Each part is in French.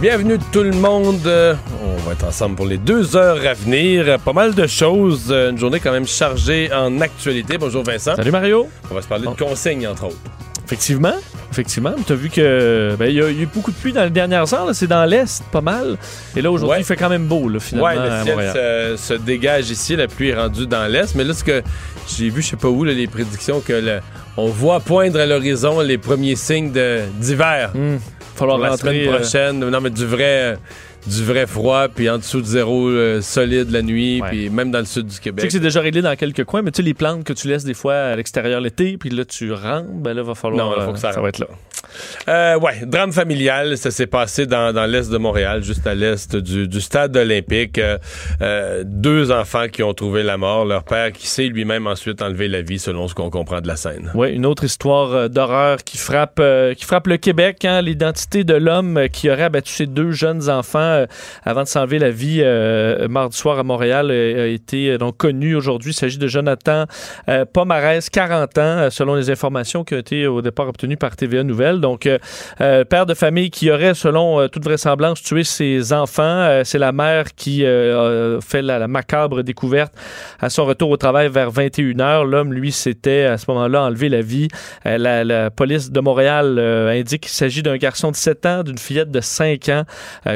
Bienvenue tout le monde. Euh, On va être ensemble pour les deux heures à venir. Pas mal de choses. Euh, Une journée quand même chargée en actualité. Bonjour Vincent. Salut Mario. On va se parler de consignes entre autres. Effectivement, effectivement. Tu as vu que ben, il y, a eu beaucoup de pluie dans les dernières heures. C'est dans l'est, pas mal. Et là aujourd'hui, Ouais. il fait quand même beau là, finalement Ouais, le ciel se, se dégage ici. La pluie est rendue dans l'est. Mais là, ce que j'ai vu, je sais pas où, là, les prédictions que le- on voit poindre à l'horizon les premiers signes d'hiver. Hmm. Falloir Pour la rentrer. semaine euh, prochaine. Non, mais du vrai, du vrai froid, puis en dessous de zéro euh, solide la nuit, Ouais. puis même dans le sud du Tu sais Québec. que c'est déjà réglé dans quelques coins, mais tu sais, les plantes que tu laisses des fois à l'extérieur l'été, puis là, tu rentres, ben là, va falloir. Non, là, faut euh, que ça va être là. Euh, ouais, drame familial, ça s'est passé dans, l'est de Montréal, juste à l'est du, stade olympique. Euh, euh, deux enfants qui ont trouvé la mort, leur père qui s'est lui-même ensuite enlevé la vie, selon ce qu'on comprend de la scène. Oui, une autre histoire euh, d'horreur qui frappe, qui frappe le Québec. hein, L'identité de l'homme qui aurait abattu ses deux jeunes enfants avant de s'enlever la vie mardi soir à Montréal a été donc connu aujourd'hui. Il s'agit de Jonathan Pomarès, 40 ans, selon les informations qui ont été au départ obtenues par TVA Nouvelle. Euh, euh, père de famille qui aurait, selon euh, toute vraisemblance, tué ses enfants. C'est la mère qui a fait la, macabre découverte à son retour au travail vers 21h. L'homme, lui, s'était à ce moment-là enlevé la vie. La, police de Montréal indique qu'il s'agit d'un garçon de 7 ans, d'une fillette de 5 ans,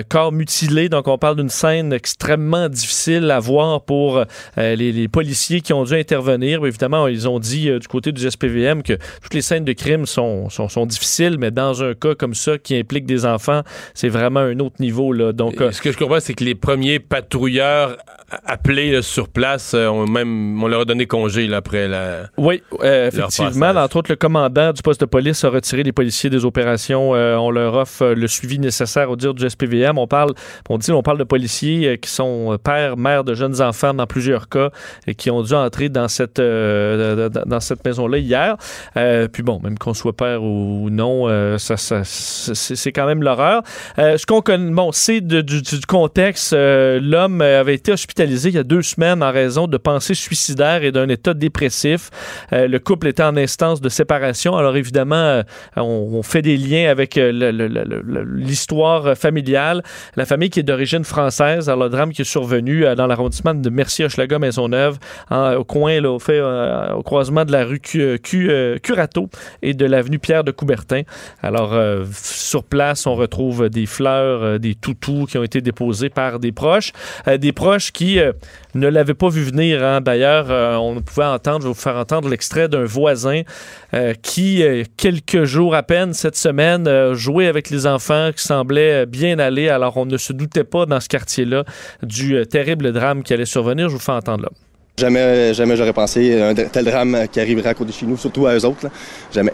corps mutilé. Donc, on parle d'une scène extrêmement difficile à voir pour les, policiers qui ont dû intervenir. Évidemment, ils ont dit du côté du SPVM que toutes les scènes de crime sont difficiles, mais dans un cas comme ça qui implique des enfants, c'est vraiment un autre niveau. Là. Donc, euh, ce que je comprends, c'est que les premiers patrouilleurs appelés là, sur place, euh, ont même, on leur a donné congé là, après la... Oui, euh, effectivement. Entre autres, le commandant du poste de police a retiré les policiers des opérations. Euh, on leur offre le suivi nécessaire au dire du SPVM. On parle, on dit, on parle de policiers qui sont pères, mères de jeunes enfants dans plusieurs cas et qui ont dû entrer dans cette dans cette maison-là hier. Puis bon, même qu'on soit père ou non, euh, c'est quand même l'horreur. Euh, ce qu'on connaît, bon, c'est du, contexte. euh, L'homme avait été hospitalisé il y a deux semaines en raison de pensées suicidaires et d'un état dépressif. Le couple était en instance de séparation. Alors évidemment, on, fait des liens avec l'histoire familiale. La famille qui est d'origine française. Alors le drame qui est survenu dans l'arrondissement de Mercier-Hochelaga Maisonneuve, en- au coin, au, croisement de la rue euh, Curato et de l'avenue Pierre de Coubertin. Alors euh, sur place, on retrouve des fleurs, euh, des toutous qui ont été déposés par des proches, Euh, des proches qui ne l'avaient pas vu venir. hein. D'ailleurs, on pouvait entendre, je vais vous faire entendre l'extrait d'un voisin qui, quelques jours à peine cette semaine, jouait avec les enfants qui semblaient euh, bien aller. Alors, on ne se doutait pas dans ce quartier-là du terrible drame qui allait survenir. Je vous fais entendre là. Jamais, jamais j'aurais pensé un tel drame qui arriverait à côté de chez nous, surtout à eux autres. Jamais.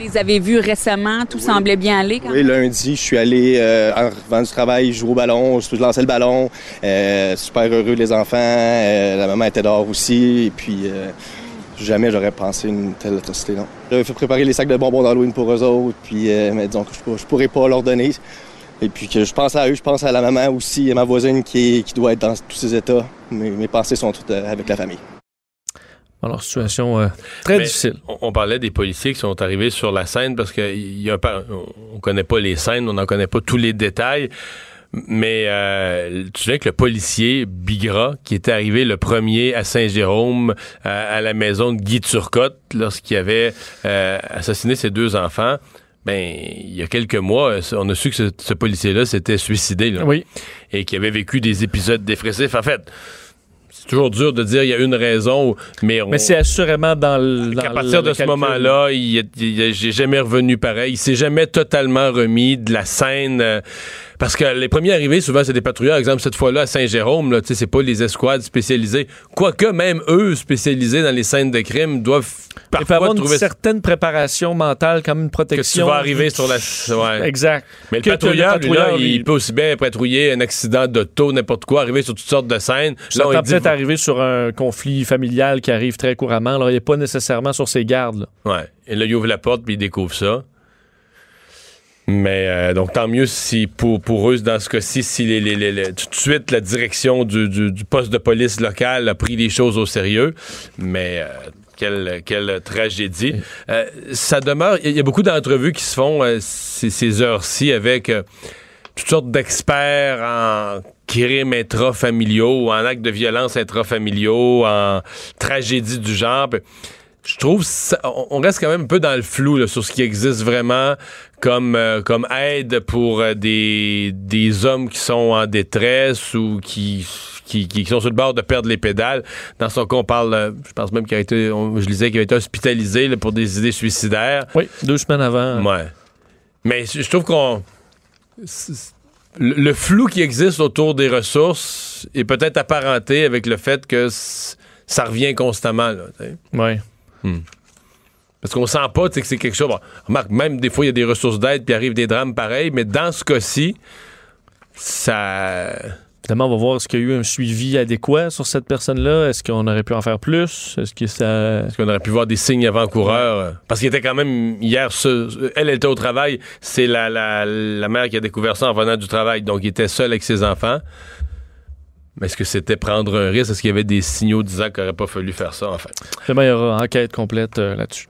Vous les avez vus récemment, tout semblait bien aller. Quand Oui, lundi, je suis allé euh, en revenant du travail, jouer au ballon, je lançais le ballon. Euh, super heureux les enfants. Euh, la maman était dehors aussi. Et puis, jamais j'aurais pensé une telle atrocité, non. J'avais fait préparer les sacs de bonbons d'Halloween pour eux autres. Puis, mais disons que je, je pourrais pas leur donner. Et puis que je pense à eux, je pense à la maman aussi, à ma voisine qui, est- qui doit être dans tous ces états. Mes, mes pensées sont toutes avec la famille. Alors, situation euh, très Mais difficile. On, on parlait des policiers qui sont arrivés sur la scène parce que il y a un par- on connaît pas les scènes, on n'en connaît pas tous les détails. Mais euh, tu sais que le policier Bigra, qui était arrivé le premier à Saint-Jérôme, à, à la maison de Guy Turcotte, lorsqu'il avait euh, assassiné ses deux enfants, ben, il y a quelques mois, euh, on a su que ce, ce policier-là s'était suicidé. là. Oui. et qui avait vécu des épisodes dépressifs. En fait, toujours dur de dire il y a une raison, mais on. Mais c'est assurément dans le. à partir de ce moment-là, il, il j'ai jamais revenu pareil. Il s'est jamais totalement remis de la scène. euh, parce que les premiers arrivés, souvent, c'est des patrouilleurs. Exemple, cette fois-là, à Saint-Jérôme, là, tu sais, c'est pas les escouades spécialisées. Quoique, même eux, spécialisés dans les scènes de crime, doivent parfois avoir une trouver certaine préparation mentale, comme une que tu protection. vas arriver sur la. Ouais. Exact. Mais le Que patrouilleur, lui, là, lui, il peut aussi bien patrouiller un accident d'auto, n'importe quoi, arriver sur toutes sortes de scènes. Là, on peut-être arriver sur un conflit familial qui arrive très couramment. Alors, il n'est pas nécessairement sur ses gardes. là. Ouais. Et là, il ouvre la porte puis il découvre ça. Mais euh, donc, tant mieux si pour, pour eux, dans ce cas-ci, si les, les- les- les- tout de suite la direction du, du- du poste de police local a pris les choses au sérieux. Mais euh, quelle, quelle tragédie. Euh, ça demeure. Il y, a beaucoup d'entrevues qui se font ces, ces heures-ci avec toutes sortes d'experts en crimes intrafamiliaux, ou en actes de violence intrafamiliaux, en tragédie du genre. Puis, je trouve ça- on reste quand même un peu dans le flou là, sur ce qui existe vraiment comme, euh, comme aide pour euh, des, des hommes qui sont en détresse ou qui, qui, qui sont sur le bord de perdre les pédales. Dans son cas, on parle, euh, je pense même qu'il a été, on- je lisais qu'il a été hospitalisé là, pour des idées suicidaires. Oui, deux semaines avant. Ouais. Mais je trouve qu'on. Le, le flou qui existe autour des ressources est peut-être apparenté avec le fait que ça revient constamment. Là, tu sais. Ouais. Parce qu'on sent pas que c'est quelque chose. Bon, remarque, même des fois, il y a des ressources d'aide puis arrivent des drames pareils, mais dans ce cas-ci, ça. Évidemment, on va voir est-ce qu'il y a eu un suivi adéquat sur cette personne-là? Est-ce qu'on aurait pu en faire plus? Est-ce que ça. Est-ce qu'on aurait pu voir des signes avant-coureurs? Parce qu'il était quand même hier, ce- elle était au travail. C'est la, la, la mère qui a découvert ça en venant du travail. Donc, il était seul avec ses enfants. Est-ce que c'était prendre un risque? Est-ce qu'il y avait des signaux disant qu'il n'aurait pas fallu faire ça, enfin? Évidemment, il y aura enquête complète euh, là-dessus.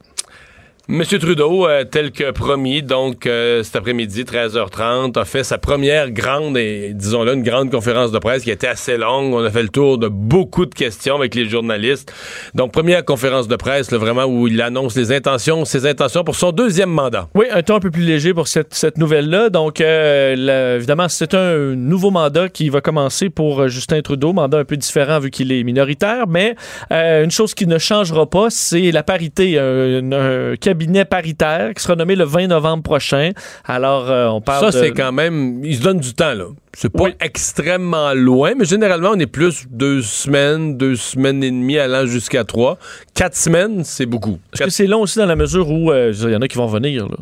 Monsieur Trudeau, euh, tel que promis, donc euh, cet après-midi, 13h30, a fait sa première grande, et disons-le, une grande conférence de presse qui était assez longue. On a fait le tour de beaucoup de questions avec les journalistes. Donc, première conférence de presse, vraiment, où il annonce les intentions, ses intentions pour son deuxième mandat. Oui, un ton un peu plus léger pour cette, nouvelle-là. Donc, euh, évidemment, c'est un nouveau mandat qui va commencer pour Justin Trudeau, mandat un peu différent vu qu'il est minoritaire, mais une chose qui ne changera pas, c'est la parité, un cabinet paritaire qui sera nommé le 20 novembre prochain. Alors, euh, on parle Ça, de- c'est quand même... Il se donne du temps, là. C'est pas Oui. extrêmement loin, mais généralement, on est plus deux semaines, deux semaines et demie, allant jusqu'à trois. Quatre semaines, c'est beaucoup. Est-ce que c'est long aussi dans la mesure où euh, il y en a qui vont venir? Là?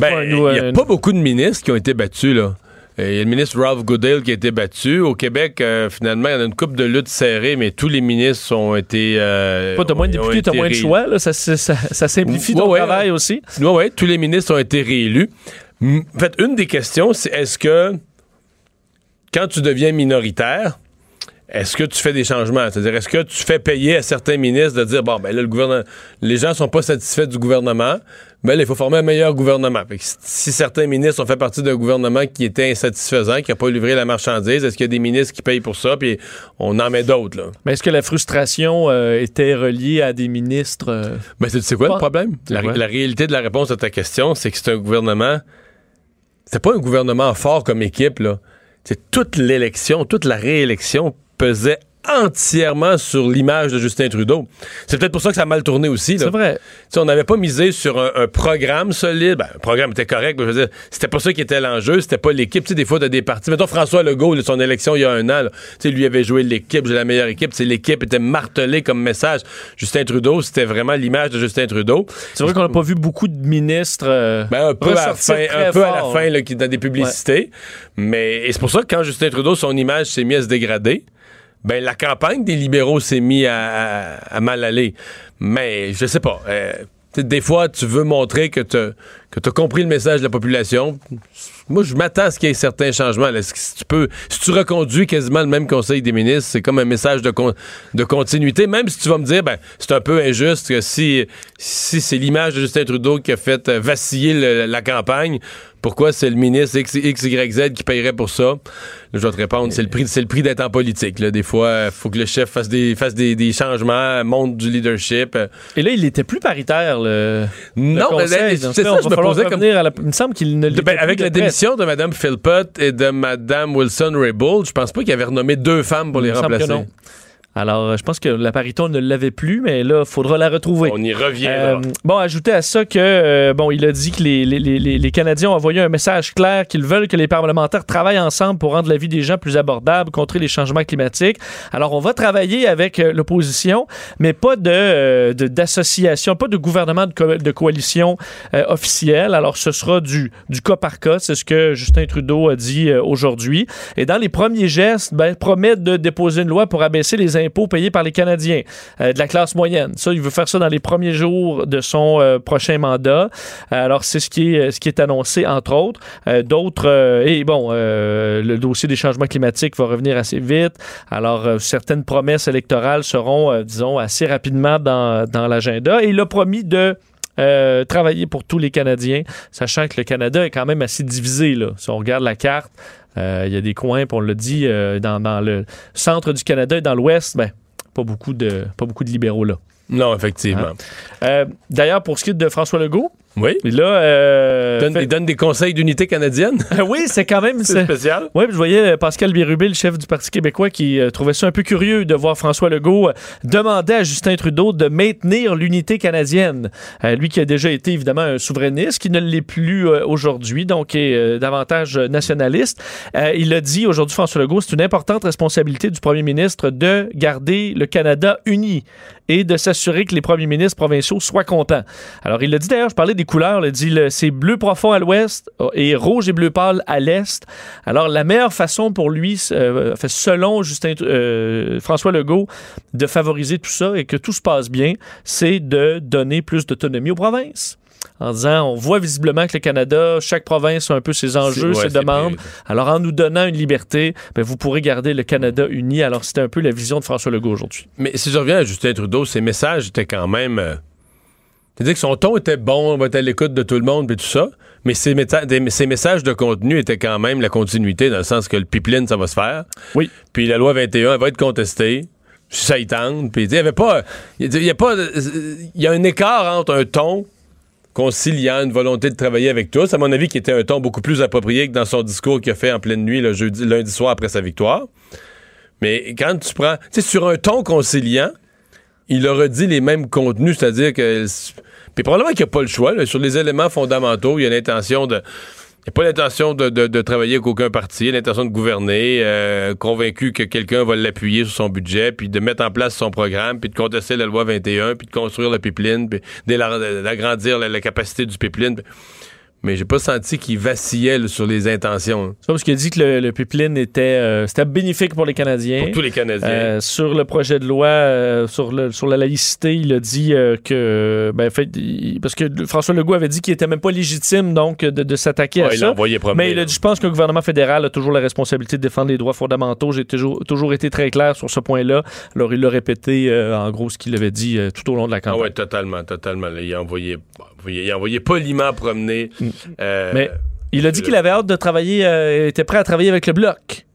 Ben, il n'y a un- pas beaucoup de ministres qui ont été battus, là. Euh, Il y a le ministre Ralph Goodale qui a été battu. Au Québec, euh, finalement, il y a une coupe de luttes serrées, mais tous les ministres ont été. Euh, Pas, t'as moins de députés, t'as moins de choix. Là. Ça, ça, ça- ça simplifie Ouais, ton ouais, travail aussi. Oui, oui, tous les ministres ont été réélus. En fait, une des questions, c'est est-ce que quand tu deviens minoritaire, est-ce que tu fais des changements? C'est-à-dire, est-ce que tu fais payer à certains ministres de dire, bon, ben là, le gouvernement, les gens sont pas satisfaits du gouvernement, ben là, il faut former un meilleur gouvernement. Fait que si- certains ministres ont fait partie d'un gouvernement qui était insatisfaisant, qui n'a pas livré la marchandise, est-ce qu'il y a des ministres qui payent pour ça, puis on en met d'autres, là? Mais est-ce que la frustration euh, était reliée à des ministres? euh, Ben, c'est quoi Pas- le problème? La, la réalité de la réponse à ta question, c'est que c'est un gouvernement. C'est pas un gouvernement fort comme équipe, là. C'est toute l'élection, toute la réélection pesait entièrement sur l'image de Justin Trudeau. C'est peut-être pour ça que ça a mal tourné aussi. C'est vrai. On n'avait pas misé sur un, un programme solide. Ben, le programme était correct, mais je veux dire, c'était pas ça qui était l'enjeu, c'était pas l'équipe. Tu sais, des fois, t'as des partis. Mettons François Legault, là, son élection il y a un an, tu sais, lui avait joué l'équipe, j'ai la meilleure équipe. Tu sais, l'équipe était martelée comme message. Justin Trudeau, c'était vraiment l'image de Justin Trudeau. C'est vrai qu'on n'a pas vu beaucoup de ministres. euh, Ben, un peu à la fin, un peu à la fin là, dans des publicités. Mais c'est pour ça que quand Justin Trudeau, son image s'est mise à se dégrader, ben la campagne des libéraux s'est mise à, mal aller. Mais je sais pas. euh, des fois, tu veux montrer que tu as compris le message de la population. Moi, je m'attends à ce qu'il y ait certains changements. là. Si tu peux, si tu reconduis quasiment le même conseil des ministres, c'est comme un message de, con- de continuité. Même si tu vas me dire, ben, c'est un peu injuste que si, si c'est l'image de Justin Trudeau qui a fait euh, vaciller le- la campagne, pourquoi c'est le ministre X, X, Y, Z qui paierait pour ça? Là, je vais te répondre, c'est le prix, c'est le prix d'être en politique. Là. Des fois, il faut que le chef fasse des, fasse des, des changements, monte du leadership. Et là, il était plus paritaire, le. Non, le conseil. c'est ça, on je me comme- à la- Il me semble qu'il ne De- ben, avec la démission de Mme Philpott et de Mme Wilson-Raybould, je pense pas qu'il avait renommé deux femmes pour Il les remplacer. Alors, euh, je pense que la Pariton ne l'avait plus, mais là, il faudra la retrouver. On y revient. Euh, bon, ajouter à ça que, euh, bon, il a dit que les, les- les- les Canadiens ont envoyé un message clair qu'ils veulent que les parlementaires travaillent ensemble pour rendre la vie des gens plus abordable, contrer les changements climatiques. Alors, on va travailler avec l'opposition, mais pas de d'association, pas de gouvernement de, co- de coalition euh, officielle. Alors, ce sera du, du cas par cas. C'est ce que Justin Trudeau a dit aujourd'hui. Et dans les premiers gestes, ben, promet de déposer une loi pour abaisser les impôts payés par les Canadiens euh, de la classe moyenne. Ça, il veut faire ça dans les premiers jours de son euh, prochain mandat. Alors, c'est ce qui est, annoncé, entre autres. Euh, D'autres, et bon, le dossier des changements climatiques va revenir assez vite. Alors, certaines promesses électorales seront, disons, assez rapidement dans, dans l'agenda. Et il a promis de euh, travailler pour tous les Canadiens, sachant que le Canada est quand même assez divisé. Là. Si on regarde la carte, euh, il y a des coins, puis on l'a dit, euh, dans, dans le centre du Canada et dans l'ouest, ben, pas beaucoup de, pas beaucoup de libéraux là. Non, effectivement. Euh, D'ailleurs, pour ce qui est de François Legault, Oui. là, euh, Donne- fait- Il donne des conseils d'unité canadienne. oui, c'est quand même C'est spécial. Oui, puis je voyais euh, Pascal Bérubé, le chef du Parti québécois, qui euh, trouvait ça un peu curieux de voir François Legault euh, demander à Justin Trudeau de maintenir l'unité canadienne. Lui qui a déjà été évidemment un souverainiste, qui ne l'est plus aujourd'hui, donc est davantage nationaliste. Il a dit aujourd'hui, François Legault, c'est une importante responsabilité du premier ministre de garder le Canada uni et de s'assurer que les premiers ministres provinciaux soient contents. Alors, il l'a dit d'ailleurs, je parlais des couleurs, il dit c'est bleu profond à l'ouest euh, et rouge et bleu pâle à l'est. Alors, la meilleure façon pour lui, euh, selon Justin, euh, François Legault, de favoriser tout ça et que tout se passe bien, c'est de donner plus d'autonomie aux provinces. En disant, on voit visiblement que le Canada, chaque province a un peu ses enjeux, ouais, ses demandes. Alors, en nous donnant une liberté, ben, vous pourrez garder le Canada uni. Alors, c'était un peu la vision de François Legault aujourd'hui. Mais si je reviens à Justin Trudeau, ses messages étaient quand même. C'est-à-dire que son ton était bon, on va être à l'écoute de tout le monde et tout ça, mais ses, méta- des- ses messages de contenu étaient quand même la continuité, dans le sens que le pipeline, ça va se faire. Oui. Puis la loi 21, elle va être contestée. Ça y tente. Puis, il y avait pas. Il y a pas. Il y a un écart entre un ton conciliant, une volonté de travailler avec tous, à mon avis, qui était un ton beaucoup plus approprié que dans son discours qu'il a fait en pleine nuit, le jeudi, lundi soir après sa victoire. Mais quand tu prends. Tu sais, sur un ton conciliant, il a redit les mêmes contenus, c'est-à-dire que. Puis probablement qu'il n'y a pas le choix. là. sur les éléments fondamentaux, il y a l'intention de. Il n'y a pas l'intention de, de- de travailler avec aucun parti, l'intention de gouverner, euh, convaincu que quelqu'un va l'appuyer sur son budget, puis de mettre en place son programme, puis de contester la loi 21, puis de construire le pipeline, puis d'agrandir la, la capacité du pipeline. Mais j'ai pas senti qu'il vacillait là, sur les intentions. C'est parce qu'il a dit que le, le pipeline était, euh, bénéfique pour les Canadiens. Pour tous les Canadiens. Euh, sur le projet de loi euh, sur, le, sur la laïcité, il a dit que. Ben, fait, il- parce que François Legault avait dit qu'il était même pas légitime donc de, de s'attaquer à Ouais, il l'a ça. envoyé promener, Mais il a dit Je pense que le gouvernement fédéral a toujours la responsabilité de défendre les droits fondamentaux. J'ai toujours, toujours été très clair sur ce point-là. Alors, il l'a répété, en gros, ce qu'il avait dit tout au long de la Ah campagne. ouais, totalement, totalement. il a envoyé, il a envoyé poliment promener. Euh, Mais il a dit qu'il avait hâte de travailler, euh, était prêt à travailler avec le bloc.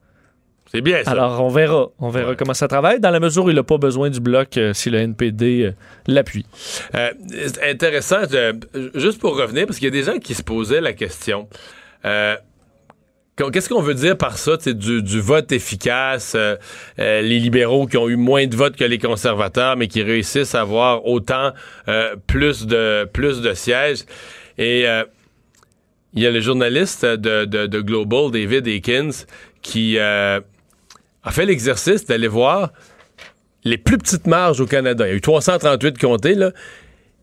c'est bien ça. Alors, on verra. On verra Ouais. comment ça travaille, dans la mesure où il n'a pas besoin du bloc euh, si le NPD euh, l'appuie. Euh, c'est intéressant, juste pour revenir, parce qu'il y a des gens qui se posaient la question. Qu'est-ce qu'on veut dire par ça, du, du vote efficace, euh, euh, les libéraux qui ont eu moins de votes que les conservateurs, mais qui réussissent à avoir autant euh, plus de plus de sièges. Et il y a le journaliste de, Global, David Akins, qui euh, a fait l'exercice d'aller voir les plus petites marges au Canada. Il y a eu 338 comtés, là,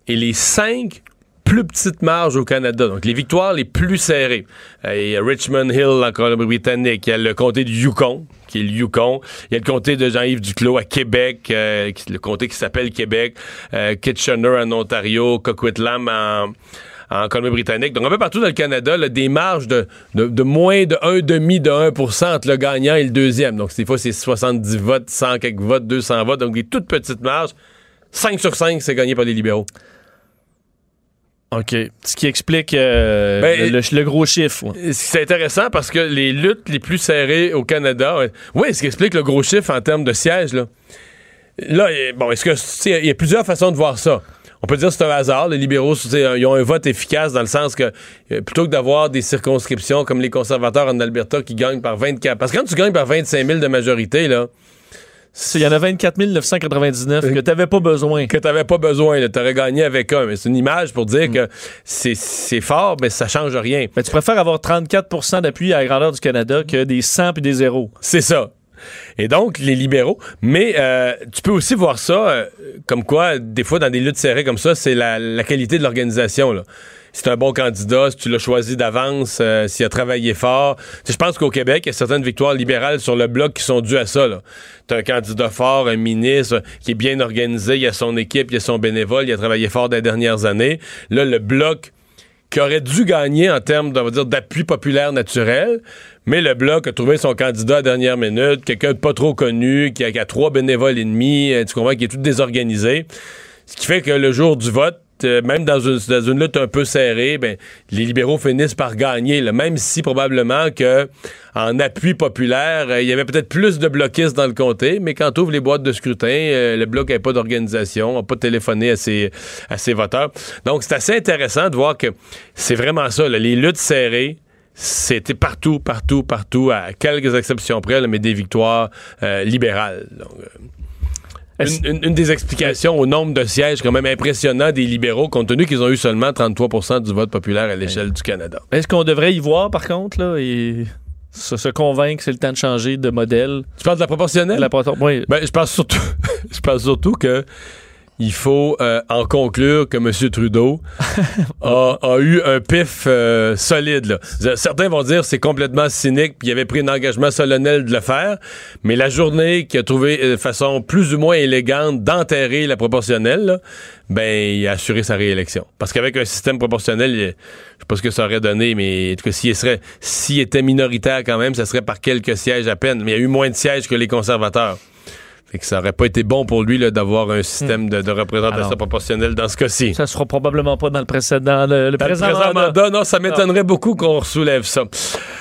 et les cinq plus petites marges au Canada. Donc, les victoires les plus serrées. Euh, il y a Richmond Hill en Colombie-Britannique. Il y a le comté du Yukon, qui est le Yukon. Il y a le comté de Jean-Yves Duclos à Québec, euh, le comté qui s'appelle Québec. Kitchener en Ontario. Coquitlam en, en Colombie-Britannique. Donc, un peu partout dans le Canada, là, des marges de, de, de moins de 1,5 de 1 entre le gagnant et le deuxième. Donc, des fois, c'est 70 votes, 100 quelques votes, 200 votes. Donc, des toutes petites marges. 5 sur 5, c'est gagné par les libéraux. OK. Ce qui explique euh, Ben, le, le gros chiffre. ouais. C'est intéressant parce que les luttes les plus serrées au Canada, ouais, oui, ce qui explique le gros chiffre en termes de sièges, là. Là, bon, est-ce que, il y a plusieurs façons de voir ça. On peut dire que c'est un hasard. Les libéraux, ils ont un vote efficace dans le sens que euh, plutôt que d'avoir des circonscriptions comme les conservateurs en Alberta qui gagnent par 24. Parce que quand tu gagnes par 25 000 de majorité, là, Il y en a 24 999 que tu n'avais pas besoin. que t'avais pas besoin, tu aurais gagné avec un. Mais c'est une image pour dire que c'est- c'est fort, mais ça change rien. Mais tu préfères avoir 34% d'appui à la grandeur du Canada que des 100 puis des zéros. C'est ça. Et donc, les libéraux. Mais euh, tu peux aussi voir ça euh, comme quoi, des fois, dans des luttes serrées comme ça, c'est la, qualité de l'organisation. là. Si un bon candidat, si tu l'as choisi d'avance, euh, s'il a travaillé fort. Je pense qu'au Québec, il y a certaines victoires libérales sur le bloc qui sont dues à ça. Tu as un candidat fort, un ministre qui est bien organisé, il a son équipe, il a son bénévole, il a travaillé fort les dernières années. Là, le bloc qui aurait dû gagner en termes d'appui populaire naturel, mais le Bloc a trouvé son candidat à dernière minute, quelqu'un de pas trop connu, qui a, qui a trois bénévoles et demi, euh, tu comprends, qui est tout désorganisé. Ce qui fait que le jour du vote, même dans une, lutte un peu serrée, ben, les libéraux finissent par gagner, même si probablement que en appui populaire, euh, il y avait peut-être plus de bloquistes dans le comté, mais quand ouvre les boîtes de scrutin, euh, le bloc n'a pas d'organisation, n'a pas téléphoné à ses, à voteurs. Donc, c'est assez intéressant de voir que c'est vraiment ça, les luttes serrées, c'était partout, partout, partout, à quelques exceptions près, mais des victoires euh, libérales. Donc, une, une- une des explications au nombre de sièges quand même impressionnant des libéraux, compte tenu qu'ils ont eu seulement 33% du vote populaire à l'échelle du Canada. Est-ce qu'on devrait y voir, par contre, là, et se, se convaincre que c'est le temps de changer de modèle? Tu parles de la proportionnelle? La oui. Ben, je pense surtout, je pense surtout que il faut euh, en conclure que M. Trudeau a, a eu un pif euh, solide. là. Certains vont dire c'est complètement cynique, puis il avait pris un engagement solennel de le faire, mais la journée qu'il a trouvé euh, de façon plus ou moins élégante d'enterrer la proportionnelle, là, ben il a assuré sa réélection. Parce qu'avec un système proportionnel, il- je sais pas ce que ça aurait donné, mais en tout cas, s'il serait, s'il était minoritaire quand même, ça serait par quelques sièges à peine. Mais il y a eu moins de sièges que les conservateurs. Fait que ça aurait pas été bon pour lui d'avoir un système de, de représentation Alors. proportionnelle dans ce cas-ci. Ça sera probablement pas dans le précédent. Le, le Dans le présent, présent mandat. mandat, non, ça m'étonnerait beaucoup qu'on soulève ça.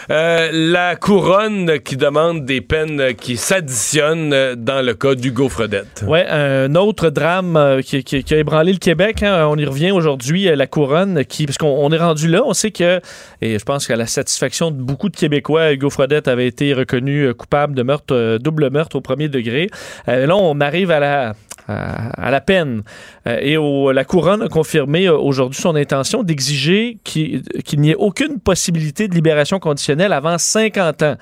Euh, la couronne qui demande des peines qui s'additionnent dans le cas d'Hugo Fredette. Ouais, un autre drame euh, qui, qui- qui a ébranlé le Québec. hein. on y revient aujourd'hui, euh, la couronne, qui, parce qu'on on est rendu là, on sait que, et je pense qu'à la satisfaction de beaucoup de Québécois, Hugo Fredette avait été reconnu coupable de meurtre, double meurtre au premier degré. Euh, là, on arrive à la, à, la peine. Euh, et la couronne a confirmé euh, aujourd'hui son intention d'exiger qu'il qu'il n'y ait aucune possibilité de libération conditionnelle avant 50 ans,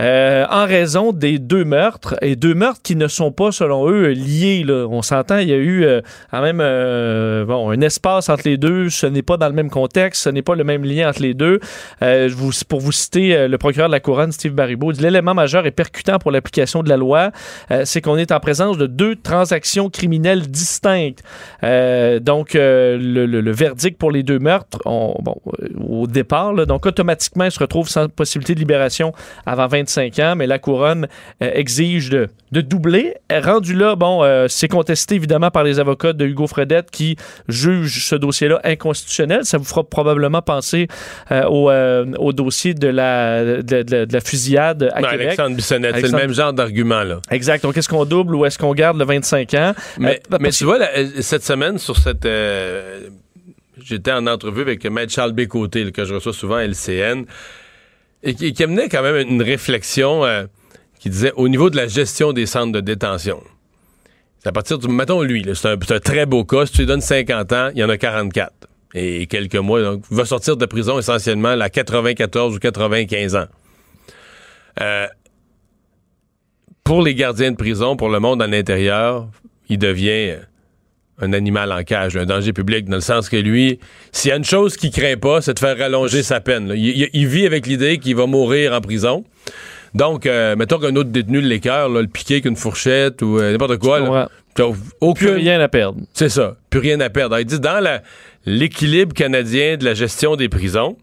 euh, en raison des deux meurtres, et deux meurtres qui ne sont pas, selon eux, liés. là. On s'entend, il y a eu euh, quand même euh, bon, un espace entre les deux, ce n'est pas dans le même contexte, ce n'est pas le même lien entre les deux. Pour vous citer le procureur de la Couronne, Steve Baribeau, dit l'élément majeur et percutant pour l'application de la loi, c'est qu'on est en présence de deux transactions criminelles distinctes. Donc, le, verdict pour les deux meurtres, on- bon, au départ, là, donc automatiquement, il se retrouve sans possibilité de libération avant 25 ans, mais la couronne euh, exige de, de doubler. Euh, Rendu là, bon, euh, c'est contesté évidemment par les avocats de Hugo Fredette qui jugent ce dossier-là inconstitutionnel. Ça vous fera probablement penser au, au dossier de la, de, de- de la fusillade à Non, Québec. Alexandre Bissonnette, c'est le même genre d'argument. là. Exact. Donc, est-ce qu'on double ou est-ce qu'on garde le 25 ans? Mais, mais tu vois, cette semaine, sur cette. J'étais en entrevue avec Maître Charles Bécoté, que je reçois souvent à LCN, et qui, qui amenait quand même une réflexion euh, qui disait au niveau de la gestion des centres de détention. C'est à partir du. Mettons lui, c'est un, un très beau cas. Si tu lui donnes 50 ans, il y en a 44. Et quelques mois. Donc, il va sortir de prison essentiellement à 94 ou 95 ans. Euh, pour les gardiens de prison, pour le monde à l'intérieur, il devient euh, un animal en cage, un danger public, dans le sens que lui, s'il y a une chose qu'il craint pas, c'est de faire rallonger sa peine. Il, vit avec l'idée qu'il va mourir en prison. Donc, euh, mettons qu'un autre détenu l'écœur, le piquer avec une fourchette ou euh, n'importe quoi, là, aucun, Plus rien à perdre. c'est ça. Plus rien à perdre. Alors, il dit dans l'équilibre canadien de la gestion des prisons,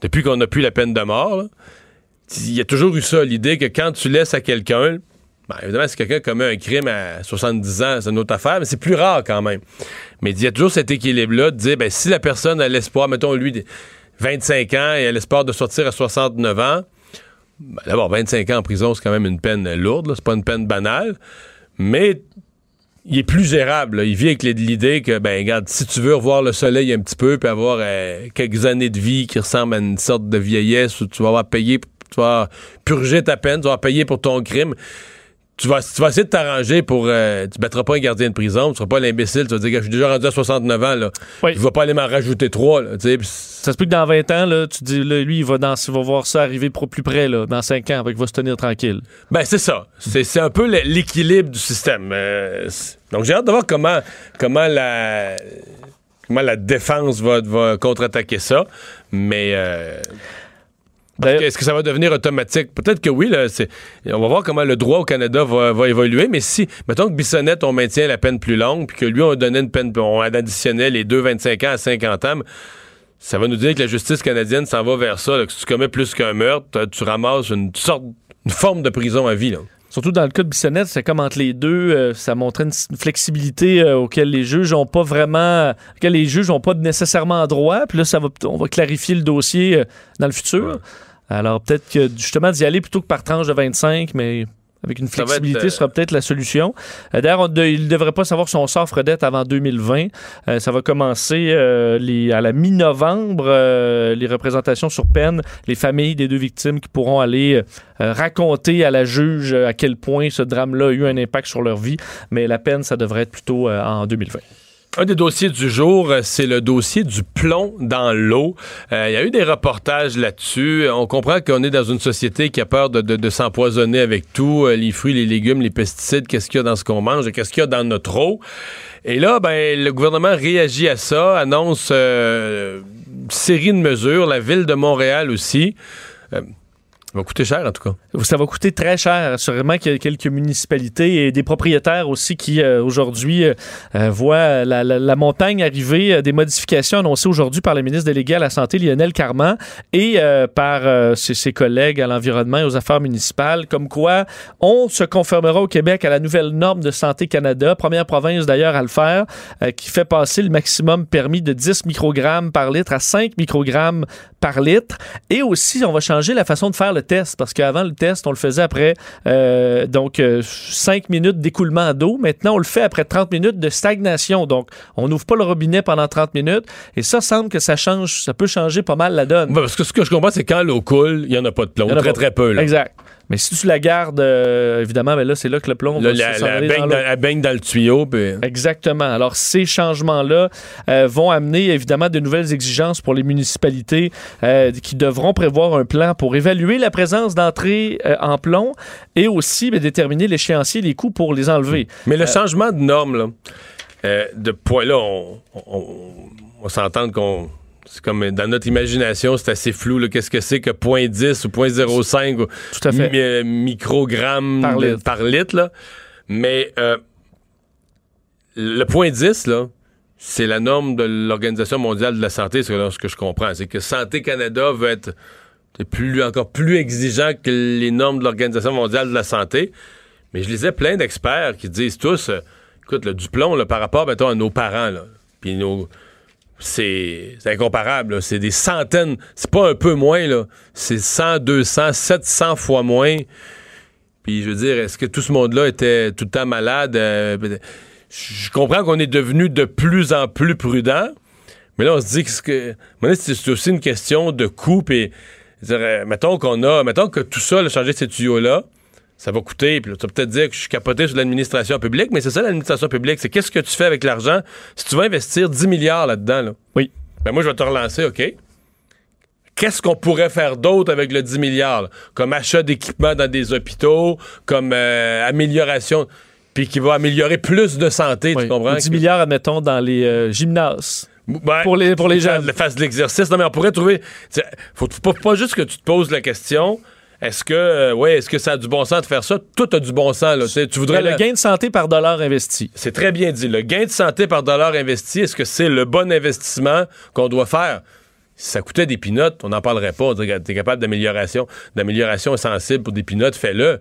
depuis qu'on n'a plus la peine de mort, il y a toujours eu ça, l'idée que quand tu laisses à quelqu'un Ben, évidemment, si quelqu'un commet un crime à 70 ans, c'est une autre affaire, mais c'est plus rare quand même. Mais il y a toujours cet équilibre-là de dire, ben, si la personne a l'espoir, mettons, lui, 25 ans et a l'espoir de sortir à 69 ans, ben, d'abord, 25 ans en prison, c'est quand même une peine lourde, c'est pas une peine banale, mais il est plus gérable. Il vit avec l'idée que, ben, regarde, si tu veux revoir le soleil un petit peu puis avoir euh, quelques années de vie qui ressemblent à une sorte de vieillesse où tu vas avoir payé, tu vas purger ta peine, tu vas payer pour ton crime. Tu vas, tu vas essayer de t'arranger pour. euh, tu battras pas un gardien de prison, tu seras pas l'imbécile, tu vas dire que je suis déjà rendu à 69 ans, là. Oui. Je vais pas aller m'en rajouter trois, là. Ça se peut que dans 20 ans, là, tu dis, là, lui, il va, dans, il va voir ça arriver pro- plus près, là, dans 5 ans, il va se tenir tranquille. Ben, c'est ça. C'est un peu l'équilibre du système. Euh, donc, j'ai hâte de voir comment, comment, la, comment la défense va, va contre-attaquer ça. Mais. euh, Est-ce que ça va devenir automatique? Peut-être que oui. Là, on va voir comment le droit au Canada va, va évoluer. Mais si, mettons que Bissonnette, on maintient la peine plus longue, puis que lui, on donnait une peine, on additionnait les deux 25 ans à 50 ans, ça va nous dire que la justice canadienne s'en va vers ça. là, que si tu commets plus qu'un meurtre, tu ramasses une sorte, une forme de prison à vie. Là. Surtout dans le cas de Bissonnette, c'est comme entre les deux, euh, ça montrait une, flexibilité euh, auquel les juges n'ont pas vraiment, auquel les juges n'ont pas nécessairement droit. Puis là, ça va, on va clarifier le dossier euh, dans le futur. Ouais. Alors peut-être que justement d'y aller plutôt que par tranche de 25, mais avec une Ça flexibilité, être, euh, sera peut-être la solution. Euh, D'ailleurs, on de- il ne devrait pas savoir son sort Fredette avant 2020. Euh, ça va commencer euh, les- à la mi-novembre, euh, les représentations sur peine, les familles des deux victimes qui pourront aller euh, raconter à la juge à quel point ce drame-là a eu un impact sur leur vie. Mais la peine, ça devrait être plutôt euh, en 2020. Un des dossiers du jour, euh, c'est le dossier du plomb dans l'eau. Euh, Il y a eu des reportages là-dessus. On comprend qu'on est dans une société qui a peur de, s'empoisonner avec tout, euh, les fruits, les légumes, les pesticides, qu'est-ce qu'il y a dans ce qu'on mange qu'est-ce qu'il y a dans notre eau. Et là, ben, le gouvernement réagit à ça, annonce euh, une série de mesures, la ville de Montréal aussi. Euh, ça va coûter cher, en tout cas. Ça va coûter très cher. Sûrement qu'il y a quelques municipalités et des propriétaires aussi qui, euh, aujourd'hui, euh, euh, voient la, montagne arriver. Des modifications annoncées aujourd'hui par le ministre délégué à la Santé, Lionel Carman, et par ses, collègues à l'environnement et aux affaires municipales, comme quoi on se conformera au Québec à la nouvelle norme de Santé Canada, première province d'ailleurs à le faire, qui fait passer le maximum permis de 10 microgrammes par litre à 5 microgrammes par litre. Et aussi, on va changer la façon de faire le test, parce qu'avant, le test, on le faisait après euh, donc 5 minutes d'écoulement d'eau. Maintenant, on le fait après 30 minutes de stagnation. Donc, on n'ouvre pas le robinet pendant 30 minutes. Et ça semble que ça change, ça peut changer pas mal la donne. Parce que ce que je comprends, c'est quand l'eau coule, il n'y en a pas de plomb. Très, pas. très peu. Là. Exact. Mais si tu la gardes, euh, évidemment, ben là, c'est là que le plomb va la, la aller baigne dans baigne dans le tuyau. puis- Exactement. Alors, ces changements-là euh, vont amener évidemment de nouvelles exigences pour les municipalités euh, qui devront prévoir un plan pour évaluer la présence d'entrée euh, en plomb et aussi ben, déterminer l'échéancier, les coûts pour les enlever. Mais le changement de norme, là, de poids, là, on, on, on- on s'entend qu'on. C'est comme dans notre imagination, c'est assez flou. Qu'est-ce que c'est que 0.10 ou 0.05 ou Tout à fait. mi- euh, microgrammes Par litre. par litre, là. Mais euh, le point 10, là, c'est la norme de l'Organisation mondiale de la santé, c'est ce que je comprends. C'est que Santé Canada veut être plus, encore plus exigeant que les normes de l'Organisation mondiale de la santé. Mais je lisais plein d'experts qui disent tous, euh, écoute, le du plomb, là, par rapport, mettons, à nos parents, là, puis nos... C'est incomparable, c'est des centaines, c'est pas un peu moins, là. c'est 100, 200, 700 fois moins. Puis je veux dire, est-ce que tout ce monde-là était tout le temps malade? Euh, je comprends qu'on est devenu de plus en plus prudent, mais là, on se dit que c'est aussi une question de coût. Puis, euh, mettons qu'on a, mettons que tout ça, là, changer ces tuyaux-là, ça va coûter. Puis là, tu vas peut-être dire que je suis capoté sur l'administration publique, mais c'est ça l'administration publique. C'est qu'est-ce que tu fais avec l'argent? Si tu vas investir 10 milliards là-dedans. Là, Oui. ben moi, je vais te relancer, OK? Qu'est-ce qu'on pourrait faire d'autre avec le 10 milliards? là? Comme achat d'équipements dans des hôpitaux, comme euh, amélioration, puis qui va améliorer plus de santé, Oui. tu comprends? 10 milliards, admettons, dans les euh, gymnases. Ben, Pour les- pour les jeunes. fasse de l'exercice. Non, mais on pourrait trouver. Faut faut pas juste que tu te poses la question. Est-ce que, euh, ouais, est-ce que ça a du bon sens de faire ça? Tout a du bon sens, là. Tu voudrais le la- gain de santé par dollar investi. C'est très bien dit. Le gain de santé par dollar investi, est-ce que c'est le bon investissement qu'on doit faire? Si ça coûtait des pinottes, on n'en parlerait pas. T'es capable d'amélioration, d'amélioration sensible pour des pinottes, fais-le.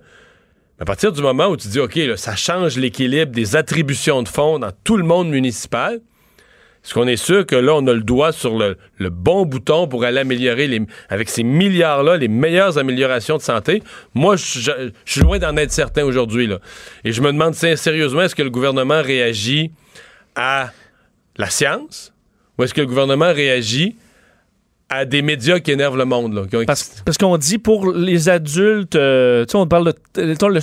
À partir du moment où tu dis, OK, là, ça change l'équilibre des attributions de fonds dans tout le monde municipal, est-ce qu'on est sûr que là, on a le doigt sur le, bon bouton pour aller améliorer, avec ces milliards-là, les meilleures améliorations de santé? Moi, je, suis loin d'en être certain aujourd'hui. Et je me demande sé- sérieusement, est-ce que le gouvernement réagit à la science ou est-ce que le gouvernement réagit à des médias qui énervent le monde? Là, qui ont- Parce, parce qu'on dit pour les adultes, euh, tu sais, on parle de. Le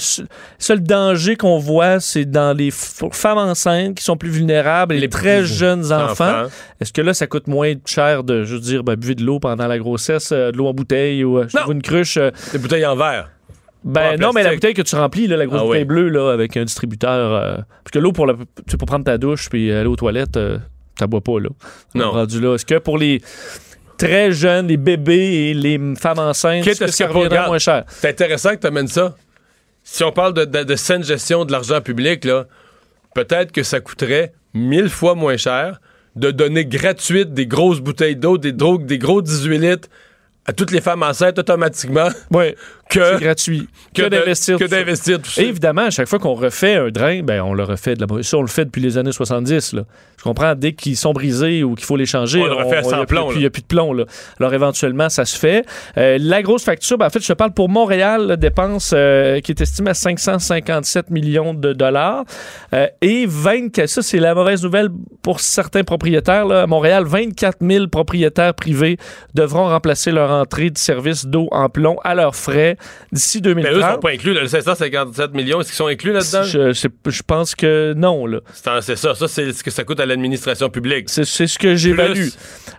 seul- danger qu'on voit, c'est dans les femmes enceintes qui sont plus vulnérables et les, Les très jeunes enfants. enfants. Est-ce que là, ça coûte moins cher de, je veux dire, ben, buvez de l'eau pendant la grossesse, euh, de l'eau en bouteille ou euh, Non. une cruche? euh, Des bouteilles en verre. ben non, mais la bouteille que tu remplis, là, la grosse Ah bouteille oui. bleue, là, avec un distributeur. parce que l'eau, pour, la- tu pour prendre ta douche puis aller aux toilettes, t'as bois pas, là. Non. Rendu là. Est-ce que pour les très jeunes, les bébés et les femmes enceintes, Quitte à que ce ça que regarde, moins cher? C'est intéressant que tu amènes ça. Si on parle de, de- de saine gestion de l'argent public, là, peut-être que ça coûterait mille fois moins cher de donner gratuite des grosses bouteilles d'eau, des, drogues, des gros 18 litres à toutes les femmes enceintes automatiquement Oui, que, c'est gratuit. Que, d'investir que d'investir tout ça. Et évidemment, à chaque fois qu'on refait un drain, ben, on le refait de la Ça, on le fait depuis les années 70. Là. Je comprends, dès qu'ils sont brisés ou qu'il faut les changer, On le refait à y a 100 plus- plombs, puis. Il n'y a plus de plomb. Là. Alors, éventuellement, ça se fait. Euh, la grosse facture, ben, en fait, je te parle pour Montréal, la dépense euh, qui est estimée à 557 millions de dollars. Euh, et 24, ça, c'est la mauvaise nouvelle pour certains propriétaires. Là. À Montréal, 24 000 propriétaires privés devront remplacer leur entrée de service d'eau en plomb à leurs frais d'ici Mais eux, ils 2030. sont pas inclus. là. Le 557 millions, est-ce qu'ils sont inclus là-dedans? Je, je, je pense que non. C'est ça. Ça, c'est ce que ça coûte à l'administration publique. C'est, ce que j'évalue. Euh,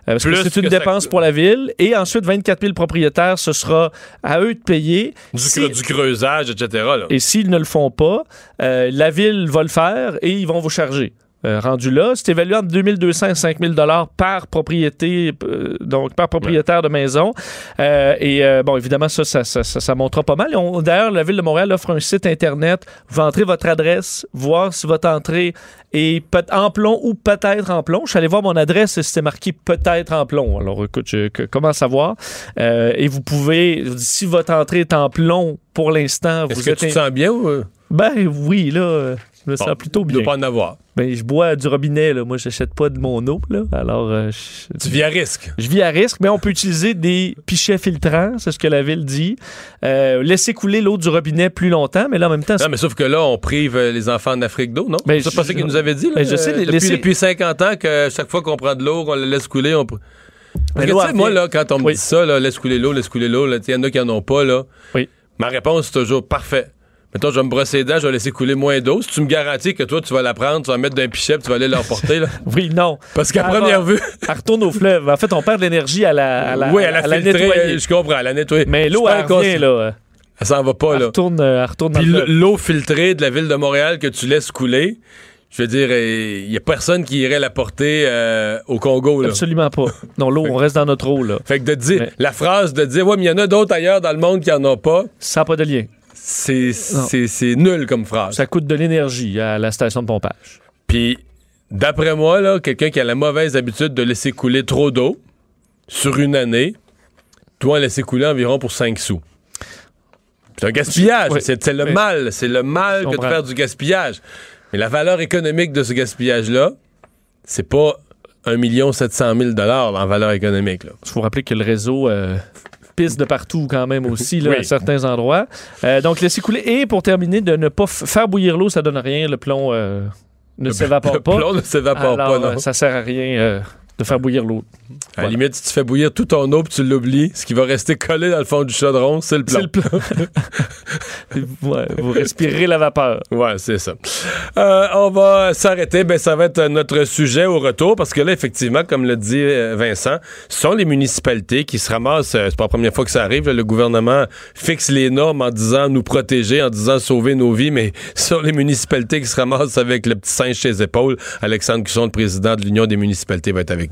parce que c'est une que dépense pour la ville. Et ensuite, 24 000 propriétaires, ce sera à eux de payer. Du, Si- cre- du creusage, etc. là. et s'ils ne le font pas, euh, la ville va le faire et ils vont vous charger. Euh, rendu là, c'est évalué entre 2200 et 5000 dollars par propriété, euh, donc par propriétaire de maison. Euh, et bon, évidemment, ça, ça, ça, ça, ça montera pas mal. D'ailleurs, la ville de Montréal offre un site internet. Vous entrez votre adresse, voir si votre entrée est peut- en plomb ou peut-être en plomb. Je suis allé voir mon adresse et c'était marqué peut-être en plomb. Alors, écoute, je, que- comment savoir? Et vous pouvez, si votre entrée est en plomb pour l'instant, Est-ce vous que êtes tu te sens bien ou ben oui, là, je me sens plutôt il bien. doit pas en avoir? Ben, je bois du robinet, là. Moi, j'achète pas de mon eau, là. Alors, euh, je, Tu vis à risque. je vis à risque, mais on peut utiliser des pichets filtrants, c'est ce que la ville dit. Euh, laisser couler l'eau du robinet plus longtemps, mais là, en même temps, Non, mais sauf que là, on prive euh, les enfants en Afrique d'eau, non? Ben, c'est pas ça qu'il nous avait dit, là? Ben, je sais, euh, depuis, laisser- depuis 50 ans que chaque fois qu'on prend de l'eau, qu'on la laisse couler, on... Mais l'eau tu sais, moi, là, quand on me Oui. dit ça, là, laisse couler l'eau, laisse couler l'eau, il y en a qui en ont pas, là. Oui. Ma réponse, c'est toujours parfait. Mettons, je vais me brosser les dents, je vais laisser couler moins d'eau. Si tu me garantis que toi, tu vas la prendre, tu vas la mettre d'un pichet, tu vas aller l'emporter, là. oui, non. Parce qu'à première vue, Elle retourne au fleuve. En fait, on perd de l'énergie à la, à la, oui, elle a à la filtré, nettoyer. euh, je comprends, elle a nettoyé. Mais l'eau, elle revient, là. Elle s'en va pas, Elle là. retourne, euh, elle retourne Puis l'eau filtrée de la ville de Montréal que tu laisses couler, je veux dire, il y a personne qui irait la porter euh, au Congo, là. Absolument pas. Non, l'eau, on reste dans notre eau, là. Fait que de dire, Mais- la phrase de dire, ouais, mais il y en a d'autres ailleurs dans le monde qui en ont pas, Ça n'a pas de lien. C'est, nul comme phrase. Ça coûte de l'énergie à la station de pompage. Puis, d'après moi, là, quelqu'un qui a la mauvaise habitude de laisser couler trop d'eau sur une année, doit en laisser couler environ pour 5 sous. C'est un gaspillage. Oui. C'est, le Oui. mal. C'est le mal que de faire du gaspillage. Mais la valeur économique de ce gaspillage-là, c'est pas 1 700 000 en valeur économique. Il faut rappeler que le réseau euh, pisse de partout quand même aussi là, Oui. à certains endroits. Euh, donc, laisser couler. Et pour terminer, de ne pas faire bouillir l'eau, ça donne rien. Le plomb euh, ne s'évapore Le pas. plomb ne s'évapore pas, non. euh, ça sert à rien euh, de faire bouillir l'eau. À la voilà. limite, si tu fais bouillir tout ton eau puis tu l'oublies, ce qui va rester collé dans le fond du chaudron, c'est le plomb. C'est le plomb. Ouais, vous respirez la vapeur. Ouais, c'est ça. Euh, on va s'arrêter. Ben, ça va être notre sujet au retour parce que là, effectivement, comme le dit euh, Vincent, ce sont les municipalités qui se ramassent. euh, c'est pas la première fois que ça arrive. là, le gouvernement fixe les normes en disant nous protéger, en disant sauver nos vies, mais ce sont les municipalités qui se ramassent avec le petit singe chez les épaules. Alexandre Cusson, le président de l'Union des municipalités, va être avec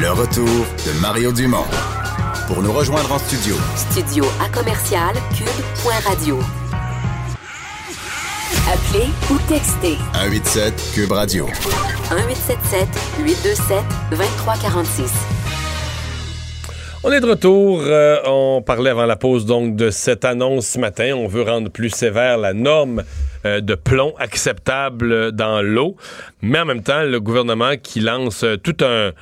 Le retour de Mario Dumont. Pour nous rejoindre en studio, Studio à commercial cube.radio. Appelez ou textez 187 Cube Radio. 1877 827 2346. On est de retour. Euh, on parlait avant la pause donc de cette annonce ce matin. On veut rendre plus sévère la norme euh, de plomb acceptable dans l'eau, mais en même temps, le gouvernement qui lance euh, tout un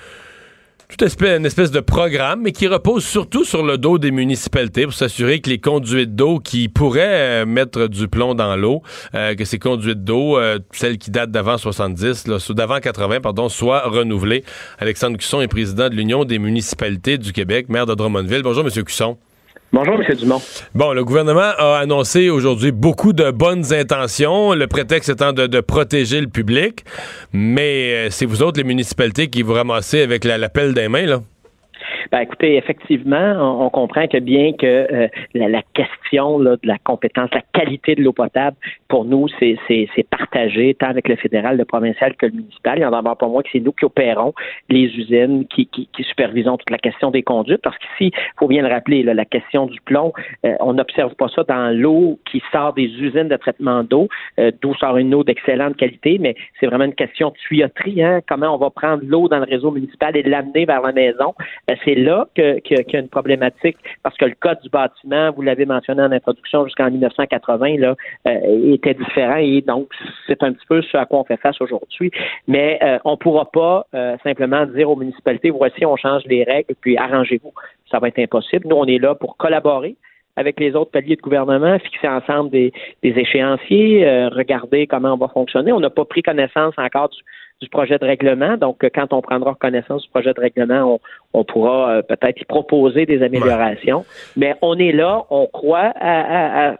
tout espèce, une espèce de programme, mais qui repose surtout sur le dos des municipalités pour s'assurer que les conduites d'eau qui pourraient euh, mettre du plomb dans l'eau, euh, que ces conduites d'eau, euh, celles qui datent d'avant 70, là, d'avant 80, pardon, soient renouvelées. Alexandre Cusson est président de l'Union des municipalités du Québec, maire de Drummondville. Bonjour, Monsieur Cusson. Bonjour, M. Dumont. Bon, le gouvernement a annoncé aujourd'hui beaucoup de bonnes intentions, le prétexte étant de, protéger le public, mais euh, c'est vous autres, les municipalités, qui vous ramassez avec la, la des mains, là? Ben, écoutez, effectivement, on, comprend que bien que euh, la, question de la compétence, la qualité de l'eau potable, pour nous, c'est partagé tant avec le fédéral, le provincial que le municipal. Il y en a pas moins que c'est nous qui opérons les usines, qui, qui, supervisons toute la question des conduites, parce qu'ici, il faut bien le rappeler, la question du plomb, euh, on n'observe pas ça dans l'eau qui sort des usines de traitement d'eau, euh, d'où sort une eau d'excellente qualité, mais c'est vraiment une question de tuyauterie, hein, comment on va prendre l'eau dans le réseau municipal et l'amener vers la maison? C'est là que- que- qu'il y a une problématique, parce que le code du bâtiment, vous l'avez mentionné en introduction, jusqu'en 1980, là, euh, était différent et donc c'est un petit peu ce à quoi on fait face aujourd'hui. Mais euh, on ne pourra pas euh, simplement dire aux municipalités, voici, on change les règles, puis arrangez-vous. Ça va être impossible. Nous, on est là pour collaborer avec les autres paliers de gouvernement, fixer ensemble des, des échéanciers, euh, regarder comment on va fonctionner. On n'a pas pris connaissance encore du, du projet de règlement, donc euh, quand on prendra connaissance du projet de règlement, on, on pourra euh, peut-être y proposer des améliorations. Mais on est là, on croit à, à-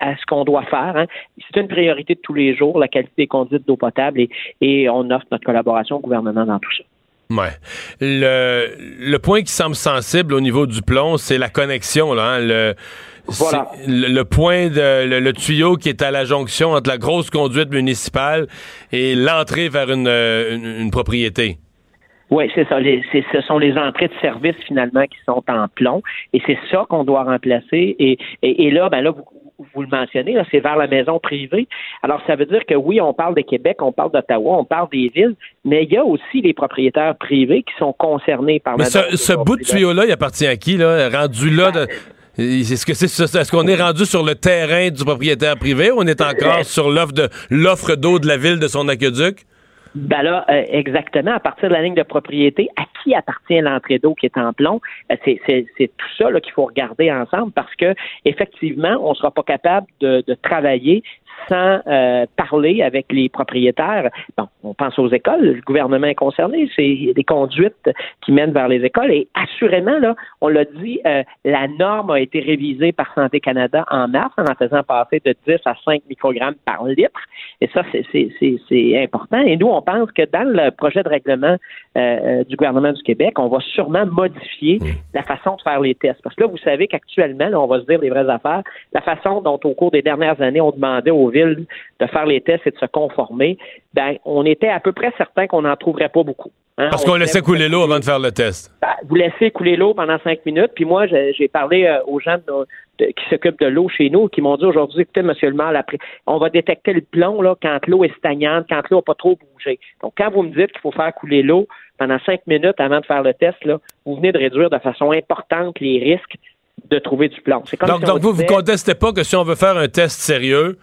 à ce qu'on doit faire. hein. C'est une priorité de tous les jours, la qualité des conduites d'eau potable, et, et on offre notre collaboration au gouvernement dans tout ça. Ouais. Le, le point qui semble sensible au niveau du plomb, c'est la connexion, là. hein, le, Voilà. le, le point de le, le tuyau qui est à la jonction entre la grosse conduite municipale et l'entrée vers une, euh, une, une propriété. Oui, c'est ça. Les- ce sont les entrées de service finalement qui sont en plomb, et c'est ça qu'on doit remplacer. Et, et, et là, ben là, vous, vous le mentionnez, là, c'est vers la maison privée. Alors, ça veut dire que oui, on parle de Québec, on parle d'Ottawa, on parle des villes, mais il y a aussi les propriétaires privés qui sont concernés par Mais la ce, ce bout de tuyau-là, il appartient à qui, là? Rendu là, de- est-ce que c'est est-ce qu'on est rendu sur le terrain du propriétaire privé ou on est encore sur l'offre de l'offre d'eau de la ville de son aqueduc? Ben là, euh, exactement, à partir de la ligne de propriété, à qui appartient l'entrée d'eau qui est en plomb? Euh, c'est, tout ça là, qu'il faut regarder ensemble parce que effectivement, on ne sera pas capable de, de travailler sans euh, parler avec les propriétaires. Bon, on pense aux écoles, le gouvernement est concerné, c'est des conduites qui mènent vers les écoles et assurément, là, on l'a dit, euh, la norme a été révisée par Santé Canada en mars en en faisant passer de 10 à 5 microgrammes par litre. Et ça, c'est, c'est, c'est, c'est important. Et nous, on pense que dans le projet de règlement euh, euh, du gouvernement du Québec, on va sûrement modifier la façon de faire les tests. Parce que là, vous savez qu'actuellement, on va se dire les vraies affaires, la façon dont au cours des dernières années, on demandait aux villes de faire les tests et de se conformer, ben, on était à peu près certain qu'on n'en trouverait pas beaucoup. Hein, Parce on qu'on laissait vous couler l'eau avant de faire le test. ben, vous laissez couler l'eau pendant cinq minutes. Puis moi, j'ai parlé euh, aux gens de- de- qui s'occupent de l'eau chez nous, qui m'ont dit aujourd'hui, écoutez, monsieur le maire, après, on va détecter le plomb là, quand l'eau est stagnante, quand l'eau n'a pas trop bougé. Donc, quand vous me dites qu'il faut faire couler l'eau pendant cinq minutes avant de faire le test, là, vous venez de réduire de façon importante les risques de trouver du plomb. Comme Donc, si donc vous, vous disait- contestez pas que si on veut faire un test sérieux,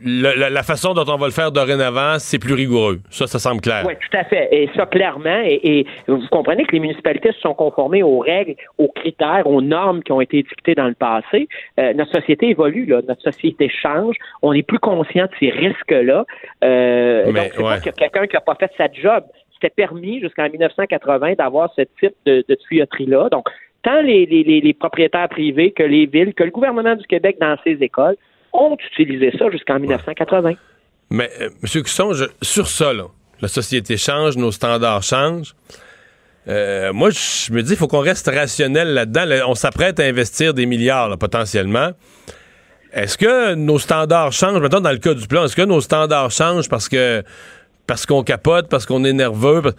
le- la, la façon dont on va le faire dorénavant, c'est plus rigoureux. Ça, ça semble clair. Oui, tout à fait. Et ça, clairement, et, et vous comprenez que les municipalités se sont conformées aux règles, aux critères, aux normes qui ont été dictées dans le passé. Euh, notre société évolue, là. notre société change. On est plus conscient de ces risques-là. Euh, Mais, donc, c'est ouais. pas qu'il y a quelqu'un qui n'a pas fait sa job. C'était permis jusqu'en 1980 d'avoir ce type de, de tuyauterie-là. Donc, tant les, les, les, les propriétaires privés que les villes, que le gouvernement du Québec dans ses écoles, ont utilisé ça jusqu'en 1980. Mais, euh, M. Cusson, je- sur ça, là, la société change, nos standards changent. Euh, moi, je me dis, il faut qu'on reste rationnel là-dedans. Là, on s'apprête à investir des milliards, là, potentiellement. Est-ce que nos standards changent, maintenant dans le cas du plan, est-ce que nos standards changent parce que parce qu'on capote, parce qu'on est nerveux, parce-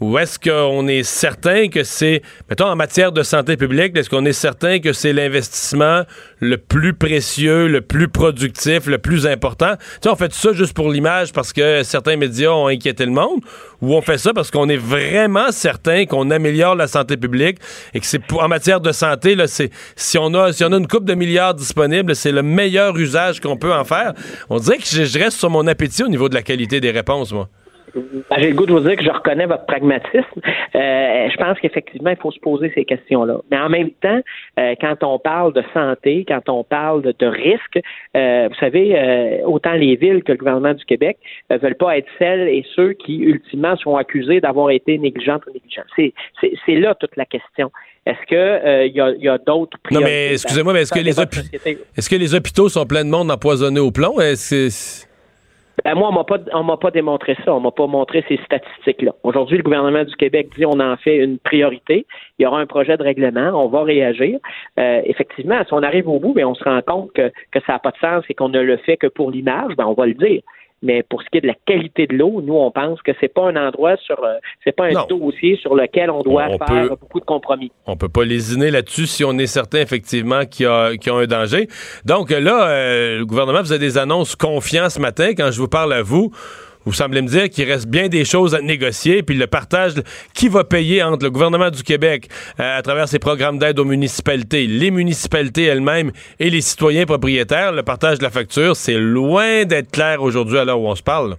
ou est-ce qu'on est certain que c'est, mettons en matière de santé publique, est-ce qu'on est certain que c'est l'investissement le plus précieux, le plus productif, le plus important? Tu sais, on fait ça juste pour l'image parce que certains médias ont inquiété le monde, ou on fait ça parce qu'on est vraiment certain qu'on améliore la santé publique et que c'est en matière de santé, là, c'est, si on a, si on a une coupe de milliards disponibles, c'est le meilleur usage qu'on peut en faire. On dirait que je, je reste sur mon appétit au niveau de la qualité des réponses, moi. Ben, J'ai le goût de vous dire que je reconnais votre pragmatisme. Euh, je pense qu'effectivement, il faut se poser ces questions-là. Mais en même temps, euh, quand on parle de santé, quand on parle de, de risque, euh, vous savez, euh, autant les villes que le gouvernement du Québec ne veulent pas être celles et ceux qui, ultimement, sont accusés d'avoir été négligents ou négligents. C'est, là toute la question. Est-ce que euh, il y a, a d'autres Non, priorités? mais excusez-moi, mais est-ce que, les que hôpitaux sont pleins de monde empoisonné au plomb? Est-ce que- Ben, moi, on m'a pas, on m'a pas démontré ça. On m'a pas montré ces statistiques-là. Aujourd'hui, le gouvernement du Québec dit on en fait une priorité. Il y aura un projet de règlement. On va réagir. Euh, effectivement, si on arrive au bout, ben, on se rend compte que, que ça n'a pas de sens et qu'on ne le fait que pour l'image, ben, on va le dire. Mais pour ce qui est de la qualité de l'eau, nous, on pense que c'est pas un endroit sur, euh, c'est pas un Non. dossier sur lequel on doit On faire peut- beaucoup de compromis. On peut pas lésiner là-dessus si on est certain effectivement qu'il y a, qu'il y a un danger. Donc là, euh, le gouvernement faisait des annonces confiants ce matin. Quand je vous parle à vous, vous semblez me dire qu'il reste bien des choses à négocier. Puis le partage, qui va payer entre le gouvernement du Québec euh, à travers ses programmes d'aide aux municipalités, les municipalités elles-mêmes et les citoyens propriétaires, le partage de la facture, c'est loin d'être clair aujourd'hui à l'heure où on se parle.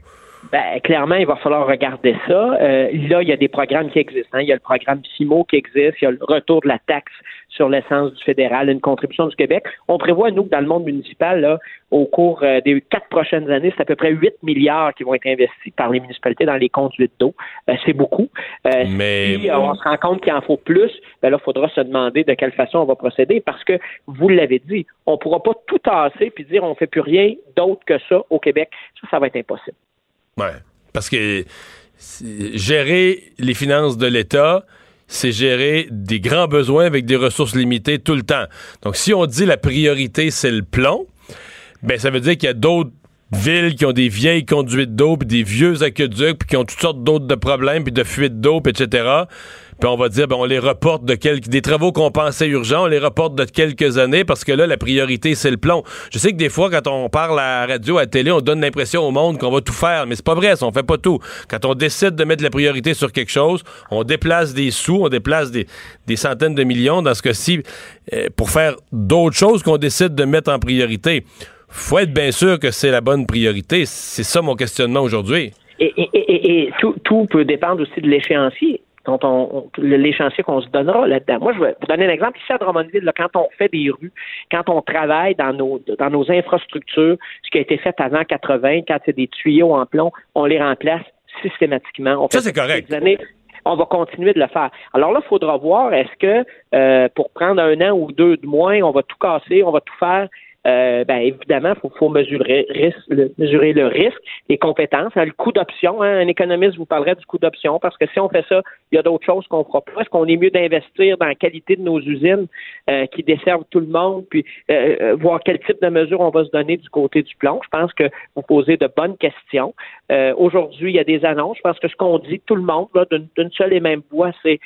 Ben, clairement, il va falloir regarder ça. Euh, là, il y a des programmes qui existent. hein. Il y a le programme FIMO qui existe. Il y a le retour de la taxe sur l'essence du fédéral, une contribution du Québec. On prévoit, nous, que dans le monde municipal, là, au cours euh, des quatre prochaines années, c'est à peu près 8 milliards qui vont être investis par les municipalités dans les conduites d'eau. Euh, c'est beaucoup. Euh, Mais- Si on se rend compte qu'il en faut plus, ben là, il faudra se demander de quelle façon on va procéder parce que, vous l'avez dit, on ne pourra pas tout tasser puis dire on ne fait plus rien d'autre que ça au Québec. Ça, ça va être impossible. Ouais. Parce que gérer les finances de l'État, c'est gérer des grands besoins avec des ressources limitées tout le temps. Donc, si on dit la priorité, c'est le plomb, ben ça veut dire qu'il y a d'autres villes qui ont des vieilles conduites d'eau, puis des vieux aqueducs, puis qui ont toutes sortes d'autres de problèmes, puis de fuites d'eau, etc. Puis on va dire, ben on les reporte de quelques... Des travaux qu'on pensait urgents, on les reporte de quelques années, parce que là, la priorité, c'est le plomb. Je sais que des fois, quand on parle à la radio, à la télé, on donne l'impression au monde qu'on va tout faire, mais c'est pas vrai, ça, on fait pas tout. Quand on décide de mettre la priorité sur quelque chose, on déplace des sous, on déplace des, des centaines de millions, dans ce cas-ci, euh, pour faire d'autres choses qu'on décide de mettre en priorité faut être bien sûr que c'est la bonne priorité. C'est ça mon questionnement aujourd'hui. Et, et, et, et tout, tout peut dépendre aussi de l'échéancier. Quand on, on- l'échéancier qu'on se donnera là-dedans. Moi, je vais vous donner un exemple. Ici à Drummondville, là, quand on fait des rues, quand on travaille dans nos, dans nos infrastructures, ce qui a été fait avant 80, quand c'est des tuyaux en plomb, on les remplace systématiquement. On Ça, c'est correct. des années, on va continuer de le faire. Alors là, il faudra voir, est-ce que euh, pour prendre un an ou deux de moins, on va tout casser, on va tout faire? Euh, ben évidemment, il faut, faut mesurer, risque- le, mesurer le risque, les compétences, hein, le coût d'option. hein. un économiste vous parlerait du coût d'option parce que si on fait ça, il y a d'autres choses qu'on fera pas. Est-ce qu'on est mieux d'investir dans la qualité de nos usines euh, qui desservent tout le monde, puis euh, euh, voir quel type de mesures on va se donner du côté du plomb? Je pense que vous posez de bonnes questions. Euh, Aujourd'hui, il y a des annonces. Je pense que ce qu'on dit tout le monde d'une seule et même voix, c'est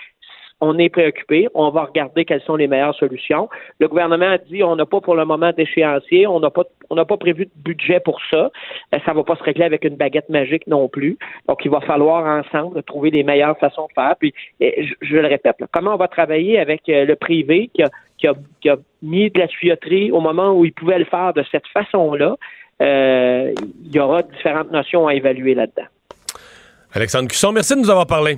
on est préoccupé, on va regarder quelles sont les meilleures solutions. Le gouvernement a dit on n'a pas pour le moment d'échéancier, on n'a pas prévu de budget pour ça. Euh, Ça va pas se régler avec une baguette magique non plus. Donc il va falloir ensemble trouver les meilleures façons de faire. Puis je, le répète, comment on va travailler avec euh, le privé qui a mis de la tuyauterie au moment où il pouvait le faire de cette façon-là. Euh, il y aura différentes notions à évaluer là-dedans. Alexandre Cusson, merci de nous avoir parlé.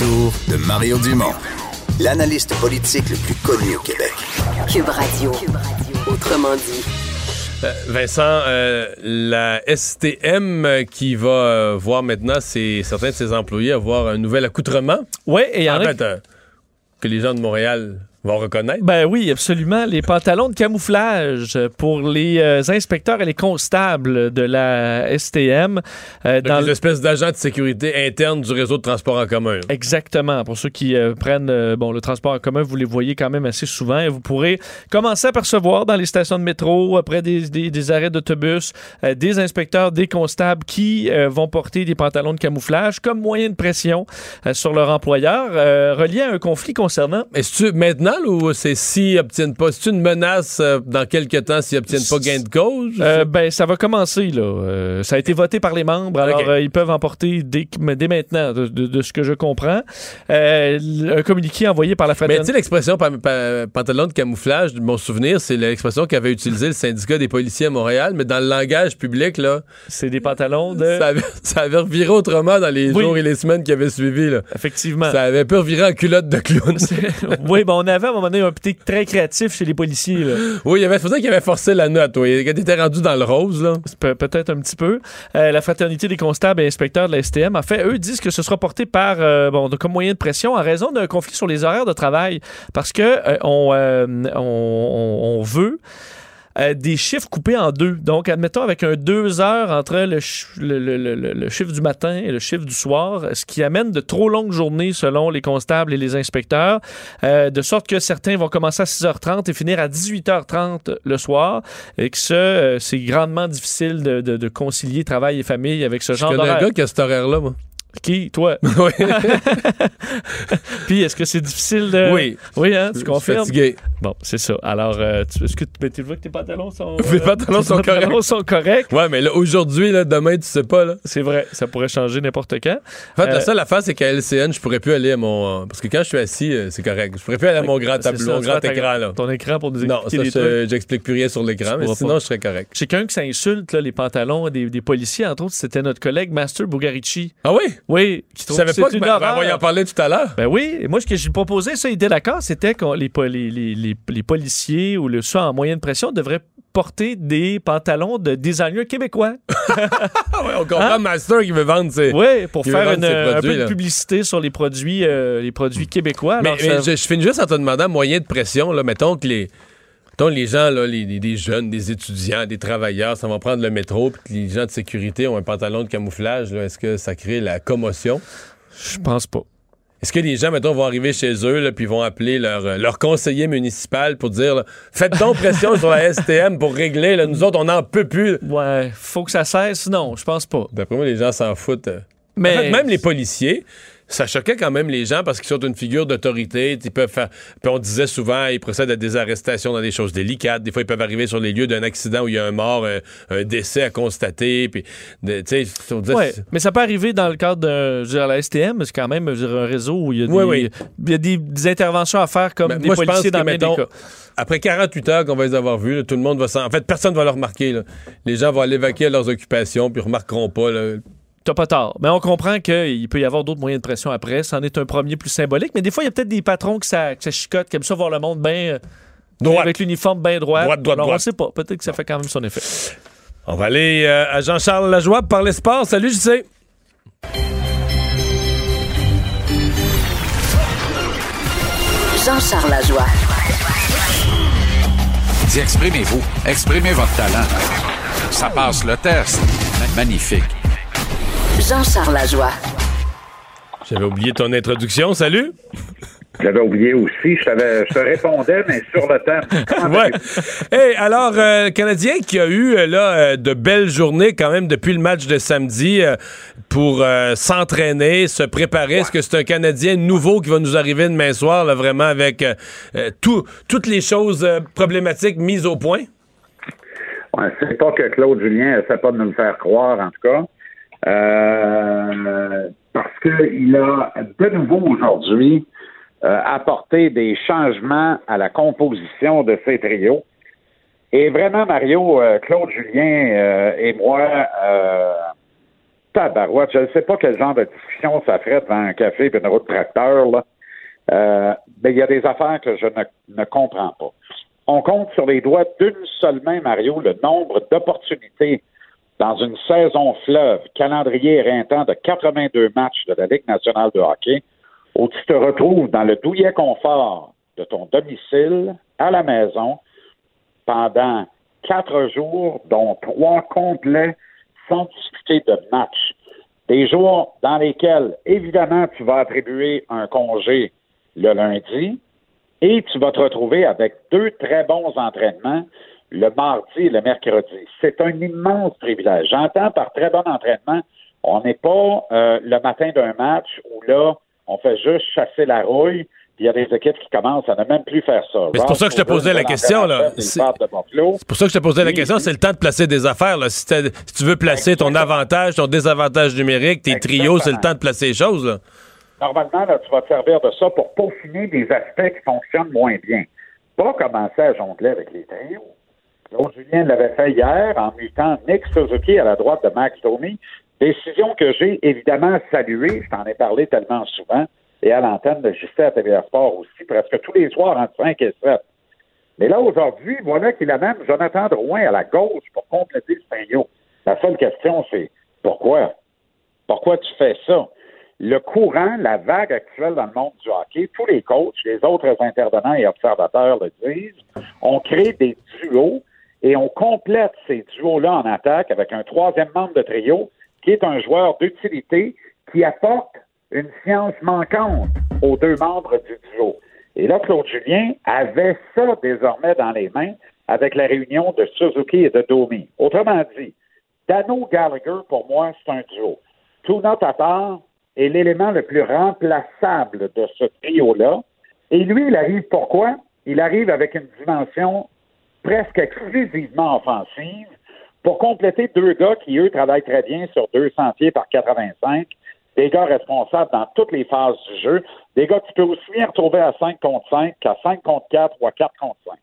Retour de Mario Dumont, l'analyste politique le plus connu au Québec. Cube Radio. Autrement dit. Euh, Vincent, euh, la STM qui va euh, voir maintenant ses- certains de ses employés avoir un nouvel accoutrement. Oui, et il y en En a fait, euh, que les gens de Montréal vont reconnaître? Ben oui, absolument. Les pantalons de camouflage pour les euh, inspecteurs et les constables de la STM. euh, dans les le- espèces d'agents de sécurité internes du réseau de transport en commun. Exactement. Pour ceux qui euh, prennent euh, bon, le transport en commun, vous les voyez quand même assez souvent et vous pourrez commencer à percevoir dans les stations de métro, après des, des- des arrêts d'autobus, des inspecteurs, des constables qui vont porter des pantalons de camouflage comme moyen de pression sur leur employeur, relié à un conflit concernant Est-ce maintenant ou c'est s'ils obtiennent pas, c'est une menace euh, dans quelques temps s'ils obtiennent pas gain de cause? Euh, ben, ça va commencer, là. Euh, ça a été voté par les membres, alors Ok. euh, ils peuvent emporter dès, dès maintenant, de, de- de ce que je comprends. Euh, un communiqué envoyé par la Mais tu sais, fraternité. l'expression pa- pa- pantalon de camouflage, de mon souvenir, c'est l'expression qu'avait utilisé le syndicat des policiers à Montréal, mais dans le langage public, là, C'est des pantalons de. ça, avait, ça avait reviré autrement dans les Oui. jours et les semaines qui avaient suivi. Là. Effectivement. Ça avait un peu reviré en culotte de clown. oui, ben on avait à un moment donné un petit très créatif chez les policiers. Là. oui, il y avait, faisait qu'il avait forcé la note. Oui. Quand il était rendu dans le rose, là. C'est Pe- Peut-être un petit peu. Euh, la fraternité des constables et inspecteurs de la STM, en fait, eux disent que ce sera porté par, euh, bon, comme moyen de pression en raison d'un conflit sur les horaires de travail. Parce que euh, euh, on- on veut. Euh, des chiffres coupés en deux. Donc, admettons, avec un deux heures entre le, ch- le, le- le- le- le chiffre du matin et le chiffre du soir, ce qui amène de trop longues journées selon les constables et les inspecteurs, euh, de sorte que certains vont commencer à 6h30 et finir à 18h30 le soir, et que ça, euh, c'est grandement difficile de, de- de concilier travail et famille avec ce Je genre connais un d'horaire. gars qui a cet horaire-là, moi. Qui, toi? oui. Puis, est-ce que c'est difficile de... Oui. Oui, hein, tu confirmes? fatigué. Bon, c'est ça. Alors, euh, tu, est-ce que tu, mais tu vois que tes pantalons sont... Mes euh, pantalons sont corrects. sont corrects. Ouais, mais là, aujourd'hui, là, demain, tu sais pas, là. C'est vrai, ça pourrait changer n'importe quand. En fait, Euh, la seule affaire, c'est qu'à LCN, je pourrais plus aller à mon. Parce que quand je suis assis, euh, c'est correct. Je pourrais plus aller à mon grand tableau, ça, mon tu grand écran, là. Ton écran pour nous Non, ça, je- j'explique plus rien sur l'écran, mais sinon, pas. je serais correct. J'ai quelqu'un qui s'insulte, là, les pantalons des, des policiers, entre autres, c'était notre collègue Master Bugarici. Ah oui? Oui, qui Tu trouve savais que pas que. une Ben, horreur. on va y en parler tout à l'heure? Ben oui, et moi ce que j'ai proposé, ça, il était d'accord, c'était que les, po- les, les, les, les policiers ou le ça en moyenne pression devraient porter des pantalons de designers québécois. Ah ouais, on comprend Hein? Master qui veut vendre ses. Oui, pour faire une, un peu de publicité sur les produits, euh, les produits québécois. Mais, Alors, mais ça- je, je finis juste en te demandant moyen de pression, là. Mettons que les. Mettons les gens, là, les, jeunes, des étudiants, des travailleurs, ça va prendre le métro, puis les gens de sécurité ont un pantalon de camouflage, est-ce que ça crée la commotion? je pense pas. Est-ce que les gens, mettons, vont arriver chez eux, là, puis vont appeler leur, euh, leur conseiller municipal pour dire là, Faites donc pression sur la STM pour régler, là, nous autres, on n'en peut plus. Ouais, faut que ça cesse. Non, je pense pas. D'après moi, les gens s'en foutent. euh. Mais En fait, même les policiers, ça choquait quand même les gens parce qu'ils sont une figure d'autorité. Ils peuvent faire. Puis on disait souvent, ils procèdent à des arrestations dans des choses délicates. Des fois, ils peuvent arriver sur les lieux d'un accident où il y a un mort, un, un décès à constater. Puis, tu sais, Ouais, mais ça peut arriver dans le cadre de je veux dire, la STM, c'est quand même je veux dire, un réseau où il y a des, Oui, oui. il y a des, des interventions à faire comme Ben, des moi, policiers que, dans des mettons, cas. Après 48 heures qu'on va les avoir vus, là, tout le monde va s'en. En fait, personne va le remarquer. là. Les gens vont aller vaquer à leurs occupations puis remarqueront pas. là. T'as pas tort. Mais on comprend qu'il peut y avoir d'autres moyens de pression après. C'en est un premier plus symbolique. Mais des fois, il y a peut-être des patrons que ça, que ça chicote, qui aiment ça voir le monde bien. Droite. Avec l'uniforme bien droit. Droite, droite, Alors, on droite. sait pas. Peut-être que ça fait quand même son effet. On va aller euh, à Jean-Charles Lajoie pour parler sport. Salut, JC. Jean-Charles Lajoie. Dis, exprimez-vous. Exprimez votre talent. Ça passe le test. Magnifique. Jean-Charles Lajoie. J'avais oublié ton introduction. Salut. J'avais oublié aussi. Je, je te répondais, mais sur le thème. Comment Ouais. Hey, alors, euh, le Canadien qui a eu euh, là euh, de belles journées quand même depuis le match de samedi euh, pour euh, s'entraîner, se préparer. Est-ce que c'est un Canadien nouveau qui va nous arriver demain soir, là, vraiment avec euh, euh, tout- toutes les choses euh, problématiques mises au point? Ouais, c'est pas que Claude Julien essaie pas de nous le faire croire, en tout cas. Euh, parce qu'il a de nouveau aujourd'hui euh, apporté des changements à la composition de ces trios. Et vraiment, Mario, euh, Claude Julien et moi, tabarouette, je ne sais pas quel genre de discussion ça ferait devant un café et une route tracteur, là. Mais il y a des affaires que je ne comprends pas. On compte sur les doigts d'une seule main, Mario, le nombre d'opportunités dans une saison fleuve, calendrier éreintant de 82 matchs de la Ligue nationale de hockey, où tu te retrouves dans le douillet confort de ton domicile, à la maison, pendant quatre jours, dont trois complets sans discuter de match. Des jours dans lesquels, évidemment, tu vas attribuer un congé le lundi et tu vas te retrouver avec deux très bons entraînements le mardi et le mercredi. C'est un immense privilège. J'entends par très bon entraînement, on n'est pas euh, le matin d'un match où là, on fait juste chasser la rouille, puis il y a des équipes qui commencent à ne même plus faire ça. C'est pour ça que je te posais la question. là. C'est pour ça que je te posais la question. C'est le temps de placer des affaires. Là. Si tu veux placer ton avantage, ton désavantage numérique, tes trios, c'est le temps de placer les choses. là. Normalement, là, tu vas te servir de ça pour peaufiner des aspects qui fonctionnent moins bien. Pas commencer à jongler avec les trios. Claude Julien l'avait fait hier en mutant Nick Suzuki à la droite de Max Domi. Décision que j'ai évidemment saluée. Je t'en ai parlé tellement souvent. Et à l'antenne de JC à TVA Sport aussi, presque tous les soirs entre 5 et 7. Mais là, aujourd'hui, voilà qu'il amène Jonathan Drouin à la gauche pour compléter le. La seule question, c'est pourquoi? Pourquoi tu fais ça? Le courant, la vague actuelle dans le monde du hockey, tous les coachs, les autres intervenants et observateurs le disent, on crée des duos et on complète ces duos-là en attaque avec un troisième membre de trio qui est un joueur d'utilité qui apporte une science manquante aux deux membres du duo. Et là, Claude Julien avait ça désormais dans les mains avec la réunion de Suzuki et de Domi. Autrement dit, Dano Gallagher, pour moi, c'est un duo. Tuna Tatar est l'élément le plus remplaçable de ce trio-là. Et lui, il arrive pourquoi? Il arrive avec une dimension presque exclusivement offensive pour compléter deux gars qui, eux, travaillent très bien sur 200 pieds par 85, des gars responsables dans toutes les phases du jeu, des gars que tu peux aussi bien retrouver à 5 contre 5 qu'à 5 contre 4 ou à 4 contre 5.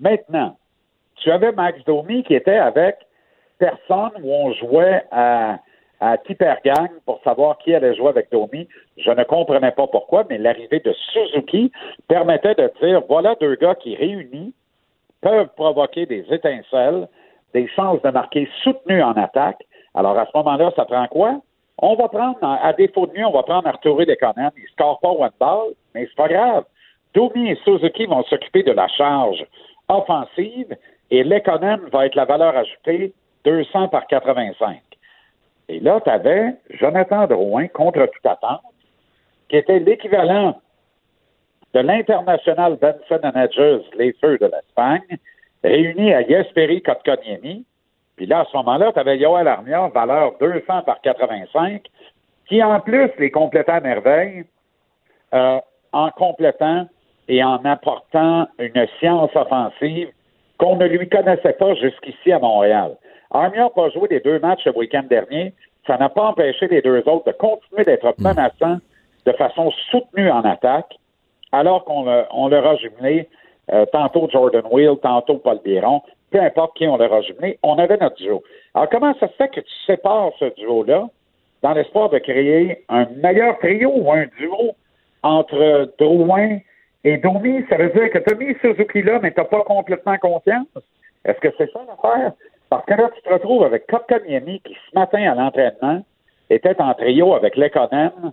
Maintenant, tu avais Max Domi qui était avec personne où on jouait à, à Gang pour savoir qui allait jouer avec Domi. Je ne comprenais pas pourquoi, mais l'arrivée de Suzuki permettait de dire voilà deux gars qui réunis peuvent provoquer des étincelles, des chances de marquer soutenues en attaque. Alors à ce moment-là, ça prend quoi? On va prendre, à défaut de mieux, on va prendre Arturo Lekonen. Il ne score pas one ball, mais c'est pas grave. Domi et Suzuki vont s'occuper de la charge offensive et Lekonen va être la valeur ajoutée 200 par 85. Et là, tu avais Jonathan Drouin contre toute attente, qui était l'équivalent de l'international Benson Managers, les feux de l'Espagne, réuni à Jesperi Kotkaniemi. Puis là, à ce moment-là, tu avais Yoel Armia, valeur 200 par 85, qui en plus les complétait à merveille euh, en complétant et en apportant une science offensive qu'on ne lui connaissait pas jusqu'ici à Montréal. Armia n'a pas joué les deux matchs le week-end dernier. Ça n'a pas empêché les deux autres de continuer d'être menaçants de façon soutenue en attaque, alors qu'on on leur a jumelé euh, tantôt Jordan Wheel, tantôt Paul Biron, peu importe qui on leur a jumelé, on avait notre duo. Alors, comment ça se fait que tu sépares ce duo-là dans l'espoir de créer un meilleur trio ou un duo entre Drouin et Domi? Ça veut dire que tu as mis Suzuki là, mais tu pas complètement confiance? Est-ce que c'est ça l'affaire? Parce que là, tu te retrouves avec Kotkaniemi qui, ce matin à l'entraînement, était en trio avec Lekonen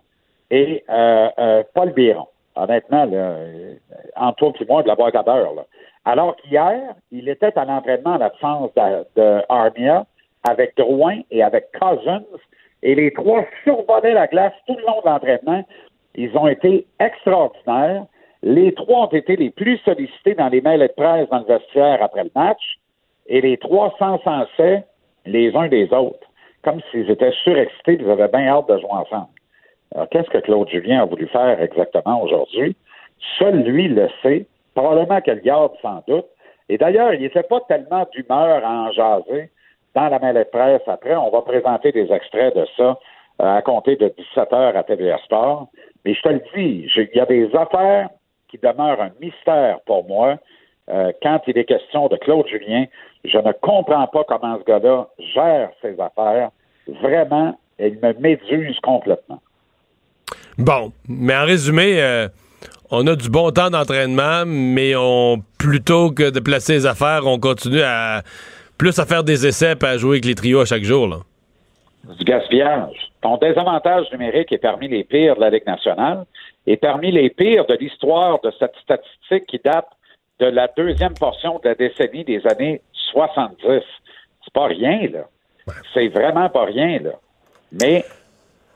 et euh, euh, Paul Biron. Honnêtement, là, euh, entre toi moi, de la boîte à beurre. Alors qu'hier, il était à l'entraînement à l'absence de, avec Drouin et avec Cousins, et les trois survolaient la glace tout le long de l'entraînement. Ils ont été extraordinaires. Les trois ont été les plus sollicités dans les mails de presse dans le vestiaire après le match, et les trois s'encensaient les uns des autres, comme s'ils étaient surexcités, ils avaient bien hâte de jouer ensemble. Alors, qu'est-ce que Claude Julien a voulu faire exactement aujourd'hui? Seul lui le sait, probablement qu'elle garde sans doute. Et d'ailleurs, il n'était pas tellement d'humeur à en jaser dans la mêlée de presse après. On va présenter des extraits de ça euh, à compter de 17 heures à TVA Sport. Mais je te le dis, il y a des affaires qui demeurent un mystère pour moi. Euh, quand il est question de Claude Julien, je ne comprends pas comment ce gars-là gère ses affaires. Vraiment, il me méduse complètement. Bon, mais en résumé, euh, on a du bon temps d'entraînement, mais on plutôt que de placer les affaires, on continue à plus à faire des essais et à jouer avec les trios à chaque jour. Là. du gaspillage. Ton désavantage numérique est parmi les pires de la Ligue nationale et parmi les pires de l'histoire de cette statistique qui date de la deuxième portion de la décennie des années 70. C'est pas rien, là. C'est vraiment pas rien, là. Mais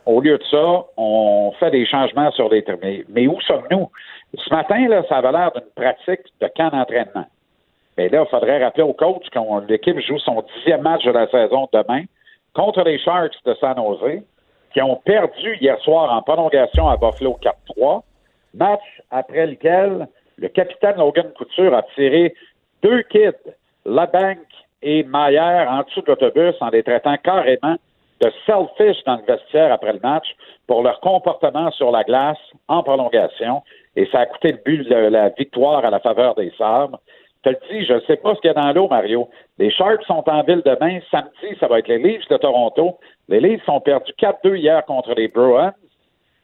au lieu de ça, on fait des changements sur les termes. Mais où sommes-nous? Ce matin, là, ça avait l'air d'une pratique de camp d'entraînement. Mais là, il faudrait rappeler au coach que l'équipe joue son dixième match de la saison demain contre les Sharks de San Jose, qui ont perdu hier soir en prolongation à Buffalo 4-3. Match après lequel le capitaine Logan Couture a tiré deux kids, LaBank et Maillère, en dessous de l'autobus en les traitant carrément de selfish dans le vestiaire après le match pour leur comportement sur la glace en prolongation. Et ça a coûté le but de la victoire à la faveur des Sabres. Je te le dis, je ne sais pas ce qu'il y a dans l'eau, Mario. Les Sharks sont en ville demain. Samedi, ça va être les Leafs de Toronto. Les Leafs ont perdu 4-2 hier contre les Bruins.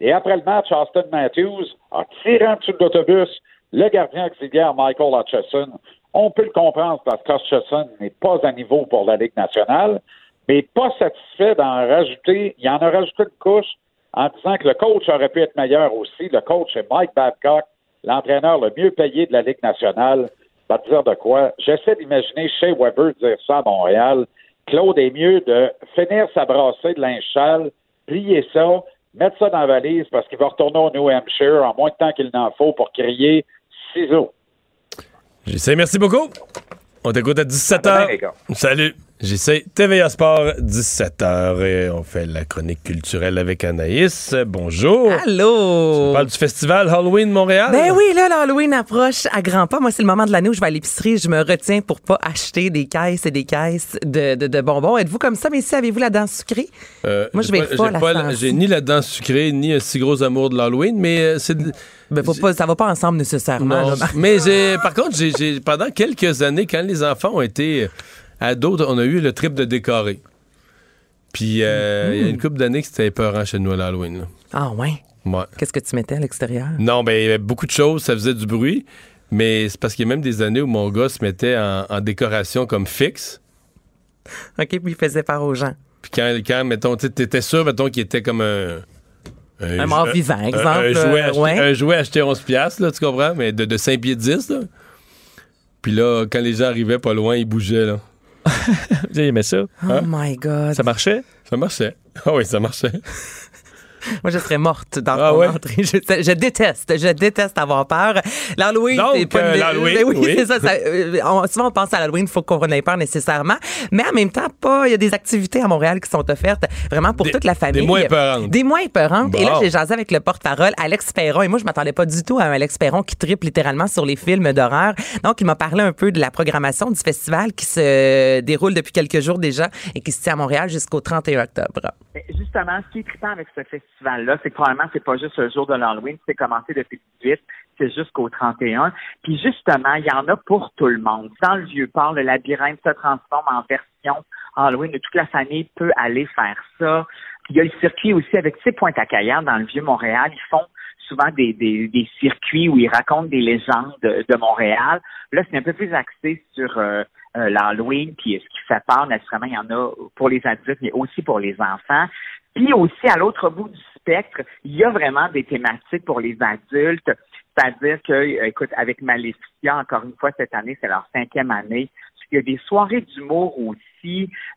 Et après le match, Austin Matthews a tiré en dessous de l'autobus le gardien auxiliaire Michael Hutchison. On peut le comprendre parce qu'Hutchison n'est pas à niveau pour la Ligue nationale, mais pas satisfait d'en rajouter. Il en a rajouté une couche en disant que le coach aurait pu être meilleur aussi. Le coach est Mike Babcock, l'entraîneur le mieux payé de la Ligue nationale. Va te dire de quoi? J'essaie d'imaginer Shea Weber dire ça à Montréal. Claude est mieux de finir sa brassée de linge sale, plier ça, mettre ça dans la valise parce qu'il va retourner au New Hampshire en moins de temps qu'il n'en faut pour crier ciseaux. J'essaie, merci beaucoup. On t'écoute à À 17h. demain, les gars. Salut. J'essaie TVA Sport, 17h. Et on fait la chronique culturelle avec Anaïs. Bonjour. Allô? On parle du festival Halloween Montréal? Ben oui, là, l'Halloween approche à grands pas. Moi, c'est le moment de l'année où je vais à l'épicerie. Je me retiens pour pas acheter des caisses et des caisses de, de, de bonbons. Êtes-vous comme ça, mais si avez-vous la dent sucrée? Euh, Moi, je vais pas- la-. J'ai ni la dent sucrée, ni un si gros amour de l'Halloween, mais euh, c'est. Ben, faut pas, ça va pas ensemble nécessairement. Non, là. mais j'ai, par contre, j'ai- pendant quelques années, quand les enfants ont été euh, ados, on a eu le trip de décorer. Puis, euh, il y a une couple d'années que c'était épeurant chez nous à l'Halloween. là. Ah ouais? Ouais. Qu'est-ce que tu mettais à l'extérieur? Non, ben, il y avait beaucoup de choses, ça faisait du bruit, mais c'est parce qu'il y a même des années où mon gars se mettait en, en décoration comme fixe. OK, puis il faisait part aux gens. Puis quand, quand mettons, tu étais sûr, mettons, qu'il était comme un. Un mort jou- vivant, un- exemple, Un, jouet, euh, acheté, ouais. un jouet acheté 11 piastres, là, tu comprends? Mais de, de 5 pieds 10, là. Puis là, quand les gens arrivaient pas loin, ils bougeaient, là. J'ai aimé ça. Oh my God. Ça marchait? Ça marchait. Ah oui, ça marchait. Moi, je serais morte dans Ah ton ouais? entrée. Je, je déteste, je déteste avoir peur. L'Halloween, c'est pas euh, une- l'Halloween, Ben oui, oui. c'est ça. ça, euh, on- souvent, on pense à l'Halloween, il faut qu'on ait peur nécessairement. Mais en même temps, pas. Il y a des activités à Montréal qui sont offertes vraiment pour Des- toute la famille. des moins épeurantes. Des moins épeurantes. Et là, j'ai jasé avec le porte-parole, Alex Perron. Et moi, je m'attendais pas du tout à un Alex Perron qui triple littéralement sur les films d'horreur. Donc, il m'a parlé un peu de la programmation du festival qui se déroule depuis quelques jours déjà et qui se tient à Montréal jusqu'au 31 octobre. Justement, ce qui est trippant avec ce c'est que probablement, c'est pas juste le jour de l'Halloween, c'est commencé depuis le 18, c'est jusqu'au 31. Puis justement, il y en a pour tout le monde. Dans le Vieux-Port, le labyrinthe se transforme en version Halloween. Toute la famille peut aller faire ça. Il y a le circuit aussi avec, tu sais, Pointe-à-Caillard, dans le Vieux-Montréal, ils font souvent des, des, des circuits où ils racontent des légendes de, de Montréal. Là, c'est un peu plus axé sur euh, euh, l'Halloween, puis ce qui fait peur, naturellement, il y en a pour les adultes, mais aussi pour les enfants. Puis aussi, à l'autre bout du spectre, il y a vraiment des thématiques pour les adultes. C'est-à-dire que, écoute, avec Maléficia, encore une fois, cette année, c'est leur cinquième année. Il y a des soirées d'humour aussi.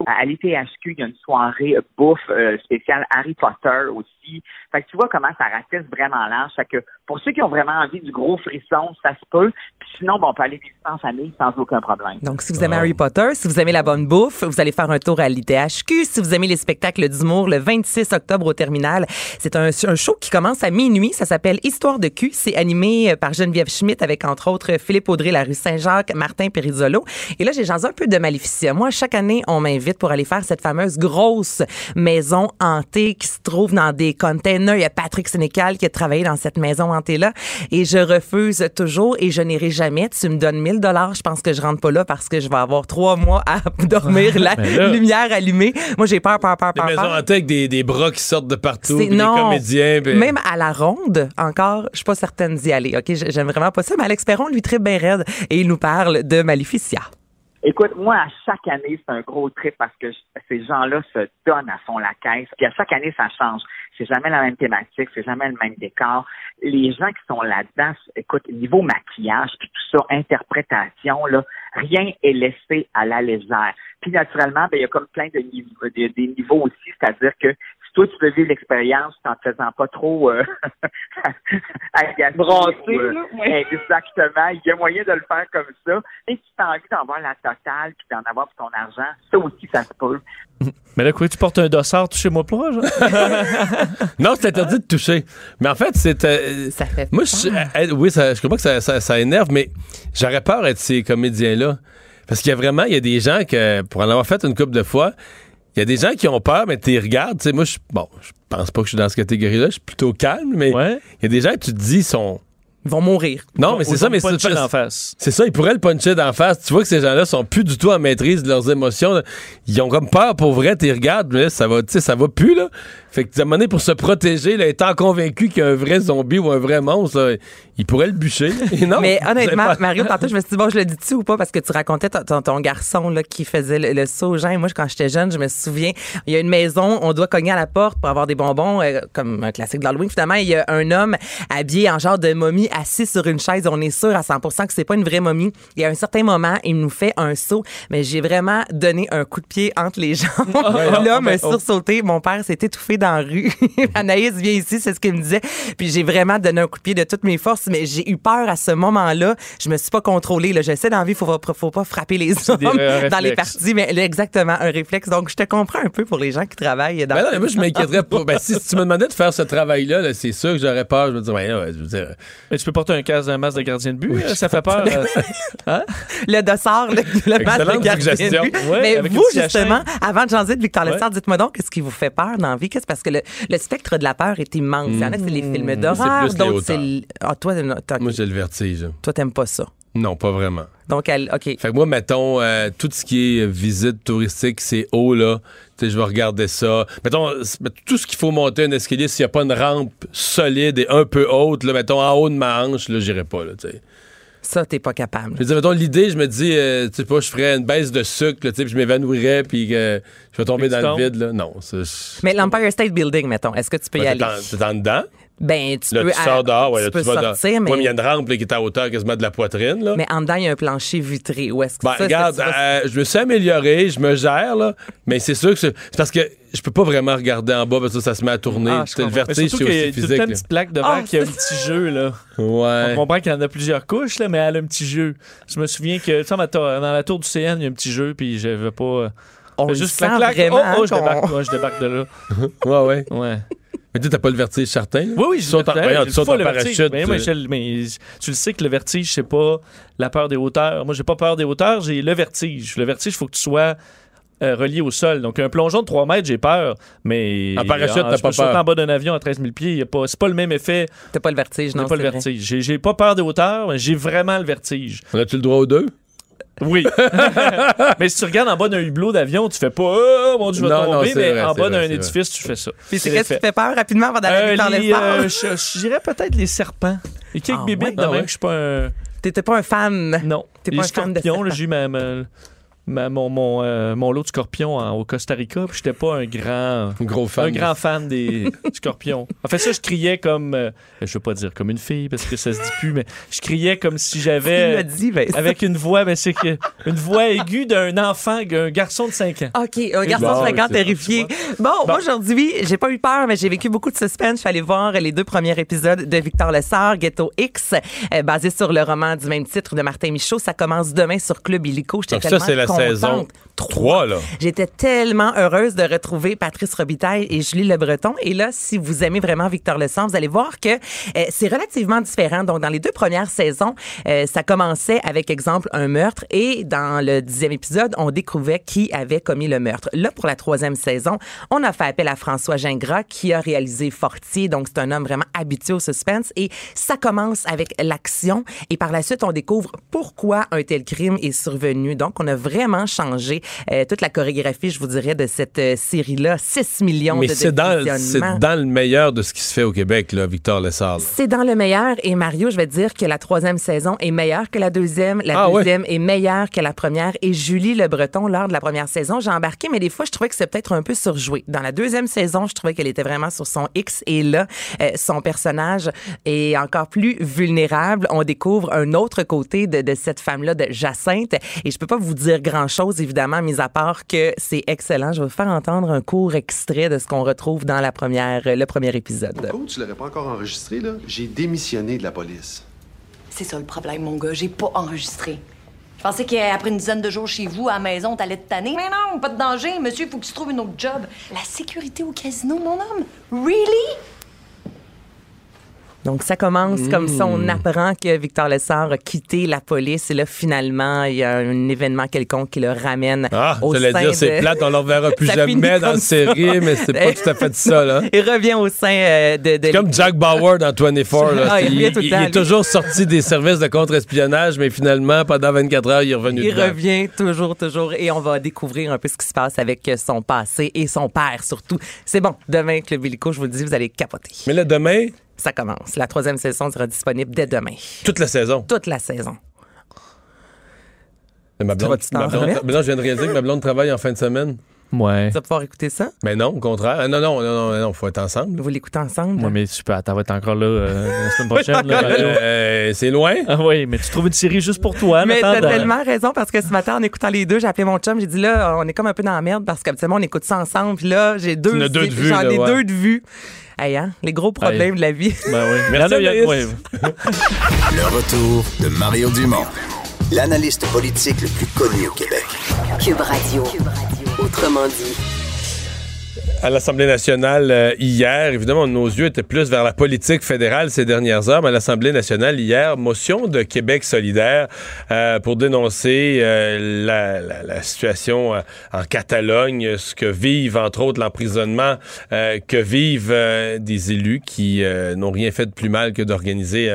À l'ITHQ, il y a une soirée bouffe euh, spéciale Harry Potter aussi. Fait que tu vois comment ça ratisse vraiment large. Fait que pour ceux qui ont vraiment envie du gros frisson, ça se peut. Puis sinon, bon, on peut aller visiter en famille sans aucun problème. Donc, si vous aimez Harry Potter, si vous aimez la bonne bouffe, vous allez faire un tour à l'ITHQ. Si vous aimez les spectacles d'humour, le 26 octobre au Terminal, c'est un, un show qui commence à minuit. Ça s'appelle Histoire de cul. C'est animé par Geneviève Schmidt avec, entre autres, Philippe Audrey, la rue Saint-Jacques, Martin Perizzolo. Et là, j'ai jasé un peu de Maléficia. Moi, chaque année, année, on m'invite pour aller faire cette fameuse grosse maison hantée qui se trouve dans des containers. Il y a Patrick Sénécal qui a travaillé dans cette maison hantée-là et je refuse toujours et je n'irai jamais. Tu me donnes 1000 dollars, je pense que je rentre pas là parce que je vais avoir trois mois à dormir la là- lumière allumée. Moi, j'ai peur, peur, peur, Des peur, maisons peur. hantées avec des, des bras qui sortent de partout, des comédiens. Même à la ronde, encore, je suis pas certaine d'y aller. OK, j'aime vraiment pas ça. Mais Alex Perron, lui, très bien raide et il nous parle de Maleficia. Écoute, moi, à chaque année, c'est un gros trip parce que ces gens-là se donnent à fond la caisse. Puis à chaque année, ça change. C'est jamais la même thématique, c'est jamais le même décor. Les gens qui sont là-dedans, écoute, niveau maquillage, puis tout ça, interprétation, là, rien est laissé à la légère. Puis naturellement, ben, il y a comme plein de niveaux, des, niveaux aussi, c'est-à-dire que toi, tu veux vivre l'expérience en te faisant pas trop euh, agacer, Brasser, ou, euh, là, ouais. Exactement. Il y a moyen de le faire comme ça. Et si tu as envie d'en avoir la totale puis d'en avoir pour ton argent, ça aussi, ça se peut. Mais là, quoi, tu portes un dossard, touchez-moi pas, genre? Non, c'est interdit de toucher. Mais en fait, c'est. euh, moi, je, euh, oui, ça, je comprends que ça, ça- ça énerve, mais j'aurais peur d'être ces comédiens-là. Parce qu'il y a vraiment, il y a des gens que, pour en avoir fait une couple de fois, il y a des gens qui ont peur, mais tu regardes. Tu sais, moi, je, bon, je pense pas que je suis dans cette catégorie-là. Je suis plutôt calme, mais il y a des gens que tu te dis sont. Ils vont mourir. Non, mais c'est ils ça, mais puncher c'est d'en face. C'est ça, ils pourraient le puncher d'en face. Tu vois que ces gens-là sont plus du tout en maîtrise de leurs émotions. Ils ont comme peur pour vrai, tu regardes, mais là, ça va, tu sais, ça va plus, là. Fait que, à un moment donné, pour se protéger, là, étant convaincu qu'il y a un vrai zombie ou un vrai monstre, là, il pourrait le bûcher. Et non, Mais honnêtement, pas- Mario, tantôt, je me suis dit, bon, je le dis-tu ou pas? Parce que tu racontais ton, ton- garçon là, qui faisait le, le saut aux gens. Et moi, quand j'étais jeune, je me souviens, il y a une maison, on doit cogner à la porte pour avoir des bonbons, euh, comme un classique de l'Halloween. Finalement, il y a un homme habillé en genre de momie assis sur une chaise. On est sûr à 100% que c'est pas une vraie momie. Et à un certain moment, il nous fait un saut, mais j'ai vraiment donné un coup de pied entre les jambes. L'homme a sursauté. Mon père s'est étouffé dans la rue. Anaïs vient ici, c'est ce qu'il me disait. Puis j'ai vraiment donné un coup de pied de toutes mes forces, mais j'ai eu peur à ce moment-là. Je me suis pas contrôlée. Là. Je sais, dans la vie, faut, pas- faut pas frapper les hommes des- un dans les parties, mais là, exactement, un réflexe. Donc, je te comprends un peu pour les gens qui travaillent dans Ben non, mais moi, je m'inquiéterais pas. Ben, si, si tu me demandais de faire ce travail-là, là, c'est sûr que j'aurais peur. Je me dis, ouais, là, je veux dire. Mais tu peux porter un casque d'un masque de gardien de but, euh, ça fait peur. euh. Hein? le dossard, le, le masque de gardien de but. Ouais, Mais vous, justement, avant de changer de Victor Ouais. Lessard, dites-moi donc, qu'est-ce qui vous fait peur dans la vie? Qu'est-ce parce que le, le spectre de la peur est immense. Il y en a, c'est les films C'est d'horreur, d'autres, c'est... Ah, toi, Moi, j'ai le vertige. toi, t'aimes pas ça. Non, pas vraiment. Donc, elle, OK. Fait que moi, mettons, euh, tout ce qui est visite touristique, c'est haut, là. Tu sais, je vais regarder ça. Mettons, tout ce qu'il faut monter un escalier, s'il n'y a pas une rampe solide et un peu haute, là, mettons, en haut de ma hanche, là, j'irai pas, là, tu sais. Ça, t'es pas capable. Je veux dire, mettons, l'idée, je me dis, euh, tu sais pas, je ferais une baisse de sucre, là, tu sais, puis je m'évanouirais, puis je vais tomber dans le vide, là. Non, Mais l'Empire State Building, mettons, est-ce que tu peux y Ben, aller? t'es en dedans. Ben, tu Là, peux, tu sors dehors, ouais, tu là, peux tu vas sortir, mais, Ouais, mais il y a une rampe là, qui est à hauteur quasiment de la poitrine, là. mais en dedans, il y a un plancher vitré. Où est-ce que Ben, ça, regarde, vas- euh, je me suis amélioré, je me gère, là, mais c'est sûr que c'est c'est parce que je peux pas vraiment regarder en bas parce que ça se met à tourner. Ah, je C'est le vertige, c'est surtout qu'il y a aussi tout le physique. temps une petite plaque devant Ah, qui a un petit jeu, là. Ouais. On comprend qu'il y en a plusieurs couches, là, mais elle a un petit jeu. Je me souviens que, tu sais, dans la tour du CN, il y a un petit jeu, puis je veux pas. euh, On juste sent clac, clac. vraiment, Oh, oh, je débarque, ouais, je débarque de là. ouais, ouais. Ouais. Mais tu t'as pas le vertige certain? là? Oui, oui, tu le- j'ai tu le sautes en vertige. parachute. Mais moi, euh, je- mais tu le sais que le vertige, c'est pas la peur des hauteurs. Moi, j'ai pas peur des hauteurs, j'ai le vertige. Le vertige, il faut que tu sois euh, relié au sol. Donc, un plongeon de 3 mètres, j'ai peur. Mais. En parachute, t'as je pas peur. en bas d'un avion à 13 000 pieds. pas- C'est pas le même effet. T'as pas le vertige, J'ai non? pas le vertige. J'ai- J'ai pas peur des hauteurs, mais j'ai vraiment le vertige. On a-tu le droit aux deux? Oui. mais si tu regardes en bas d'un hublot d'avion, tu fais pas Oh mon Dieu, je vais Non, non, tomber, c'est mais vrai, en bas d'un édifice, tu fais ça. Puis c'est qu'est-ce qui te fait peur rapidement avant d'aller Euh, avec Victor les, Lessard? euh, je, dirais peut-être les serpents. Et quelques Ah ouais? de Ah même ouais? que je suis pas un. T'étais pas un fan? Non. T'es les pas un fan de j'ai eu ma, ma- ma- mon, mon, euh, mon lot de scorpions au Costa Rica, puis j'étais pas un grand, gros fan. un grand fan des scorpions. En fait, ça, je criais comme, euh, je veux pas dire comme une fille parce que ça se dit plus, mais je criais comme si Tu j'avais l'as dit, ben, avec une voix, mais c'est que une voix aiguë d'un enfant, un garçon de 5 ans. OK, un garçon Bon, de 50 c'est- terrifié. Bon, moi, aujourd'hui, j'ai pas eu peur, mais j'ai vécu beaucoup de suspense. Je suis allée voir les deux premiers épisodes de Victor Lessard, Ghetto X, euh, basé sur le roman du même titre de Martin Michaud. Ça commence demain sur Club Illico. J'étais Donc ça, tellement c'est la contente. saison. Trois, là. J'étais tellement heureuse de retrouver Patrice Robitaille et Julie Le Breton. Et là, si vous aimez vraiment Victor Lesson, vous allez voir que euh, c'est relativement différent. Donc, dans les deux premières saisons, euh, ça commençait avec, exemple, un meurtre. Et dans le dixième épisode, on découvrait qui avait commis le meurtre. Là, pour la troisième saison, on a fait appel à François Gingras, qui a réalisé Fortier. Donc, c'est un homme vraiment habitué au suspense. Et ça commence avec l'action. Et par la suite, on découvre pourquoi un tel crime est survenu. Donc, on a vraiment changé euh, toute la chorégraphie, je vous dirais, de cette euh, série-là. 6 millions Mais de, c'est dans, c'est dans le meilleur de ce qui se fait au Québec, là, Victor Lessard. là. C'est dans le meilleur. Et Mario, je vais te dire que la troisième saison est meilleure que la deuxième. La Ah ouais? deuxième est meilleure que la première. Et Julie Le Breton, lors de la première saison, j'ai embarqué, mais des fois, je trouvais que c'est peut-être un peu surjoué. Dans la deuxième saison, je trouvais qu'elle était vraiment sur son X. Et là, euh, son personnage est encore plus vulnérable. On découvre un autre côté de, de cette femme-là, de Jacinthe. Et je peux pas vous dire grand-chose, évidemment, mis à part que c'est excellent. Je vais vous faire entendre un court extrait de ce qu'on retrouve dans la première, le premier épisode. Oh, tu l'aurais pas encore enregistré, là? J'ai démissionné de la police. C'est ça le problème, mon gars. J'ai pas enregistré. Je pensais qu'après une dizaine de jours chez vous, à la maison, t'allais te tanner. Mais non, pas de danger. Monsieur, il faut que tu trouves une autre job. La sécurité au casino, mon homme. Really? Donc, ça commence comme ça. On Hmm. apprend que Victor Lessard a quitté la police. Et là, finalement, il y a un événement quelconque qui le ramène Ah, au sein dire, c'est de- plate, on ne le reverra plus jamais dans la série, mais c'est pas tout à fait ça, là. Il revient au sein euh, de... de C'est comme Jack Bauer dans 24. Là. Ah, il est toujours sorti des services de contre-espionnage, mais finalement, pendant 24 heures, il est revenu Il dedans. revient toujours, toujours. Et on va découvrir un peu ce qui se passe avec son passé et son père, surtout. C'est bon. Demain, Club Illico, je vous le dis, vous allez capoter. Mais là, demain, Ça commence. La troisième saison sera disponible dès demain. toute la saison? Toute la saison. Mais ma Tu blonde, ma blonde- mais non, je viens de réaliser que ma blonde travaille en fin de semaine. Ouais. Tu vas pouvoir écouter ça? Mais non, au contraire. Ah, Non, non, non, non, non, faut être ensemble. Vous l'écoutez ensemble? Ouais, mais tu peux, attends, va être encore là euh, la semaine prochaine. Euh, c'est loin. Ah oui, mais tu trouves une série juste pour toi. Mais t'as tellement raison parce que ce matin, en écoutant les deux, j'ai appelé mon chum, j'ai dit là, on est comme un peu dans la merde parce qu'habituellement, on écoute ça ensemble. Puis là, j'ai deux, en as deux de vue, j'en ai ouais. deux de vue. Hey, hein, les gros problèmes de la vie. Ben oui. Merci. Le retour de Mario Dumont, l'analyste politique le plus connu au Québec. Cube Radio. Autrement dit. À l'Assemblée nationale euh, hier, évidemment, nos yeux étaient plus vers la politique fédérale ces dernières heures, mais à l'Assemblée nationale hier, motion de Québec solidaire euh, pour dénoncer euh, la, la- la situation euh, en Catalogne, ce que vivent, entre autres, l'emprisonnement euh, que vivent euh, des élus qui n'ont rien fait de plus mal que d'organiser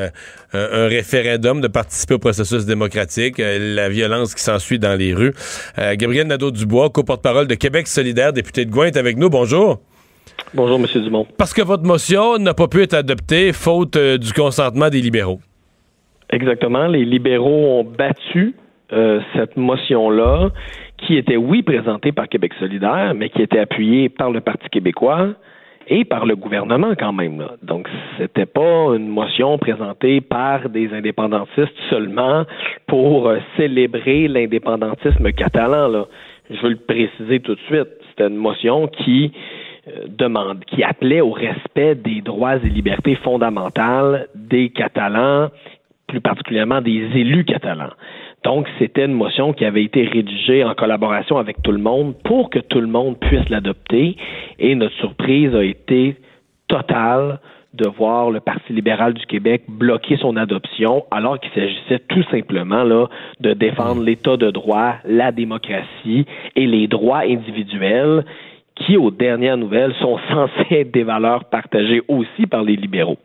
euh, un, référendum, de participer au processus démocratique, euh, la violence qui s'ensuit dans les rues. Euh, Gabriel Nadeau-Dubois, co-porte-parole de Québec solidaire, député de Gouin, est avec nous. Bonjour. Bonjour, M. Dumont. Parce que votre motion n'a pas pu être adoptée faute du consentement des libéraux. Exactement. Les libéraux ont battu euh, cette motion-là, qui était, oui, présentée par Québec solidaire, mais qui était appuyée par le Parti québécois et par le gouvernement quand même. Là. Donc, c'était pas une motion présentée par des indépendantistes seulement pour euh, célébrer l'indépendantisme catalan. Je veux le préciser tout de suite. C'était une motion qui euh, demande, qui appelait au respect des droits et libertés fondamentales des Catalans, plus particulièrement des élus catalans. Donc, c'était une motion qui avait été rédigée en collaboration avec tout le monde pour que tout le monde puisse l'adopter. Et notre surprise a été totale de voir le Parti libéral du Québec bloquer son adoption alors qu'il s'agissait tout simplement de défendre l'état de droit, la démocratie et les droits individuels qui, aux dernières nouvelles, sont censés être des valeurs partagées aussi par les libéraux.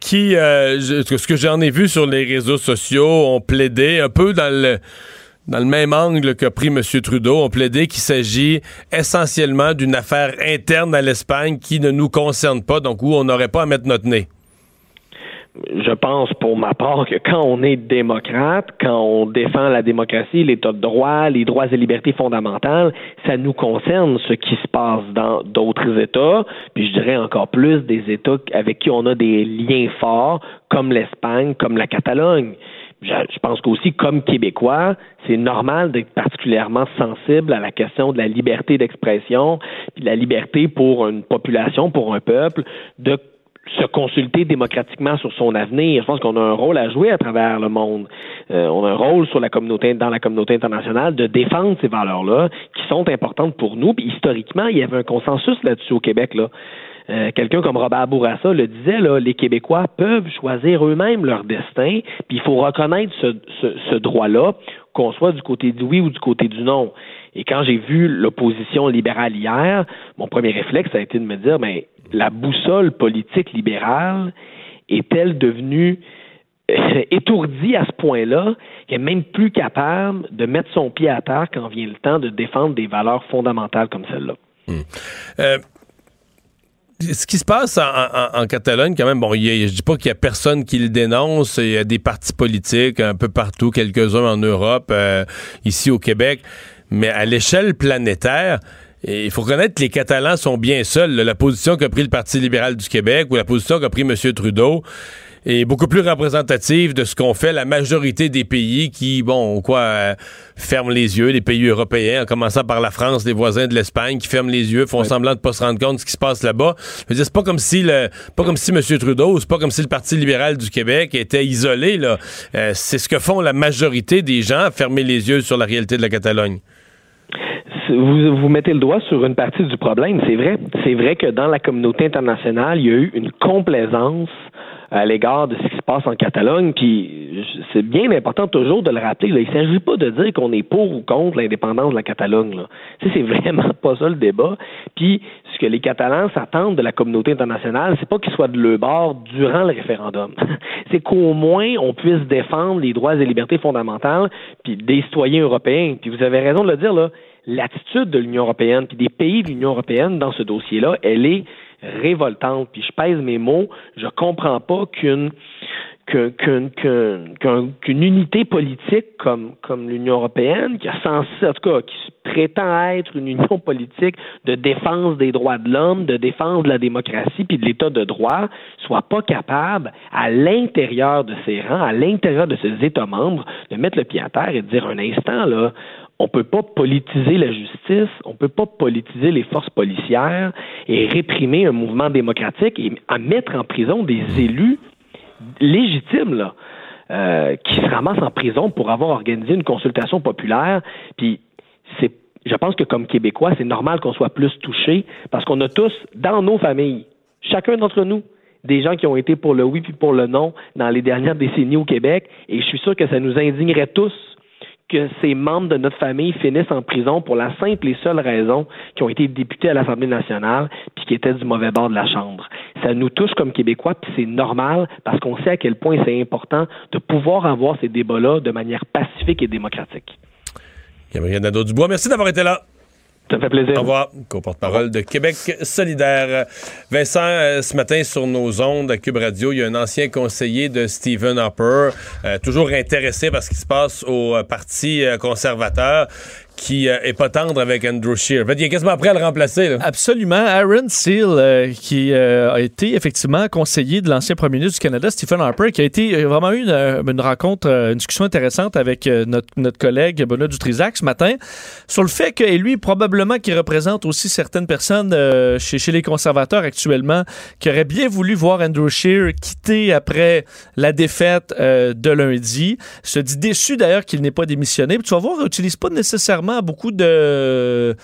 Qui, euh, ce que j'en ai vu sur les réseaux sociaux, ont plaidé un peu dans le dans le même angle qu'a pris M. Trudeau, ont plaidé qu'il s'agit essentiellement d'une affaire interne à l'Espagne qui ne nous concerne pas, donc où on n'aurait pas à mettre notre nez. Je pense pour ma part que quand on est démocrate, quand on défend la démocratie, l'état de droit, les droits et libertés fondamentales, ça nous concerne ce qui se passe dans d'autres États, puis je dirais encore plus des États avec qui on a des liens forts, comme l'Espagne, comme la Catalogne. Je, pense qu'aussi, comme Québécois, c'est normal d'être particulièrement sensible à la question de la liberté d'expression, de la liberté pour une population, pour un peuple, de se consulter démocratiquement sur son avenir. Je pense qu'on a un rôle à jouer à travers le monde. Euh, on a un rôle sur la communauté, dans la communauté internationale de défendre ces valeurs-là qui sont importantes pour nous. Puis historiquement, il y avait un consensus là-dessus au Québec. Là. Euh, quelqu'un comme Robert Bourassa le disait, là, les Québécois peuvent choisir eux-mêmes leur destin, puis il faut reconnaître ce, ce, ce droit-là, qu'on soit du côté du oui ou du côté du non. Et quand j'ai vu l'opposition libérale hier, mon premier réflexe a été de me dire, ben, la boussole politique libérale est-elle devenue euh, étourdie à ce point-là qu'elle est même plus capable de mettre son pied à terre quand vient le temps de défendre des valeurs fondamentales comme celle-là? Hmm. Euh, ce qui se passe en, Catalogne, quand même, bon, je dis pas qu'il y a personne qui le dénonce. Il y a des partis politiques un peu partout, quelques-uns en Europe, euh, ici au Québec, mais à l'échelle planétaire. il faut reconnaître que les Catalans sont bien seuls. la position qu'a pris le Parti libéral du Québec ou la position qu'a pris M. Trudeau, est beaucoup plus représentative de ce qu'ont fait la majorité des pays qui, bon, quoi, euh, ferment les yeux, les pays européens, en commençant par la France, les voisins de l'Espagne, qui ferment les yeux, font semblant de pas se rendre compte de ce qui se passe là-bas. Je veux dire, c'est pas comme si le, pas comme si M. Trudeau, c'est pas comme si le Parti libéral du Québec était isolé, là. Euh, c'est ce que font la majorité des gens, fermer les yeux sur la réalité de la Catalogne vous, mettez le doigt sur une partie du problème. C'est vrai. C'est vrai que dans la communauté internationale, il y a eu une complaisance à l'égard de ce qui se passe en Catalogne. Puis c'est bien important toujours de le rappeler. Il ne s'agit pas de dire qu'on est pour ou contre l'indépendance de la Catalogne. Là. c'est vraiment pas ça le débat. Puis ce que les Catalans s'attendent de la communauté internationale, c'est pas qu'ils soient de leur bord durant le référendum. c'est qu'au moins on puisse défendre les droits et libertés fondamentales puis des citoyens européens. Puis vous avez raison de le dire là. L'attitude de l'Union européenne puis des pays de l'Union européenne dans ce dossier-là, elle est révoltante. Puis je pèse mes mots, je comprends pas qu'une qu'une unité politique comme comme l'Union européenne, qui a censé, en tout cas, qui prétend être une union politique de défense des droits de l'homme, de défense de la démocratie puis de l'État de droit, soit pas capable à l'intérieur de ses rangs, à l'intérieur de ses États membres, de mettre le pied à terre et de dire un instant là, on peut pas politiser la justice, on peut pas politiser les forces policières et réprimer un mouvement démocratique et à mettre en prison des élus légitimes là. Euh, qui se ramassent en prison pour avoir organisé une consultation populaire. Puis c'est, je pense que comme Québécois, c'est normal qu'on soit plus touchés parce qu'on a tous dans nos familles, chacun d'entre nous, des gens qui ont été pour le oui puis pour le non dans les dernières décennies au Québec. Et je suis sûr que ça nous indignerait tous que ces membres de notre famille finissent en prison pour la simple et seule raison qu'ils ont été députés à l'Assemblée nationale puis qui étaient du mauvais bord de la Chambre. Ça nous touche comme Québécois, puis c'est normal parce qu'on sait à quel point c'est important de pouvoir avoir ces débats-là de manière pacifique et démocratique. Gabriel Nadeau-Dubois, merci d'avoir été là. Ça. Au revoir. Co-porte-parole de Québec solidaire. Vincent, euh, ce matin sur nos ondes à Cube Radio, il y a un ancien conseiller de Stephen Harper, euh, toujours intéressé par ce qui se passe au euh, Parti conservateur, qui euh, est pas tendre avec Andrew Shear. En fait, il est quasiment prêt à le remplacer. Absolument. Aaron Seal, euh, qui euh, a été effectivement conseiller de l'ancien premier ministre du Canada, Stephen Harper, qui a été vraiment eu une, rencontre, une discussion intéressante avec notre, collègue Benoît Dutrisac ce matin sur le fait que lui, probablement, qui représente aussi certaines personnes chez, les conservateurs actuellement, qui auraient bien voulu voir Andrew Shear quitter après la défaite de lundi, se dit déçu d'ailleurs qu'il n'ait pas démissionné. tu vas voir, il n'utilise pas nécessairement beaucoup de, euh,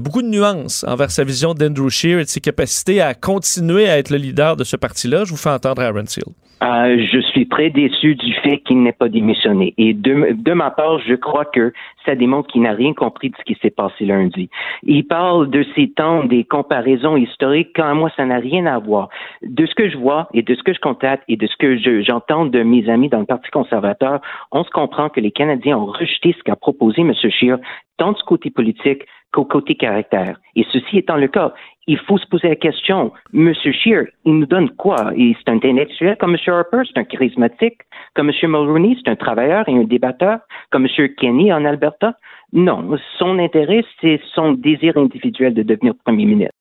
beaucoup de nuances envers sa vision d'Andrew Scheer et de ses capacités à continuer à être le leader de ce parti-là. Je vous fais entendre Aaron Seal. Euh, je suis très déçu du fait qu'il n'ait pas démissionné. Et de, ma part, je crois que ça démontre qu'il n'a rien compris de ce qui s'est passé lundi. Il parle de ces temps, des comparaisons historiques. Quand moi, ça n'a rien à voir. De ce que je vois et de ce que je constate et de ce que j'entends de mes amis dans le Parti conservateur, on se comprend que les Canadiens ont rejeté ce qu'a proposé M. Scheer, tant du côté politique qu'au côté caractère. Et ceci étant le cas, il faut se poser la question, M. Scheer, il nous donne quoi? C'est un intellectuel comme M. Harper, c'est un charismatique, comme M. Mulroney, c'est un travailleur et un débatteur, comme M. Kenny en Alberta? Non, son intérêt, c'est son désir individuel de devenir premier ministre.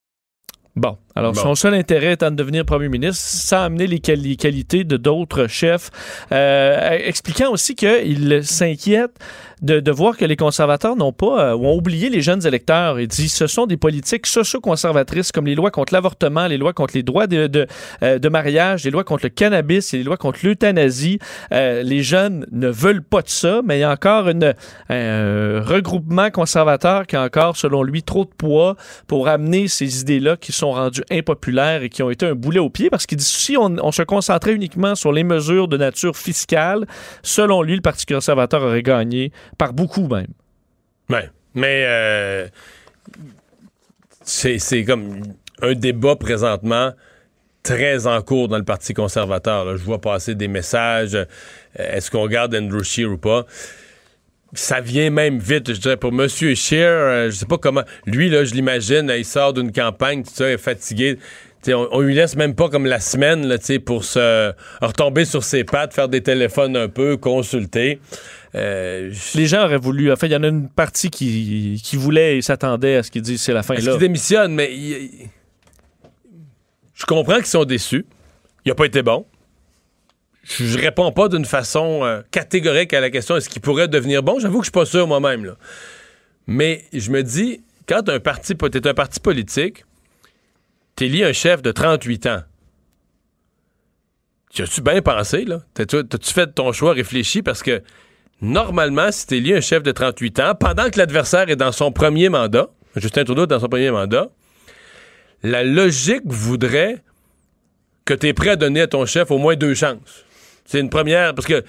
Bon, alors Bon. son seul intérêt étant de devenir premier ministre, sans amener les, quali- qualités de d'autres chefs, euh, expliquant aussi qu'il s'inquiète de, de voir que les conservateurs n'ont pas euh, ou ont oublié les jeunes électeurs. Il dit ce sont des politiques socio-conservatrices comme les lois contre l'avortement, les lois contre les droits de, de, euh, de mariage, les lois contre le cannabis et les lois contre l'euthanasie. Euh, les jeunes ne veulent pas de ça, mais il y a encore une, un regroupement conservateur qui a encore, selon lui, trop de poids pour amener ces idées-là qui sont rendues impopulaires et qui ont été un boulet au pied parce qu'il dit si on, se concentrait uniquement sur les mesures de nature fiscale, selon lui, le Parti conservateur aurait gagné par beaucoup même. Ouais. Mais euh, c'est comme un débat présentement très en cours dans le Parti conservateur. Je vois passer des messages. euh, Est-ce qu'on garde Andrew Scheer ou pas? Ça vient même vite, je dirais, pour M. Scheer. euh, je sais pas comment. Lui, là, je l'imagine, il sort d'une campagne, tout ça, il est fatigué. T'sais, on, on lui laisse même pas comme la semaine là, pour se retomber sur ses pattes, faire des téléphones un peu, consulter. Euh, Les gens auraient voulu. Enfin, il y en a une partie qui, qui voulait et s'attendait à ce qu'ils disent c'est la fin Est-ce là. qu'il démissionne? Mais il- je comprends qu'ils sont déçus. Il n'a pas été bon. Je, réponds pas d'une façon euh, catégorique à la question est-ce qu'il pourrait devenir bon? J'avoue que je suis pas sûr moi-même. Mais je me dis, quand un parti, t'es un parti politique, un chef de 38 ans. Tu as-tu bien pensé, là? T'as-tu fait ton choix réfléchi? Parce que normalement, si t'es lié un chef de 38 ans, pendant que l'adversaire est dans son premier mandat, Justin Trudeau est dans son premier mandat, la logique voudrait que tu es prêt à donner à ton chef au moins deux chances. C'est une première, parce que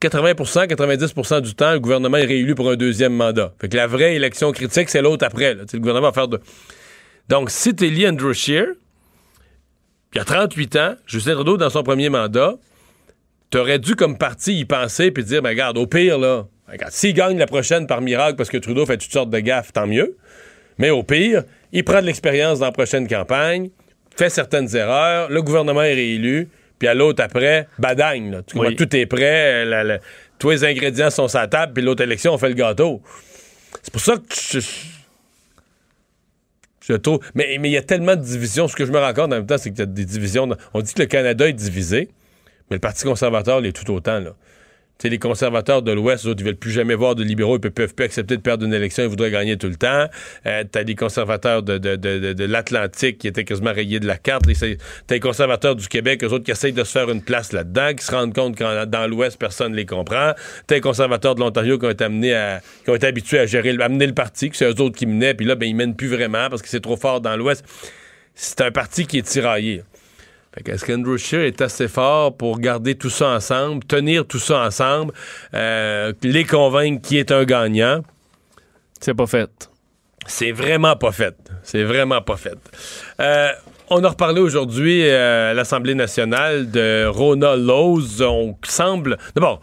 80% 90% du temps, le gouvernement est réélu pour un deuxième mandat. Fait que la vraie élection critique, c'est l'autre après. Le gouvernement va faire de... Donc, si à Andrew Scheer, il a 38 ans, Justin Trudeau dans son premier mandat, tu aurais dû, comme parti, y penser puis dire, ben regarde, au pire, là, regarde, s'il gagne la prochaine par miracle parce que Trudeau fait toutes sortes de gaffes, tant mieux. Mais au pire, il prend de l'expérience dans la prochaine campagne, fait certaines erreurs, le gouvernement est réélu, puis à l'autre après, badagne. là. Tu. Tout est prêt, la- la- tous les ingrédients sont sur la table, puis l'autre élection, on fait le gâteau. C'est pour ça que je, je trouve. Mais mais il y a tellement de divisions. Ce que je me rends compte en même temps, c'est qu'il y a des divisions. On dit que le Canada est divisé, mais le Parti conservateur l'est tout autant. Là. Tu sais, les conservateurs de l'Ouest, eux autres, ils veulent plus jamais voir de libéraux, ils ne peuvent plus accepter de perdre une élection, ils voudraient gagner tout le temps. Euh, t'as les conservateurs de, l'Atlantique qui étaient quasiment rayés de la carte. T'as les conservateurs du Québec, eux autres qui essayent de se faire une place là-dedans, qui se rendent compte que dans l'Ouest, personne ne les comprend. T'as les conservateurs de l'Ontario qui ont été amenés à, qui ont été habitués à gérer, à mener le parti, que c'est eux autres qui menaient, puis là, ben, ils mènent plus vraiment parce que c'est trop fort dans l'Ouest. C'est un parti qui est tiraillé. Est-ce qu'Andrew Scheer est assez fort pour garder tout ça ensemble, tenir tout ça ensemble, euh, les convaincre qu'il est un gagnant? C'est pas fait. C'est vraiment pas fait. C'est vraiment pas fait. Euh, on a reparlé aujourd'hui euh, à l'Assemblée nationale de Rona Laws. On semble. D'abord,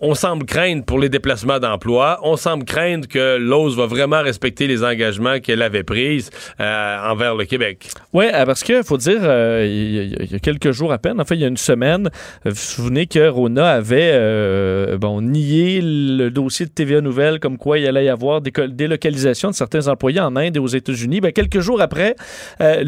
on semble craindre pour les déplacements d'emploi. On semble craindre que Laws va vraiment respecter les engagements qu'elle avait pris euh, envers le Québec. Oui, parce qu'il faut dire, euh, il y, a- quelques jours à peine, en fait, il y a une semaine, euh, vous vous souvenez que Rona avait euh, bon, nié le dossier de TVA Nouvelle comme quoi il allait y avoir des co- délocalisation de certains employés en Inde et aux États-Unis. Ben, quelques jours après, euh,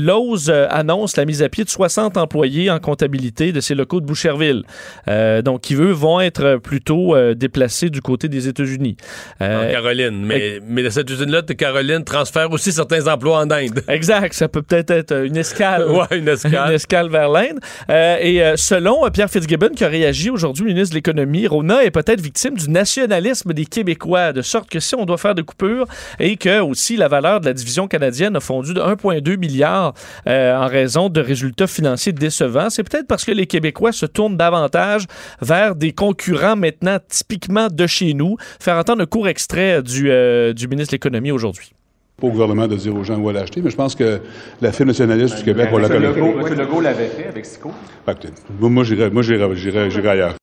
euh, annonce la mise à pied de 60 employés en comptabilité de ses locaux de Boucherville. Euh, donc, qui, eux, vont être plutôt euh, déplacés du côté des États-Unis. Euh, Caroline. Mais, mais de cette usine-là, de Caroline transfère aussi certains emplois en Inde. Exact, ça peut peut-être être une escale. Ouais, une escale. une escale vers l'Inde. Euh, et euh, selon euh, Pierre Fitzgibbon, qui a réagi aujourd'hui, ministre de l'Économie, Rona est peut-être victime du nationalisme des Québécois, de sorte que si on doit faire de coupures et que aussi la valeur de la division canadienne a fondu de 1,2 milliard euh, en raison de résultats financiers décevants, c'est peut-être parce que les Québécois se tournent davantage vers des concurrents maintenant typiquement de chez nous. Faire entendre un court extrait du, euh, du ministre de l'Économie aujourd'hui. pas au gouvernement de dire aux gens où aller acheter, mais je pense que la firme nationaliste du Québec va la. Legault, M. Legault l'avait fait avec Sico. Que, Moi, moi, j'irais, moi, j'irais, j'irais, j'irais ailleurs.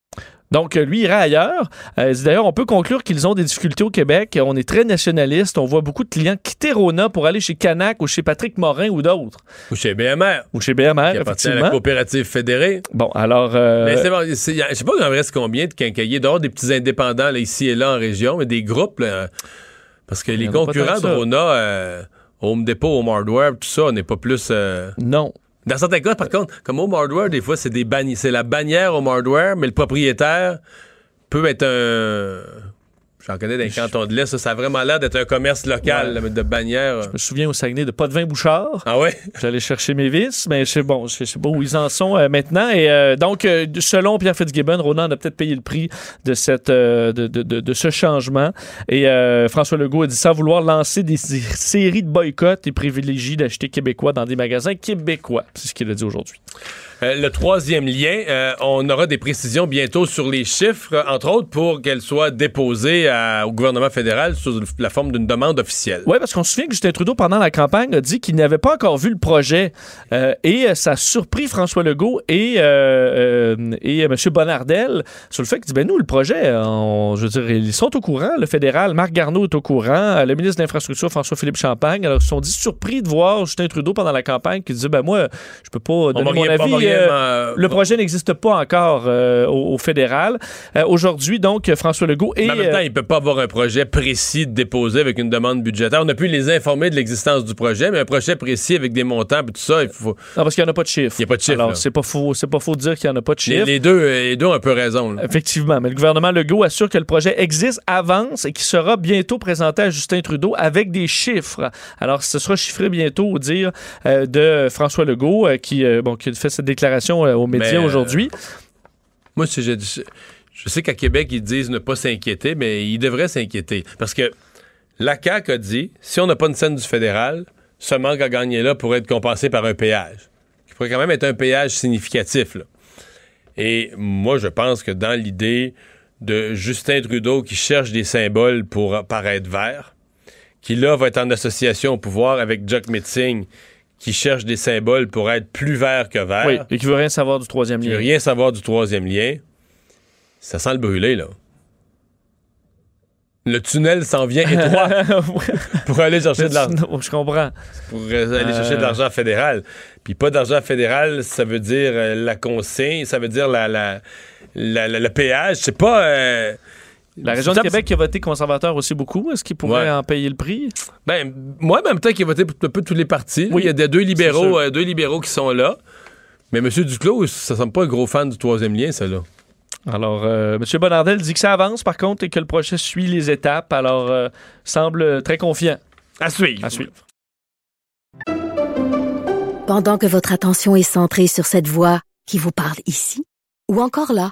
Donc, euh, lui ira ailleurs. Euh, D'ailleurs, on peut conclure qu'ils ont des difficultés au Québec. On est très nationaliste. On voit beaucoup de clients quitter Rona pour aller chez Canac ou chez Patrick Morin ou d'autres. Ou chez BMR. Ou chez BMR, Qui appartient à la coopérative fédérée. Bon, alors... euh, Mais c'est bon, je sais pas il en reste combien de quincailliers, dehors des petits indépendants là, ici et là en région, mais des groupes, là, parce que les concurrents de. Rona, euh, Home Depot, Home Hardware, tout ça, on n'est pas plus. euh, Non. Dans certains cas, par contre, comme Home Hardware, des fois, c'est des banni- c'est la bannière Home Hardware, mais le propriétaire peut être un. J'en connais dans les cantons de l'Est, ça, ça a vraiment l'air d'être un commerce local, de bannière. Je me souviens au Saguenay de pas de vin Bouchard. Ah ouais? J'allais chercher mes vis, mais je sais, bon, je sais pas où ils en sont euh, maintenant. Et euh, donc, euh, selon Pierre Fitzgibbon, Ronan a peut-être payé le prix de, cette, de, de- de- de ce changement. Et François Legault a dit ça, vouloir lancer des, des séries de boycotts et privilégie d'acheter québécois dans des magasins québécois. C'est ce qu'il a dit aujourd'hui. Euh, le troisième lien, euh, on aura des précisions bientôt sur les chiffres, entre autres pour qu'elles soient déposées à- au gouvernement fédéral sous la forme d'une demande officielle. Oui, parce qu'on se souvient que Justin Trudeau, pendant la campagne, a dit qu'il n'avait pas encore vu le projet. Euh, et ça a surpris François Legault et, et M. Bonnardel sur le fait qu'il dit, ben nous, le projet, on- je veux dire, ils sont au courant. Le fédéral, Marc Garneau est au courant. Le ministre de l'Infrastructure, François-Philippe Champagne. Alors, ils se sont dit surpris de voir Justin Trudeau pendant la campagne qui disait, ben moi, je peux pas donner mon avis. Euh, euh, le projet n'existe pas encore euh, au, au fédéral. Euh, Aujourd'hui, donc, François Legault et... Mais en même temps, il peut pas avoir un projet précis de déposer avec une demande budgétaire. On a pu les informer de l'existence du projet, mais un projet précis avec des montants et tout ça, il faut. Non, parce qu'il n'y en a pas de chiffre. Il n'y a pas de chiffre. Alors, c'est pas faux, c'est pas faux de dire qu'il n'y en a pas de les, chiffre. les deux, les deux ont un peu raison. là. Effectivement, mais le gouvernement Legault assure que le projet existe, avance et qu'il sera bientôt présenté à Justin Trudeau avec des chiffres. Alors, ce sera chiffré bientôt au dire de François Legault qui, bon, qui fait cette déclaration euh, aux médias euh, aujourd'hui. Moi, si je, je sais qu'à Québec, ils disent ne pas s'inquiéter, mais ils devraient s'inquiéter. Parce que la CAQ a dit si on n'a pas une scène du fédéral, ce manque à gagner là pourrait être compensé par un péage. Qui pourrait quand même être un péage significatif. là. Et moi, je pense que dans l'idée de Justin Trudeau qui cherche des symboles pour paraître vert, qui là va être en association au pouvoir avec Jack Metzing, qui cherche des symboles pour être plus vert que vert Oui, et qui veut rien savoir du troisième qui lien. veut rien savoir du troisième lien, ça sent le brûler, là. Le tunnel s'en vient étroit pour aller chercher de l'argent. Je comprends. Pour euh, aller chercher de l'argent fédéral. Puis pas d'argent fédéral, ça veut dire euh, la consigne, ça veut dire la, la, la- la- le péage. C'est pas. euh, La région de Québec qui a voté conservateur aussi beaucoup. Est-ce qu'il pourrait Ouais. en payer le prix? Ben, moi, en même temps, qui a voté pour un peu tous les partis. Oui, Il y a des deux libéraux, euh, deux libéraux qui sont là. Mais M. Duclos, ça semble pas un gros fan du troisième lien, ça, là. Alors, euh, M. Bonardel dit que ça avance, par contre, et que le projet suit les étapes. Alors, euh, semble très confiant. À suivre. À suivre. Pendant que votre attention est centrée sur cette voix qui vous parle ici, ou encore là,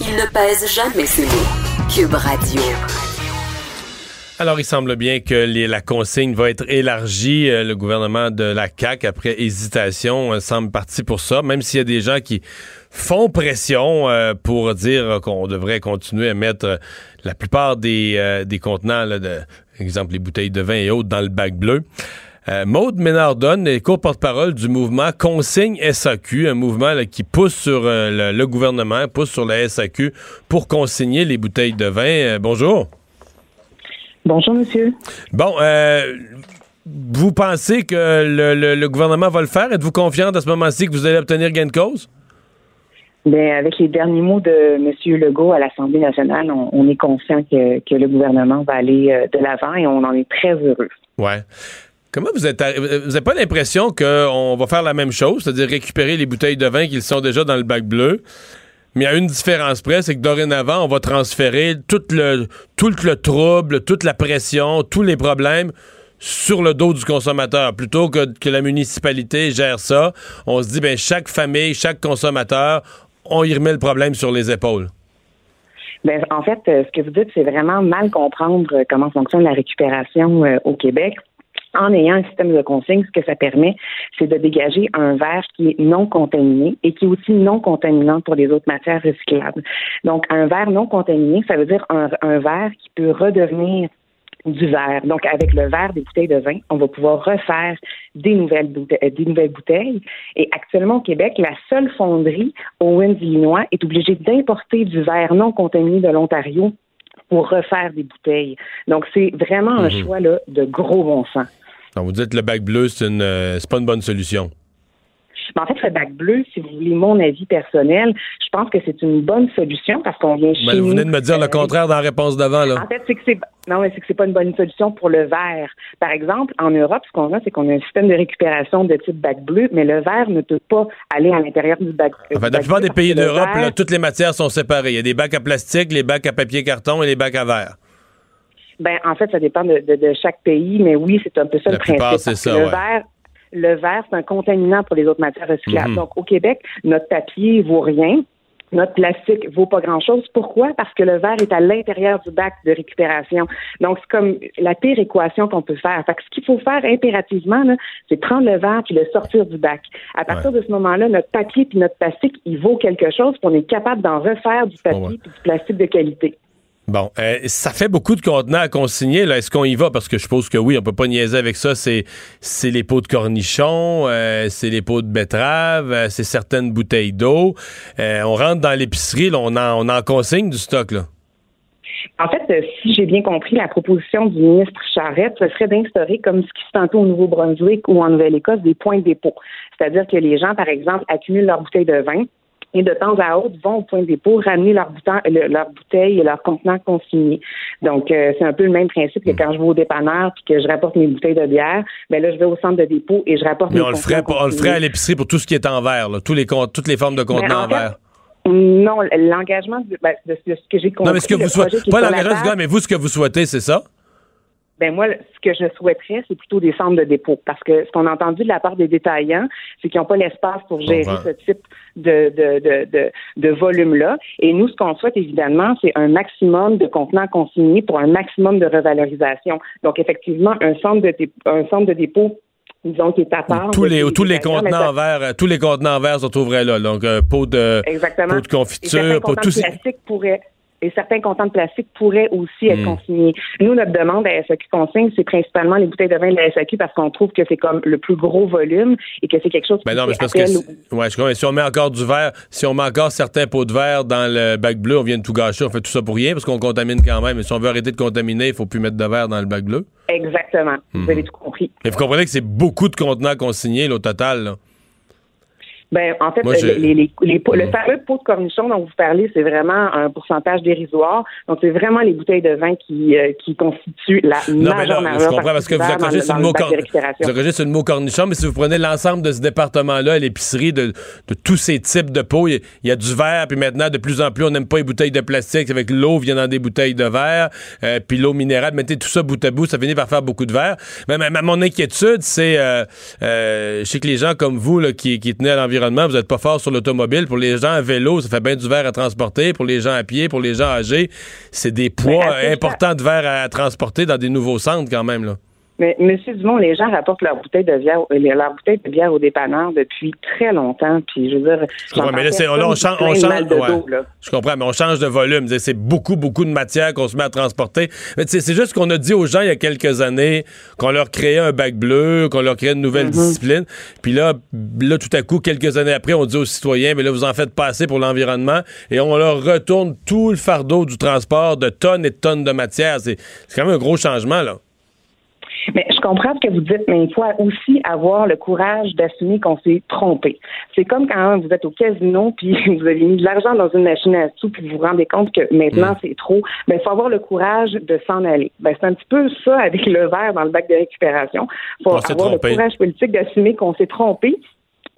Il ne pèse jamais ses mots. Cube Radio. Alors, il semble bien que la consigne va être élargie. Euh, le gouvernement de la CAQ, après hésitation, euh, semble parti pour ça, même s'il y a des gens qui font pression euh, pour dire qu'on devrait continuer à mettre la plupart des, contenants, exemple les bouteilles de vin et autres, dans le bac bleu. Euh, Maude Ménardon est co-porte-parole du mouvement Consigne SAQ, un mouvement là, qui pousse sur euh, le, le gouvernement, pousse sur la SAQ pour consigner les bouteilles de vin. Euh, bonjour. Bonjour, monsieur. Bon, vous pensez que le, le- le gouvernement va le faire? Êtes-vous confiante à ce moment-ci que vous allez obtenir gain de cause? Ben, avec les derniers mots de M. Legault à l'Assemblée nationale, on, on est conscient que, que le gouvernement va aller de l'avant et on en est très heureux. Ouais. Comment vous êtes arri- vous n'avez pas l'impression qu'on va faire la même chose, c'est-à-dire récupérer les bouteilles de vin qui sont déjà dans le bac bleu, mais à une différence près, c'est que dorénavant, on va transférer tout le, tout le trouble, toute la pression, tous les problèmes sur le dos du consommateur. Plutôt que, que la municipalité gère ça, on se dit, ben chaque famille, chaque consommateur, on y remet le problème sur les épaules. Ben, en fait, euh, ce que vous dites, c'est vraiment mal comprendre euh, comment fonctionne la récupération euh, au Québec. En ayant un système de consigne, ce que ça permet, c'est de dégager un verre qui est non contaminé et qui est aussi non contaminant pour les autres matières recyclables. Donc, un verre non contaminé, ça veut dire un, verre qui peut redevenir du verre. Donc, avec le verre des bouteilles de vin, on va pouvoir refaire des nouvelles bouteilles. euh. Et actuellement, au Québec, la seule fonderie Owens, Illinois, est obligée d'importer du verre non contaminé de l'Ontario pour refaire des bouteilles. Donc, c'est vraiment un Mhm. choix là, de gros bon sens. Donc, vous dites que le bac bleu, c'est une, euh, c'est pas une bonne solution. Mais en fait, le bac bleu, si vous voulez mon avis personnel, je pense que c'est une bonne solution parce qu'on vient chez Mais vous nous, venez de me dire le euh, contraire dans la réponse d'avant, là. En fait, c'est que c'est non, mais c'est que c'est pas une bonne solution pour le verre. Par exemple, en Europe, ce qu'on a, c'est qu'on a un système de récupération de type bac bleu, mais le verre ne peut pas aller à l'intérieur du bac. Enfin, bac la plupart des pays le d'Europe, toutes les matières sont séparées. Il y a des bacs à plastique, les bacs à papier carton et les bacs à verre. Ben, en fait, ça dépend de, de- de chaque pays, mais oui, c'est un peu ça La le principe. plupart, ça, Le ouais. verre, le verre, c'est un contaminant pour les autres matières recyclables. Mhm. Donc, au Québec, notre papier vaut rien. Notre plastique vaut pas grand-chose. Pourquoi? Parce que le verre est à l'intérieur du bac de récupération. Donc, c'est comme la pire équation qu'on peut faire. Fait que ce qu'il faut faire impérativement, c'est prendre le verre puis le sortir du bac. À partir de ce moment-là, notre papier puis notre plastique, il vaut quelque chose puis on est capable d'en refaire du papier ouais. puis du plastique de qualité. Bon, euh, ça fait beaucoup de contenants à consigner. Là, est-ce qu'on y va? Parce que je suppose que oui, on peut pas niaiser avec ça. C'est c'est les pots de cornichons, euh, c'est les pots de betterave, euh, c'est certaines bouteilles d'eau. On rentre dans l'épicerie, là, on en on en consigne du stock là. En fait, si j'ai bien compris, la proposition du ministre Charette, ce serait d'instaurer, comme ce qui se tentait au Nouveau-Brunswick ou en Nouvelle-Écosse, des points de dépôt. C'est-à-dire que les gens, par exemple, accumulent leurs bouteilles de vin et de temps à autre vont au point de dépôt ramener leurs bouteilles, et leurs contenants consignés. Donc, euh, c'est un peu le même principe que quand je vais au dépanneur puis que je rapporte mes bouteilles de bière, ben là, je vais au centre de dépôt et je rapporte Mais mes on le ferait, on le ferait à l'épicerie pour tout ce qui est en verre, là, tous les toutes les formes de contenants en en fait, verre. Non, l'engagement ben, de, de ce que j'ai compris. Non, mais ce que vous souhaitez, pas l'engagement du gars, mais vous, ce que vous souhaitez, c'est ça? Ben moi, ce que je souhaiterais, c'est plutôt des centres de dépôt. Parce que ce qu'on a entendu de la part des détaillants, c'est qu'ils n'ont pas l'espace pour gérer ce type de, de, de, de, volume-là. Et nous, ce qu'on souhaite, évidemment, c'est un maximum de contenants consignés pour un maximum de revalorisation. Donc, effectivement, un centre de, dé- un centre de dépôt disons qui est à part. Tous les, tous les contenants en verre, euh, tous les contenants en verre se trouveraient là. Donc, euh, pot de, pot de confiture, pot tout plastique et certains contenants de plastique pourraient aussi être Hmm. consignés. Nous, notre demande à SAQ Consigne, c'est principalement les bouteilles de vin de la SAQ parce qu'on trouve que c'est comme le plus gros volume et que c'est quelque chose Ben qui non, mais parce que si- ouais, je comprends. si on met encore du verre, si on met encore certains pots de verre dans le bac bleu, on vient de tout gâcher, on fait tout ça pour rien parce qu'on contamine quand même. Mais si on veut arrêter de contaminer, il faut plus mettre de verre dans le bac bleu. Exactement. Mhm. Vous avez tout compris. Mais vous comprenez que c'est beaucoup de contenants consignés là, au total. là. Ben, en fait, Moi, les, les- les pots- le Mhm. fameux pot de cornichon dont vous parlez, c'est vraiment un pourcentage dérisoire. Donc, c'est vraiment les bouteilles de vin qui, euh, qui constituent la Non, mais majeure, là, je comprends parce que vous accrochez sur le mot vous accrochez sur le mot cornichon, mais si vous prenez l'ensemble de ce département-là, à l'épicerie, de, de tous ces types de pots, il y, a- il y a du verre, puis maintenant, de plus en plus, on n'aime pas les bouteilles de plastique, avec l'eau vient dans des bouteilles de verre, euh, puis l'eau minérale, mettez tout ça bout à bout, ça finit par faire beaucoup de verre. Mais ma- ma- mon inquiétude, c'est, euh, euh, je sais que les gens comme vous, là, qui, qui tenaient à l'environnement, vous n'êtes pas fort sur l'automobile. Pour les gens à vélo, ça fait bien du verre à transporter. Pour les gens à pied, pour les gens âgés, c'est des poids importants de verre à transporter dans des nouveaux centres quand même, là. Mais Monsieur Dumont, les gens rapportent leur bouteille de bière, leur bouteille de bière au dépanneur depuis très longtemps. Puis je veux dire, Je comprends, mais là, c'est, là, on change, on change- ouais. je comprends, mais on change de volume. C'est beaucoup, beaucoup de matière qu'on se met à transporter. Mais c'est juste qu'on a dit aux gens il y a quelques années qu'on leur créait un bac bleu, qu'on leur créait une nouvelle discipline. Puis là, là, tout à coup, quelques années après, on dit aux citoyens, mais là, vous en faites pas assez pour l'environnement. Et on leur retourne tout le fardeau du transport de tonnes et de tonnes de matière. C'est, c'est quand même un gros changement, là. Mais je comprends ce que vous dites, mais il faut aussi avoir le courage d'assumer qu'on s'est trompé. C'est comme quand vous êtes au casino puis vous avez mis de l'argent dans une machine à sous puis vous vous rendez compte que maintenant c'est trop. Ben il faut avoir le courage de s'en aller. Ben c'est un petit peu ça avec le verre dans le bac de récupération. Il faut On avoir le courage politique d'assumer qu'on s'est trompé.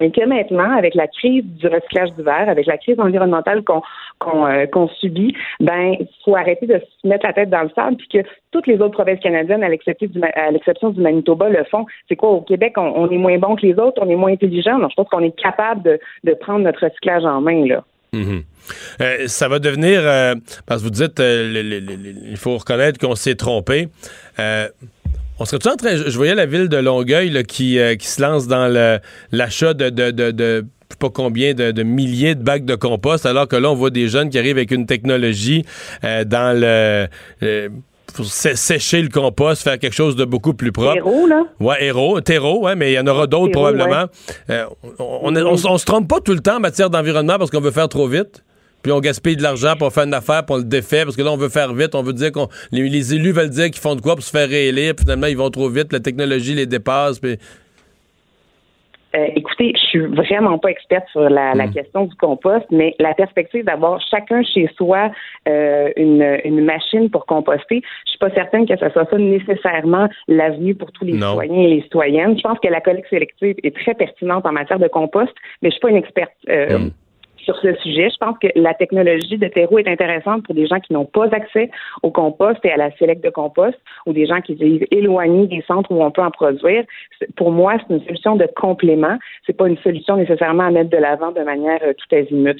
Et que maintenant, avec la crise du recyclage du verre, avec la crise environnementale qu'on qu'on euh, subit, ben faut arrêter de se mettre la tête dans le sable, puis que toutes les autres provinces canadiennes, à l'exception du, du Manitoba, le font. C'est quoi au Québec, on, est moins bon que les autres, on est moins intelligent? Donc je pense qu'on est capable de, de prendre notre recyclage en main là. Mhm. Euh, ça va devenir, euh, parce que vous dites, euh, il faut reconnaître qu'on s'est trompé. On serait-tu en train, je, voyais la ville de Longueuil là, qui, euh, qui se lance dans l'achat de, de, de, de pas combien de, de milliers de bacs de compost, alors que là, on voit des jeunes qui arrivent avec une technologie euh, dans le... euh, pour sé- sécher le compost, faire quelque chose de beaucoup plus propre. Terreau, là? Ouais, héros, terreau, ouais, mais il y en aura d'autres probablement. Euh, on, on se trompe pas tout le temps en matière d'environnement parce qu'on veut faire trop vite. Puis on gaspille de l'argent pour faire une affaire, puis on le défait, parce que là, on veut faire vite, on veut dire qu'on. Les, les élus veulent dire qu'ils font de quoi pour se faire réélire, puis finalement, ils vont trop vite, la technologie les dépasse, puis. Euh, écoutez, je suis vraiment pas experte sur la, la question du compost, mais la perspective d'avoir chacun chez soi euh, une, une machine pour composter, je suis pas certaine que ce soit ça nécessairement l'avenue pour tous les Non. citoyens et les citoyennes. Je pense que la collecte sélective est très pertinente en matière de compost, mais je suis pas une experte. euh, Sur ce sujet, je pense que la technologie de terreau est intéressante pour des gens qui n'ont pas accès au compost et à la sélecte de compost ou des gens qui vivent éloignés des centres où on peut en produire. Pour moi, c'est une solution de complément. C'est pas une solution nécessairement à mettre de l'avant de manière euh, tout azimut.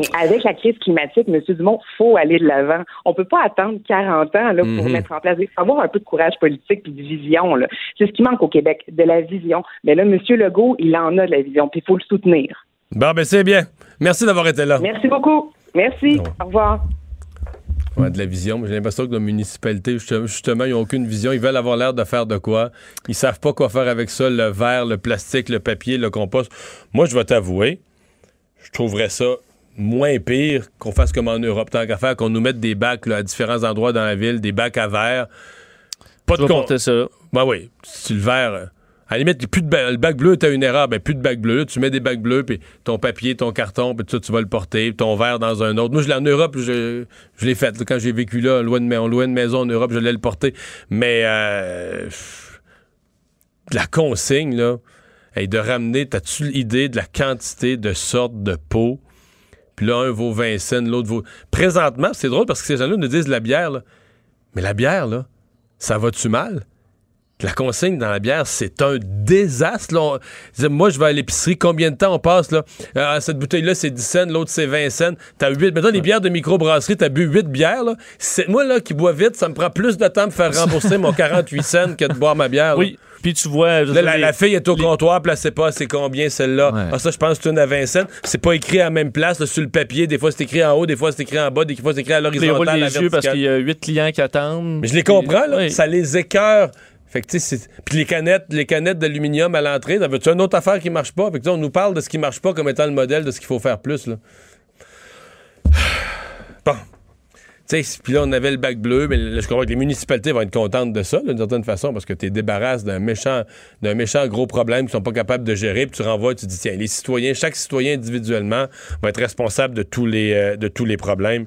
Et avec la crise climatique, M. Dumont, faut aller de l'avant. On peut pas attendre 40 ans là, pour Mhm. mettre en place. Il faut avoir un peu de courage politique puis de vision. C'est ce qui manque au Québec, de la vision. Mais là, M. Legault, il en a de la vision, puis il faut le soutenir. Bon, ben c'est bien. Merci d'avoir été là. Merci beaucoup. Merci. Au revoir. Ouais, de la vision. Moi, J'ai l'impression que nos municipalités, justement, justement, ils n'ont aucune vision. Ils veulent avoir l'air de faire de quoi. Ils savent pas quoi faire avec ça, le verre, le plastique, le papier, le compost. Moi, je vais t'avouer, je trouverais ça moins pire qu'on fasse comme en Europe. Tant qu'à faire, qu'on nous mette des bacs là, à différents endroits dans la ville, des bacs à verre. Pas de vas ça. Ben oui, si le verre. À la limite, plus de ba- le bac bleu était une erreur, ben plus de bac bleu. Tu mets des bacs bleus, puis ton papier, ton carton, puis tout ça, tu vas le porter, ton verre dans un autre. Moi, je l'ai en Europe, je, l'ai fait. quand j'ai vécu là, loin de, loin de maison en Europe, je l'ai le porter. Mais euh, la consigne, là, hey, de ramener, t'as-tu l'idée de la quantité de sortes de pots? Puis là, un vaut 20 cents, l'autre vaut. Présentement, c'est drôle parce que ces gens-là nous disent la bière, là. Mais la bière, là, ça va-tu mal? La consigne dans la bière, c'est un désastre. là. On- moi, je vais à l'épicerie. Combien de temps on passe? là? Euh, cette bouteille-là, c'est 10 cents, l'autre, c'est 20 cents. T'as 8. Maintenant, les bières de microbrasserie, t'as bu 8 bières. Là. Moi, là, qui bois vite, ça me prend plus de temps de faire rembourser mon 48 cents que de boire ma bière. là. Oui. Puis tu vois. Là, la, fille est au comptoir, puis elle sait pas c'est combien celle-là. Ah, ça, je pense que c'est une à 20 cents. C'est pas écrit à la même place là, sur le papier. Des fois, c'est écles en haut, des fois, c'est écrit en bas, des fois, c'est écrit à les l'horizontale. la les yeux parce qu'il y a huit clients qui attendent. Mais je les comprends, là. Oui. Ça les écœure. Fait que, tu sais, Puis les canettes, les canettes d'aluminium à l'entrée, veut-tu une autre affaire qui marche pas? Que, on nous parle de ce qui marche pas comme étant le modèle de ce qu'il faut faire plus. Bon. Puis là, on avait le bac bleu, mais je comprends que les municipalités vont être contentes de ça, d'une certaine façon, parce que tu débarrasses d'un méchant, d'un méchant gros problème qu'ils sont pas capables de gérer, puis tu renvoies, tu dis, tiens, les citoyens, chaque citoyen individuellement va être responsable de tous les, euh, de tous les problèmes.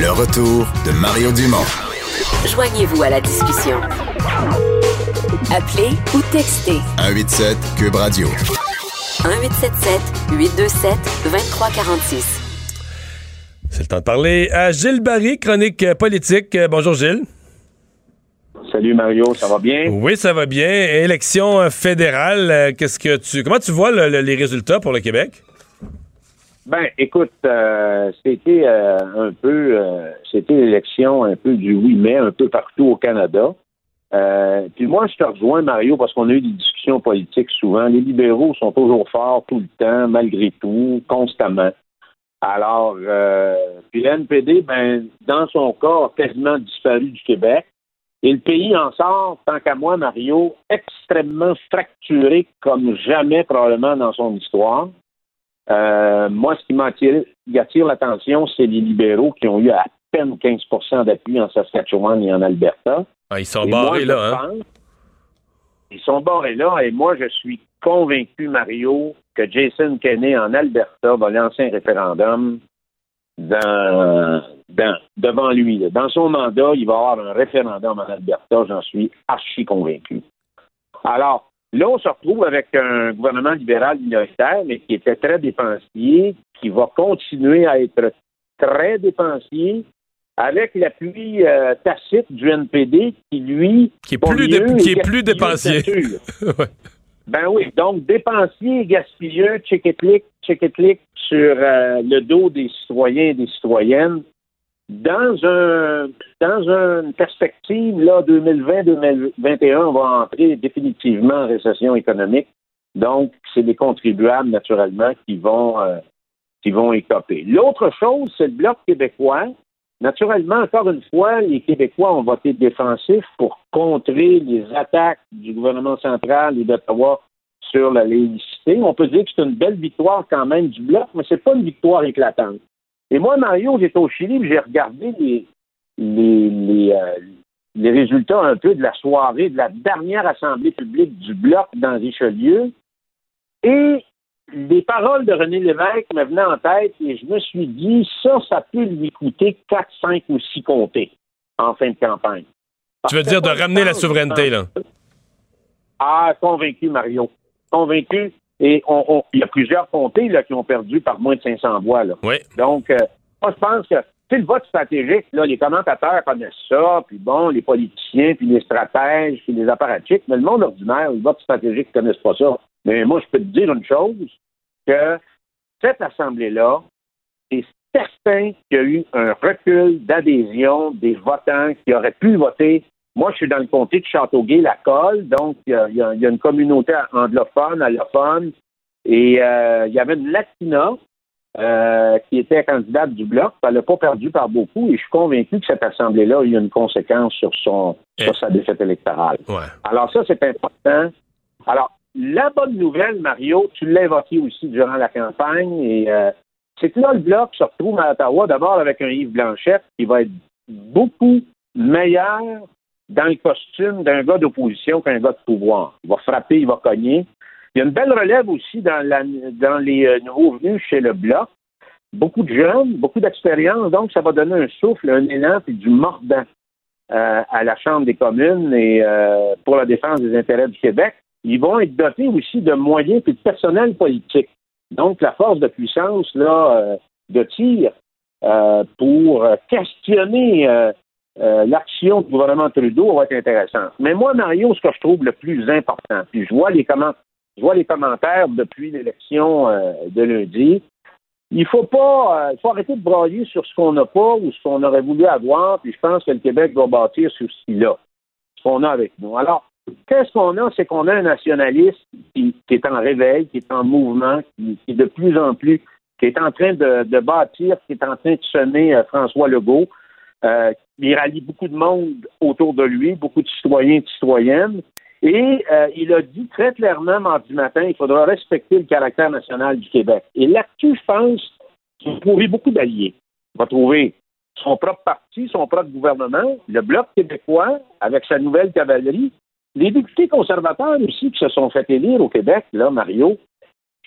Le retour de Mario Dumont. Joignez-vous à la discussion. Appelez ou textez 187 Cube Radio. 1877 827 2346. C'est le temps de parler à Gilles Barry, chronique euh, politique. Euh, bonjour Gilles. Salut Mario, ça va bien? Oui, ça va bien. Élection euh, fédérale, qu'est-ce que tu comment tu vois le- le- les résultats pour le Québec? Ben, écoute, euh, c'était euh, un peu, euh, c'était l'élection un peu du oui mais un peu partout au Canada. Euh, puis moi, je te rejoins Mario parce qu'on a eu des discussions politiques souvent. Les libéraux sont toujours forts tout le temps, malgré tout, constamment. Alors, euh, puis l'NPD, ben, dans son cas, a quasiment disparu du Québec. Et le pays en sort, tant qu'à moi, Mario, extrêmement fracturé comme jamais probablement dans son histoire. Euh, moi, ce qui m'attire attire l'attention, c'est les libéraux qui ont eu à peine 15% d'appui en Saskatchewan et en Alberta. Ah, ils sont Et barrés moi, là, hein? pense- Ils sont barrés là, et moi, je suis convaincu, Mario, que Jason Kenney en Alberta va lancer un référendum dans, dans- devant lui. là. Dans son mandat, il va y avoir un référendum en Alberta, j'en suis archi convaincu. Alors, Là, on se retrouve avec un gouvernement libéral minoritaire, mais qui était très dépensier, qui va continuer à être très dépensier, avec l'appui euh, tacite du NPD, qui lui qui est plus, dé- qui est plus dépensier. Ouais. Ben oui, donc dépensier, gaspilleux, check it lick, check it lick sur euh, le dos des citoyens et des citoyennes. Dans un dans une perspective là 2020-2021, on va entrer définitivement en récession économique. Donc, c'est les contribuables naturellement qui vont euh, qui vont écoper. L'autre chose, c'est le bloc québécois. Naturellement, encore une fois, les Québécois ont voté défensif pour contrer les attaques du gouvernement central et d'Ottawa sur la laïcité. On peut dire que c'est une belle victoire quand même du bloc, mais c'est pas une victoire éclatante. Et moi, Mario, j'étais au Chili, j'ai regardé les, les, les, euh, les résultats un peu de la soirée de la dernière assemblée publique du bloc dans Richelieu. Et les paroles de René Lévesque me venaient en tête et je me suis dit, ça, ça peut lui coûter 4, 5 ou 6 comtés en fin de campagne. Tu veux dire de ramener la souveraineté, là? Ah, convaincu, Mario. Convaincu. Et on, on- il y a plusieurs comtés là, qui ont perdu par moins de 500 voix. Là. Oui. Donc, euh, moi, je pense que sais, le vote stratégique, là, les commentateurs connaissent ça, puis bon, les politiciens, puis les stratèges, puis les apparatchiks, mais le monde ordinaire, le vote stratégique, ne connaissent pas ça. Mais moi, je peux te dire une chose, que cette Assemblée-là, c'est certain qu'il y a eu un recul d'adhésion des votants qui auraient pu voter. Moi, je suis dans le comté de Châteauguay-la-Colle, donc il y, a, y y une communauté anglophone, allophone, et euh, il y avait une Latina euh, qui était candidate du Bloc. Elle n'a pas perdu par beaucoup, et je suis convaincu que cette Assemblée-là a eu une conséquence sur, son, sur sa défaite électorale. Alors ça, c'est important. Alors, la bonne nouvelle, Mario, tu l'as évoqué aussi durant la campagne, et euh, c'est que là, le Bloc se retrouve à Ottawa d'abord avec un Yves Blanchette qui va être beaucoup meilleur dans le costume d'un gars d'opposition qu'un gars de pouvoir. Il va frapper, il va cogner. Il y a une belle relève aussi dans, les euh, nouveaux venus chez le Bloc. Beaucoup de jeunes, beaucoup d'expérience, donc ça va donner un souffle, un élan et du mordant euh, à la Chambre des communes et euh, pour la défense des intérêts du Québec. Ils vont être dotés aussi de moyens et de personnel politique. Donc, la force de puissance là, de tir pour questionner euh, l'action du gouvernement Trudeau va être intéressante. Mais moi, Mario, ce que je trouve le plus important, puis je vois les, comment- je vois les commentaires depuis l'élection euh, de lundi, il faut pas, euh, faut arrêter de brailler sur ce qu'on n'a pas ou ce qu'on aurait voulu avoir, puis je pense que le Québec doit bâtir sur ce qu'il a, ce qu'on a avec nous. Alors, qu'est-ce qu'on a? C'est qu'on a un nationaliste qui, est en réveil, qui est en mouvement, qui, est de plus en plus, qui est en train de, de bâtir, qui est en train de semer euh, François Legault. Euh, il rallie beaucoup de monde autour de lui, beaucoup de citoyens et de citoyennes. Et euh, il a dit très clairement mardi matin, il faudra respecter le caractère national du Québec. Et là-dessus, je pense qu'il va trouver beaucoup d'alliés. Il va trouver son propre parti, son propre gouvernement, le Bloc québécois, avec sa nouvelle cavalerie, les députés conservateurs aussi qui se sont fait élire au Québec, là, Mario,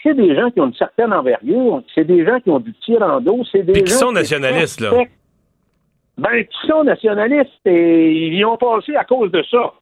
c'est des gens qui ont une certaine envergure, c'est des gens qui ont du tir en dos, c'est des Puis qui gens sont nationalistes, là. Ben, qui sont nationalistes et ils y ont passé à cause de ça.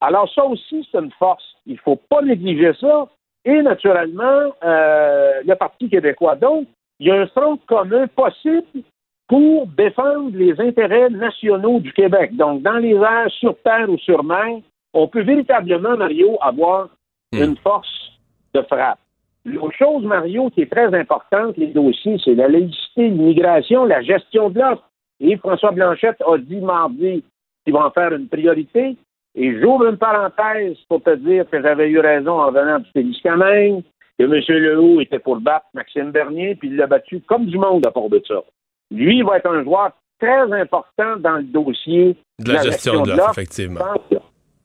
Alors, ça aussi, c'est une force. Il ne faut pas négliger ça. Et naturellement, euh, le Parti québécois. Donc, il y a un front commun possible pour défendre les intérêts nationaux du Québec. Donc, dans les airs, sur terre ou sur mer, on peut véritablement, Mario, avoir une force de frappe. L'autre chose, Mario, qui est très importante, les dossiers, c'est la laïcité, l'immigration, la gestion de l'offre. Et François Blanchette a dit mardi qu'il va en faire une priorité. Et j'ouvre une parenthèse pour te dire que j'avais eu raison en venant du Téliscamingue, que M. Lehoux était pour battre Maxime Bernier, puis il l'a battu comme du monde à part de ça. Lui, il va être un joueur très important dans le dossier De la gestion de l'offre, effectivement.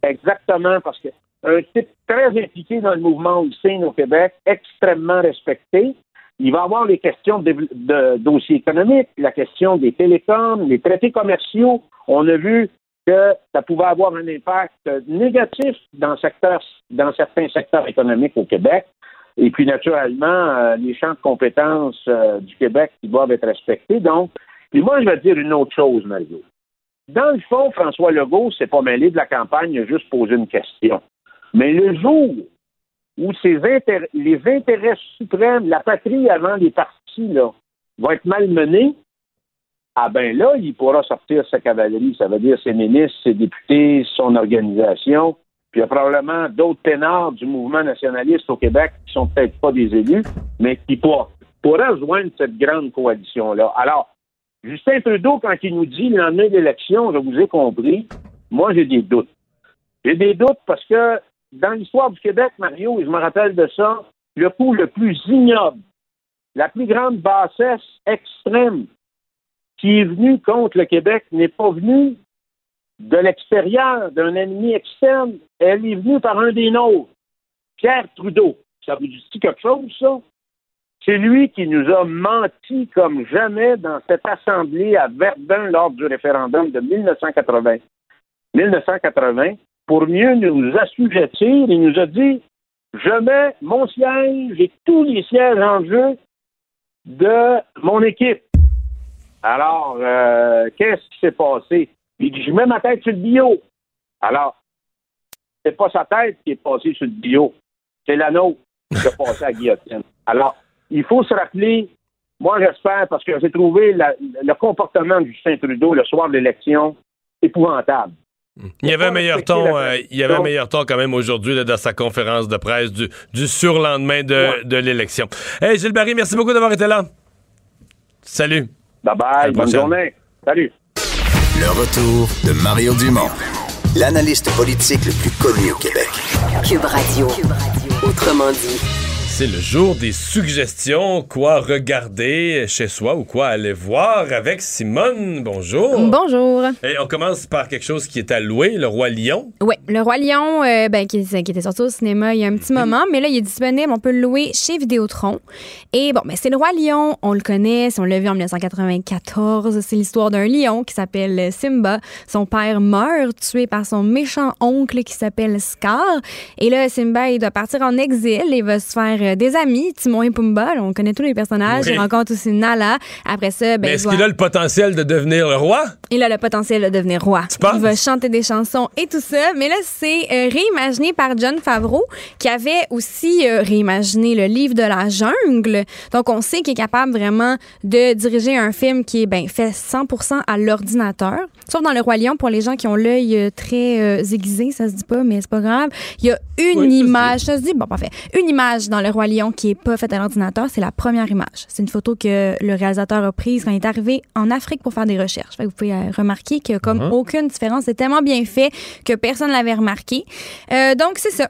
Exactement, parce que un type très impliqué dans le mouvement Hussein au Québec, extrêmement respecté. Il va avoir les questions de, de dossiers économiques, la question des télécoms, les traités commerciaux. On a vu que ça pouvait avoir un impact négatif dans, certains secteurs économiques au Québec. Et puis, naturellement, euh, les champs de compétences euh, du Québec qui doivent être respectés. Donc, puis moi, je vais dire une autre chose, Mario. Dans le fond, François Legault s'est pas mêlé de la campagne, il a juste posé une question. Mais le jour où les intérêts suprêmes, la patrie avant les partis, là, vont être malmenés, ah ben là, il pourra sortir sa cavalerie, ça veut dire ses ministres, ses députés, son organisation, puis il y a probablement d'autres ténors du mouvement nationaliste au Québec qui sont peut-être pas des élus, mais qui pour- pourraient rejoindre cette grande coalition-là. Alors, Justin Trudeau, quand il nous dit le lendemain je vous ai compris, moi j'ai des doutes. J'ai des doutes parce que dans l'histoire du Québec, Mario, et je me rappelle de ça, le coup le plus ignoble, la plus grande bassesse extrême qui est venue contre le Québec n'est pas venue de l'extérieur, d'un ennemi externe. Elle est venue par un des nôtres, Pierre Trudeau. Ça vous dit quelque chose, ça? C'est lui qui nous a menti comme jamais dans cette assemblée à Verdun lors du référendum de 1980. 1980, pour mieux nous assujettir, il nous a dit Je mets mon siège et tous les sièges en jeu de mon équipe. Alors, euh, qu'est-ce qui s'est passé? Il dit Je mets ma tête sur le bio. Alors, c'est pas sa tête qui est passée sur le bio, c'est la nôtre qui est passée à guillotine. Alors, il faut se rappeler, moi j'espère, parce que j'ai trouvé le comportement de Justin Trudeau le soir de l'élection épouvantable. Il y avait un meilleur ton, euh, il y avait un meilleur ton quand même aujourd'hui dans sa conférence de presse du, du surlendemain de, de l'élection. Hey Gilles Barry, merci beaucoup d'avoir été là. Salut. Bye bye, bonne journée. Salut. Le retour de Mario Dumont, l'analyste politique le plus connu au Québec. Cube Radio. Autrement dit. C'est le jour des suggestions, quoi regarder chez soi ou quoi aller voir avec Simone? Bonjour. Bonjour. Et on commence par quelque chose qui est à louer, le Roi Lion. Oui, le Roi Lion, euh, ben, qui, qui était sorti au cinéma il y a un petit moment, mais là, il est disponible. On peut le louer chez Vidéotron. Et bon, ben, c'est le Roi Lion. On le connaît. On l'a vu en 1994. C'est l'histoire d'un lion qui s'appelle Simba. Son père meurt, tué par son méchant oncle qui s'appelle Scar. Et là, Simba, il doit partir en exil. Il va se faire euh, des amis. Timon et Pumba, là, on connaît tous les personnages. Oui. Il rencontre aussi Nala. Après ça, ben, est-ce doit- qu'il a le potentiel de devenir le roi? il a le potentiel de devenir roi. penses? Il va chanter des chansons et tout ça. Mais là, c'est euh, réimaginé par John Favreau, qui avait aussi euh, réimaginé le livre de la jungle. Donc, on sait qu'il est capable vraiment de diriger un film qui est ben, fait 100% à l'ordinateur. Sauf dans Le Roi Lion, pour les gens qui ont l'œil très euh, aiguisé, ça se dit pas, mais c'est pas grave. Il y a une image, ça se dit, bon, parfait. Une image dans Le Roi Lion qui est pas faite à l'ordinateur, c'est la première image. C'est une photo que le réalisateur a prise quand il est arrivé en Afrique pour faire des recherches. Fait que vous pouvez euh, remarquer qu'il y a comme Mhm. aucune différence. C'est tellement bien fait que personne ne l'avait remarqué. Euh, donc, c'est ça.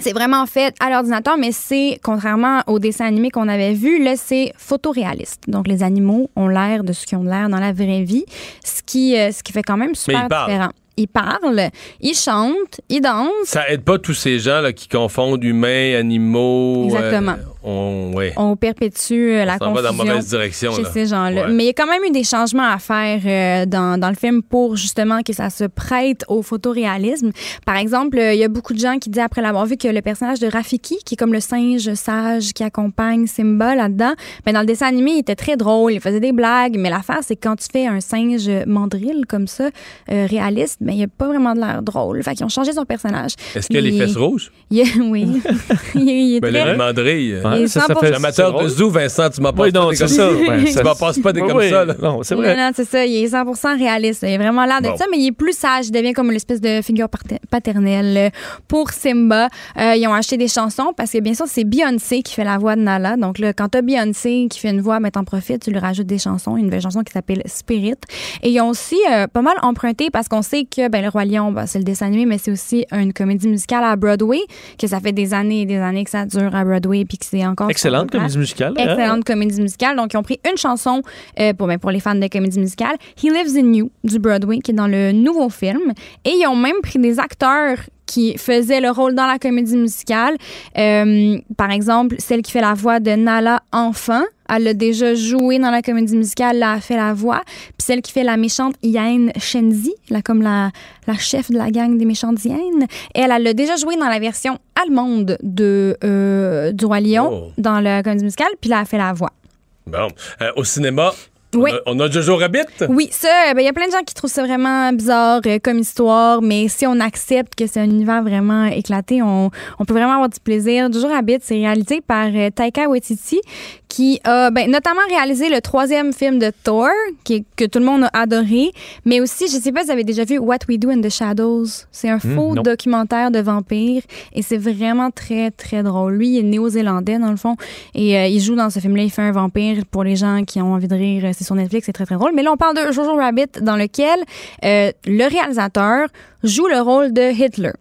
C'est vraiment fait à l'ordinateur, mais c'est, contrairement au dessin animé qu'on avait vu, là, c'est photoréaliste. Donc, les animaux ont l'air de ce qu'ils ont l'air dans la vraie vie, ce qui, euh, ce qui fait quand même super ils parlent. Ils parlent, ils chantent, ils dansent. Ça aide pas tous ces gens là, qui confondent humains, animaux. Exactement. euh, on, ouais. On perpétue euh, la s'en va confusion dans la mauvaise direction, chez là. ces gens-là. Ouais. Mais il y a quand même eu des changements à faire euh, dans, dans le film pour justement que ça se prête au photoréalisme. Par exemple, euh, il y a beaucoup de gens qui disent après l'avoir vu que le personnage de Rafiki, qui est comme le singe sage qui accompagne Simba là-dedans, ben dans le dessin animé, il était très drôle, il faisait des blagues, mais l'affaire c'est que quand tu fais un singe mandrille comme ça, euh, réaliste, ben il n'y a pas vraiment de l'air drôle. Fait qu'ils ont changé son personnage. Est-ce qu'il y a les Il- fesses rouges? Il oui. il est, il est Ben, très- le mandrille. Ouais, ça, ça fait- Amateur c'est de zoo, Vincent, tu Oui, non, pas c'est ça. tu ça- m'en passes pas des Oui, comme oui. ça. là. Non, c'est Non, non, c'est ça. Il est 100% réaliste. Il a vraiment l'air de Bon. ça, mais il est plus sage. Il devient comme l'espèce de figure paternelle euh, pour Simba. Euh, ils ont acheté des chansons parce que, bien sûr, c'est Beyoncé qui fait la voix de Nala. Donc, là, quand t'as Beyoncé qui fait une voix, ben, t'en profites, tu lui rajoutes des chansons. Une nouvelle chanson qui s'appelle Spirit. Et ils ont aussi euh, pas mal emprunté parce qu'on sait que, ben, Le Roi Lion, ben, c'est le dessin animé, mais c'est aussi une comédie musicale à Broadway, que ça fait des années et des années que ça dure à Broadway puis que c'est encore. Excellente comédie musicale, hein? Excellente comédie musicale. Donc, ils ont pris une chanson euh, pour, ben, pour les fans de comédie musicale, He Lives in You, du Broadway, qui est dans le nouveau film. Et ils ont même pris des acteurs qui faisaient le rôle dans la comédie musicale. Euh, par exemple, celle qui fait la voix de Nala enfant, elle a déjà joué dans la comédie musicale, elle a fait la voix. Puis celle qui fait la méchante Yen Shenzi, là, comme la, la chef de la gang des méchantes hyènes, elle, elle a déjà joué dans la version allemande de, euh, du Roi Lion, Oh. dans la comédie musicale, puis là, elle a fait la voix. Bon. Euh, au cinéma, Oui. On a, on a Jojo Rabbit? Oui, ça, euh, ben, il y a plein de gens qui trouvent ça vraiment bizarre euh, comme histoire, mais si on accepte que c'est un univers vraiment éclaté, on, on peut vraiment avoir du plaisir. Jojo Rabbit, c'est réalisé par euh, Taika Waititi, qui a ben, notamment réalisé le troisième film de Thor, qui, que tout le monde a adoré, mais aussi, je sais pas si vous avez déjà vu What We Do in the Shadows. C'est un Hmm, faux documentaire de vampires et c'est vraiment très, très drôle. Lui, il est néo-zélandais, dans le fond, et euh, il joue dans ce film-là, il fait un vampire pour les gens qui ont envie de rire. euh, C'est sur Netflix, c'est très, très drôle. Mais là, on parle de Jojo Rabbit, dans lequel euh, le réalisateur joue le rôle de Hitler.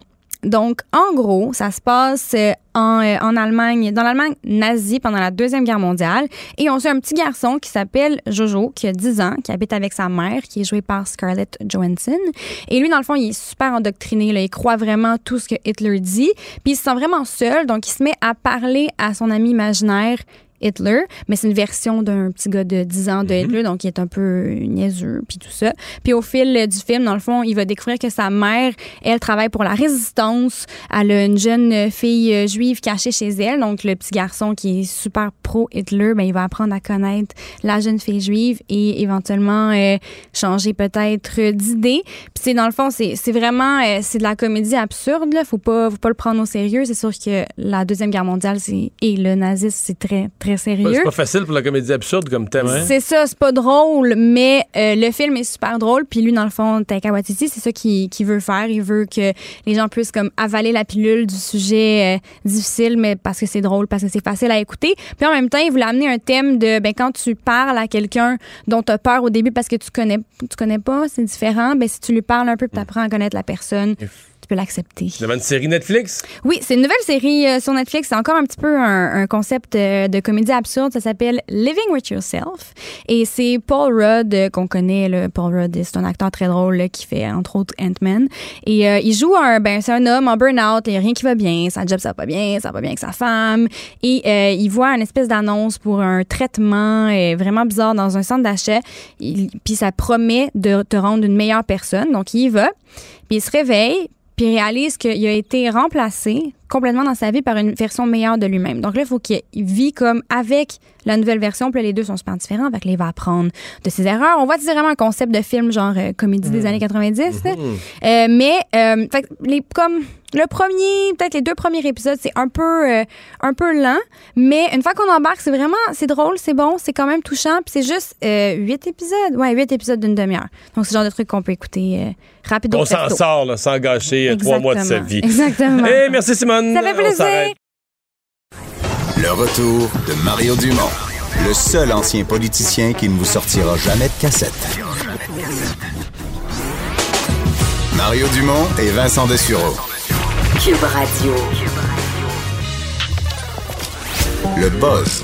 Donc, en gros, ça se passe euh, en, euh, en Allemagne, dans l'Allemagne nazie pendant la Deuxième Guerre mondiale. Et on suit un petit garçon qui s'appelle Jojo, qui a 10 ans, qui habite avec sa mère, qui est jouée par Scarlett Johansson. Et lui, dans le fond, il est super endoctriné. Il croit vraiment tout ce que Hitler dit. Puis il se sent vraiment seul, donc il se met à parler à son ami imaginaire Hitler, mais c'est une version d'un petit gars de 10 ans de Hitler, donc il est un peu niaiseux, puis tout ça. Puis au fil euh, du film, dans le fond, il va découvrir que sa mère, elle travaille pour la résistance. Elle a une jeune euh, fille euh, juive cachée chez elle, donc le petit garçon qui est super pro-Hitler, ben, il va apprendre à connaître la jeune fille juive et éventuellement euh, changer peut-être d'idée. Puis c'est dans le fond, c'est c'est vraiment, euh, c'est de la comédie absurde, là. Faut pas, faut pas le prendre au sérieux. C'est sûr que la Deuxième Guerre mondiale, c'est, et le nazisme, c'est très, très sérieux. C'est pas facile pour la comédie absurde comme thème. hein? C'est ça, c'est pas drôle, mais euh, le film est super drôle. Puis lui, dans le fond, Taika Waititi, c'est ça qu'il qu'il veut faire. Il veut que les gens puissent comme avaler la pilule du sujet euh, difficile, mais parce que c'est drôle, parce que c'est facile à écouter. Puis en même temps, il voulait amener un thème de ben quand tu parles à quelqu'un dont tu as peur au début parce que tu connais tu connais pas, c'est différent. Ben si tu lui parles un peu, tu apprends à connaître la personne, tu peux l'accepter. Avait une série Netflix? Oui, c'est une nouvelle série euh, sur Netflix. C'est encore un petit peu un, un concept euh, de comédie absurde. Ça s'appelle Living with Yourself. Et c'est Paul Rudd euh, qu'on connaît. Là. Paul Rudd, c'est un acteur très drôle là, qui fait entre autres Ant-Man. Et il joue un, ben, c'est un homme en burn-out. Il n'y a rien qui va bien. Sa job, ça va pas bien. Ça va pas bien avec sa femme. Et il voit une espèce d'annonce pour un traitement vraiment bizarre dans un centre d'achat. Puis ça promet de te rendre une meilleure personne. Donc il y va. Puis il se réveille puis réalise qu'il a été remplacé complètement dans sa vie par une version meilleure de lui-même. Donc là, il faut qu'il vit comme avec la nouvelle version, puis là, les deux sont super différents, fait que là, il va apprendre de ses erreurs. On voit c'est vraiment un concept de film genre euh, comédie des années 90. là. Euh, mais euh, fait les, comme le premier, peut-être les deux premiers épisodes, c'est un peu euh, un peu lent, mais une fois qu'on embarque, c'est vraiment c'est drôle, c'est bon, c'est quand même touchant, puis c'est juste huit épisodes, ouais, huit épisodes d'une demi-heure. Donc c'est le genre de truc qu'on peut écouter rapido On s'en sort là, sans gâcher trois mois de sa vie. Exactement. Hey, merci Ça fait plaisir. Le retour de Mario Dumont, le seul ancien politicien qui ne vous sortira jamais de cassette. Mario Dumont et Vincent Dessureau. Cube Radio. Le buzz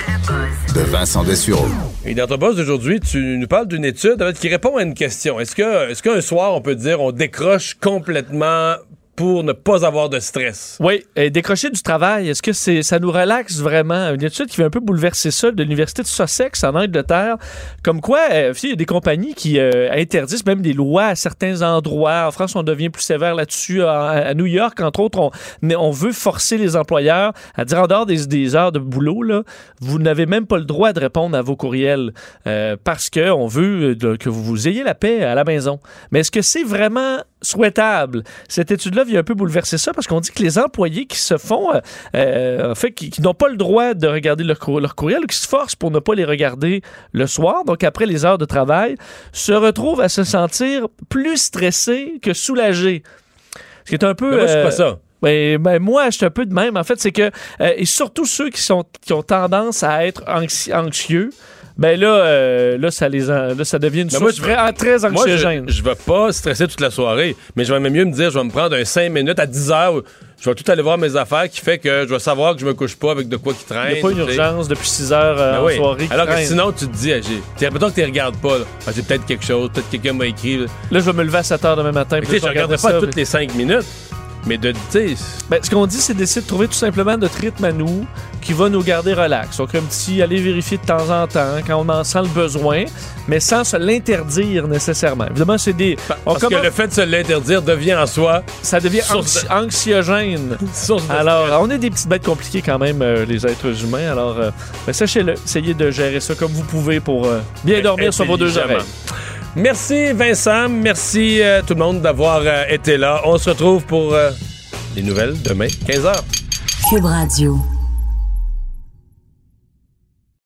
de Vincent Dessureau. Et dans ton boss d'aujourd'hui, tu nous parles d'une étude qui répond à une question. Est-ce que, est-ce qu'un soir, on peut dire, on décroche complètement pour ne pas avoir de stress? Oui, et décrocher du travail, est-ce que c'est ça nous relaxe vraiment? Une étude qui va un peu bouleverser ça de l'Université de Sussex en Angleterre, comme quoi euh, il y a des compagnies qui euh, interdisent même des lois à certains endroits. En France, on devient plus sévère là-dessus. À, New York, entre autres, on, mais on veut forcer les employeurs à dire en dehors des, heures de boulot, là, vous n'avez même pas le droit de répondre à vos courriels euh, parce qu'on veut que vous ayez la paix à la maison. Mais est-ce que c'est vraiment souhaitable? Cette étude-là vient un peu bouleverser ça parce qu'on dit que les employés qui se font, euh, euh, en fait, qui, qui n'ont pas le droit de regarder leur, cour- leur courriel ou qui se forcent pour ne pas les regarder le soir, donc après les heures de travail, se retrouvent à se sentir plus stressés que soulagés. Ce qui est un peu... Mais moi, je suis euh, pas ça. ben, ben, moi, je suis un peu de même. En fait, c'est que, euh, et surtout ceux qui, sont, qui ont tendance à être anxi- anxieux, ben là, euh, là, ça les en- là, ça devient une Mais moi, je- très, très Moi, anxiogène. je, je vais pas stresser toute la soirée, mais je vais même mieux me dire, je vais me prendre un 5 minutes à 10 heures, je vais tout aller voir mes affaires, qui fait que je vais savoir que je me couche pas avec de quoi qui traîne. Il n'y a pas une urgence depuis 6 heures euh, Ben en oui. soirée. qui Alors que traîne. sinon, tu te dis, j'ai. Mettons que tu regardes pas. Ah, j'ai peut-être quelque chose, peut-être quelqu'un m'a écrit. là. Là, je vais me lever à 7 heures demain matin. Je vais regarderai regarder pas toutes les 5 minutes. Mais de, Ben, ce qu'on dit, c'est d'essayer de trouver tout simplement notre rythme à nous qui va nous garder relax. Donc, un petit aller vérifier de temps en temps quand on en sent le besoin, mais sans se l'interdire nécessairement. Évidemment, c'est des. on parce que le fait de se l'interdire devient en soi. ça devient anxiogène. Alors, on est des petites bêtes compliquées quand même, euh, les êtres humains. Alors, euh, ben, sachez-le, essayez de gérer ça comme vous pouvez pour euh, bien dormir sur vos deux oreilles. Merci Vincent, merci euh, tout le monde d'avoir euh, été là. On se retrouve pour euh, les nouvelles demain, 15h. Cube Radio.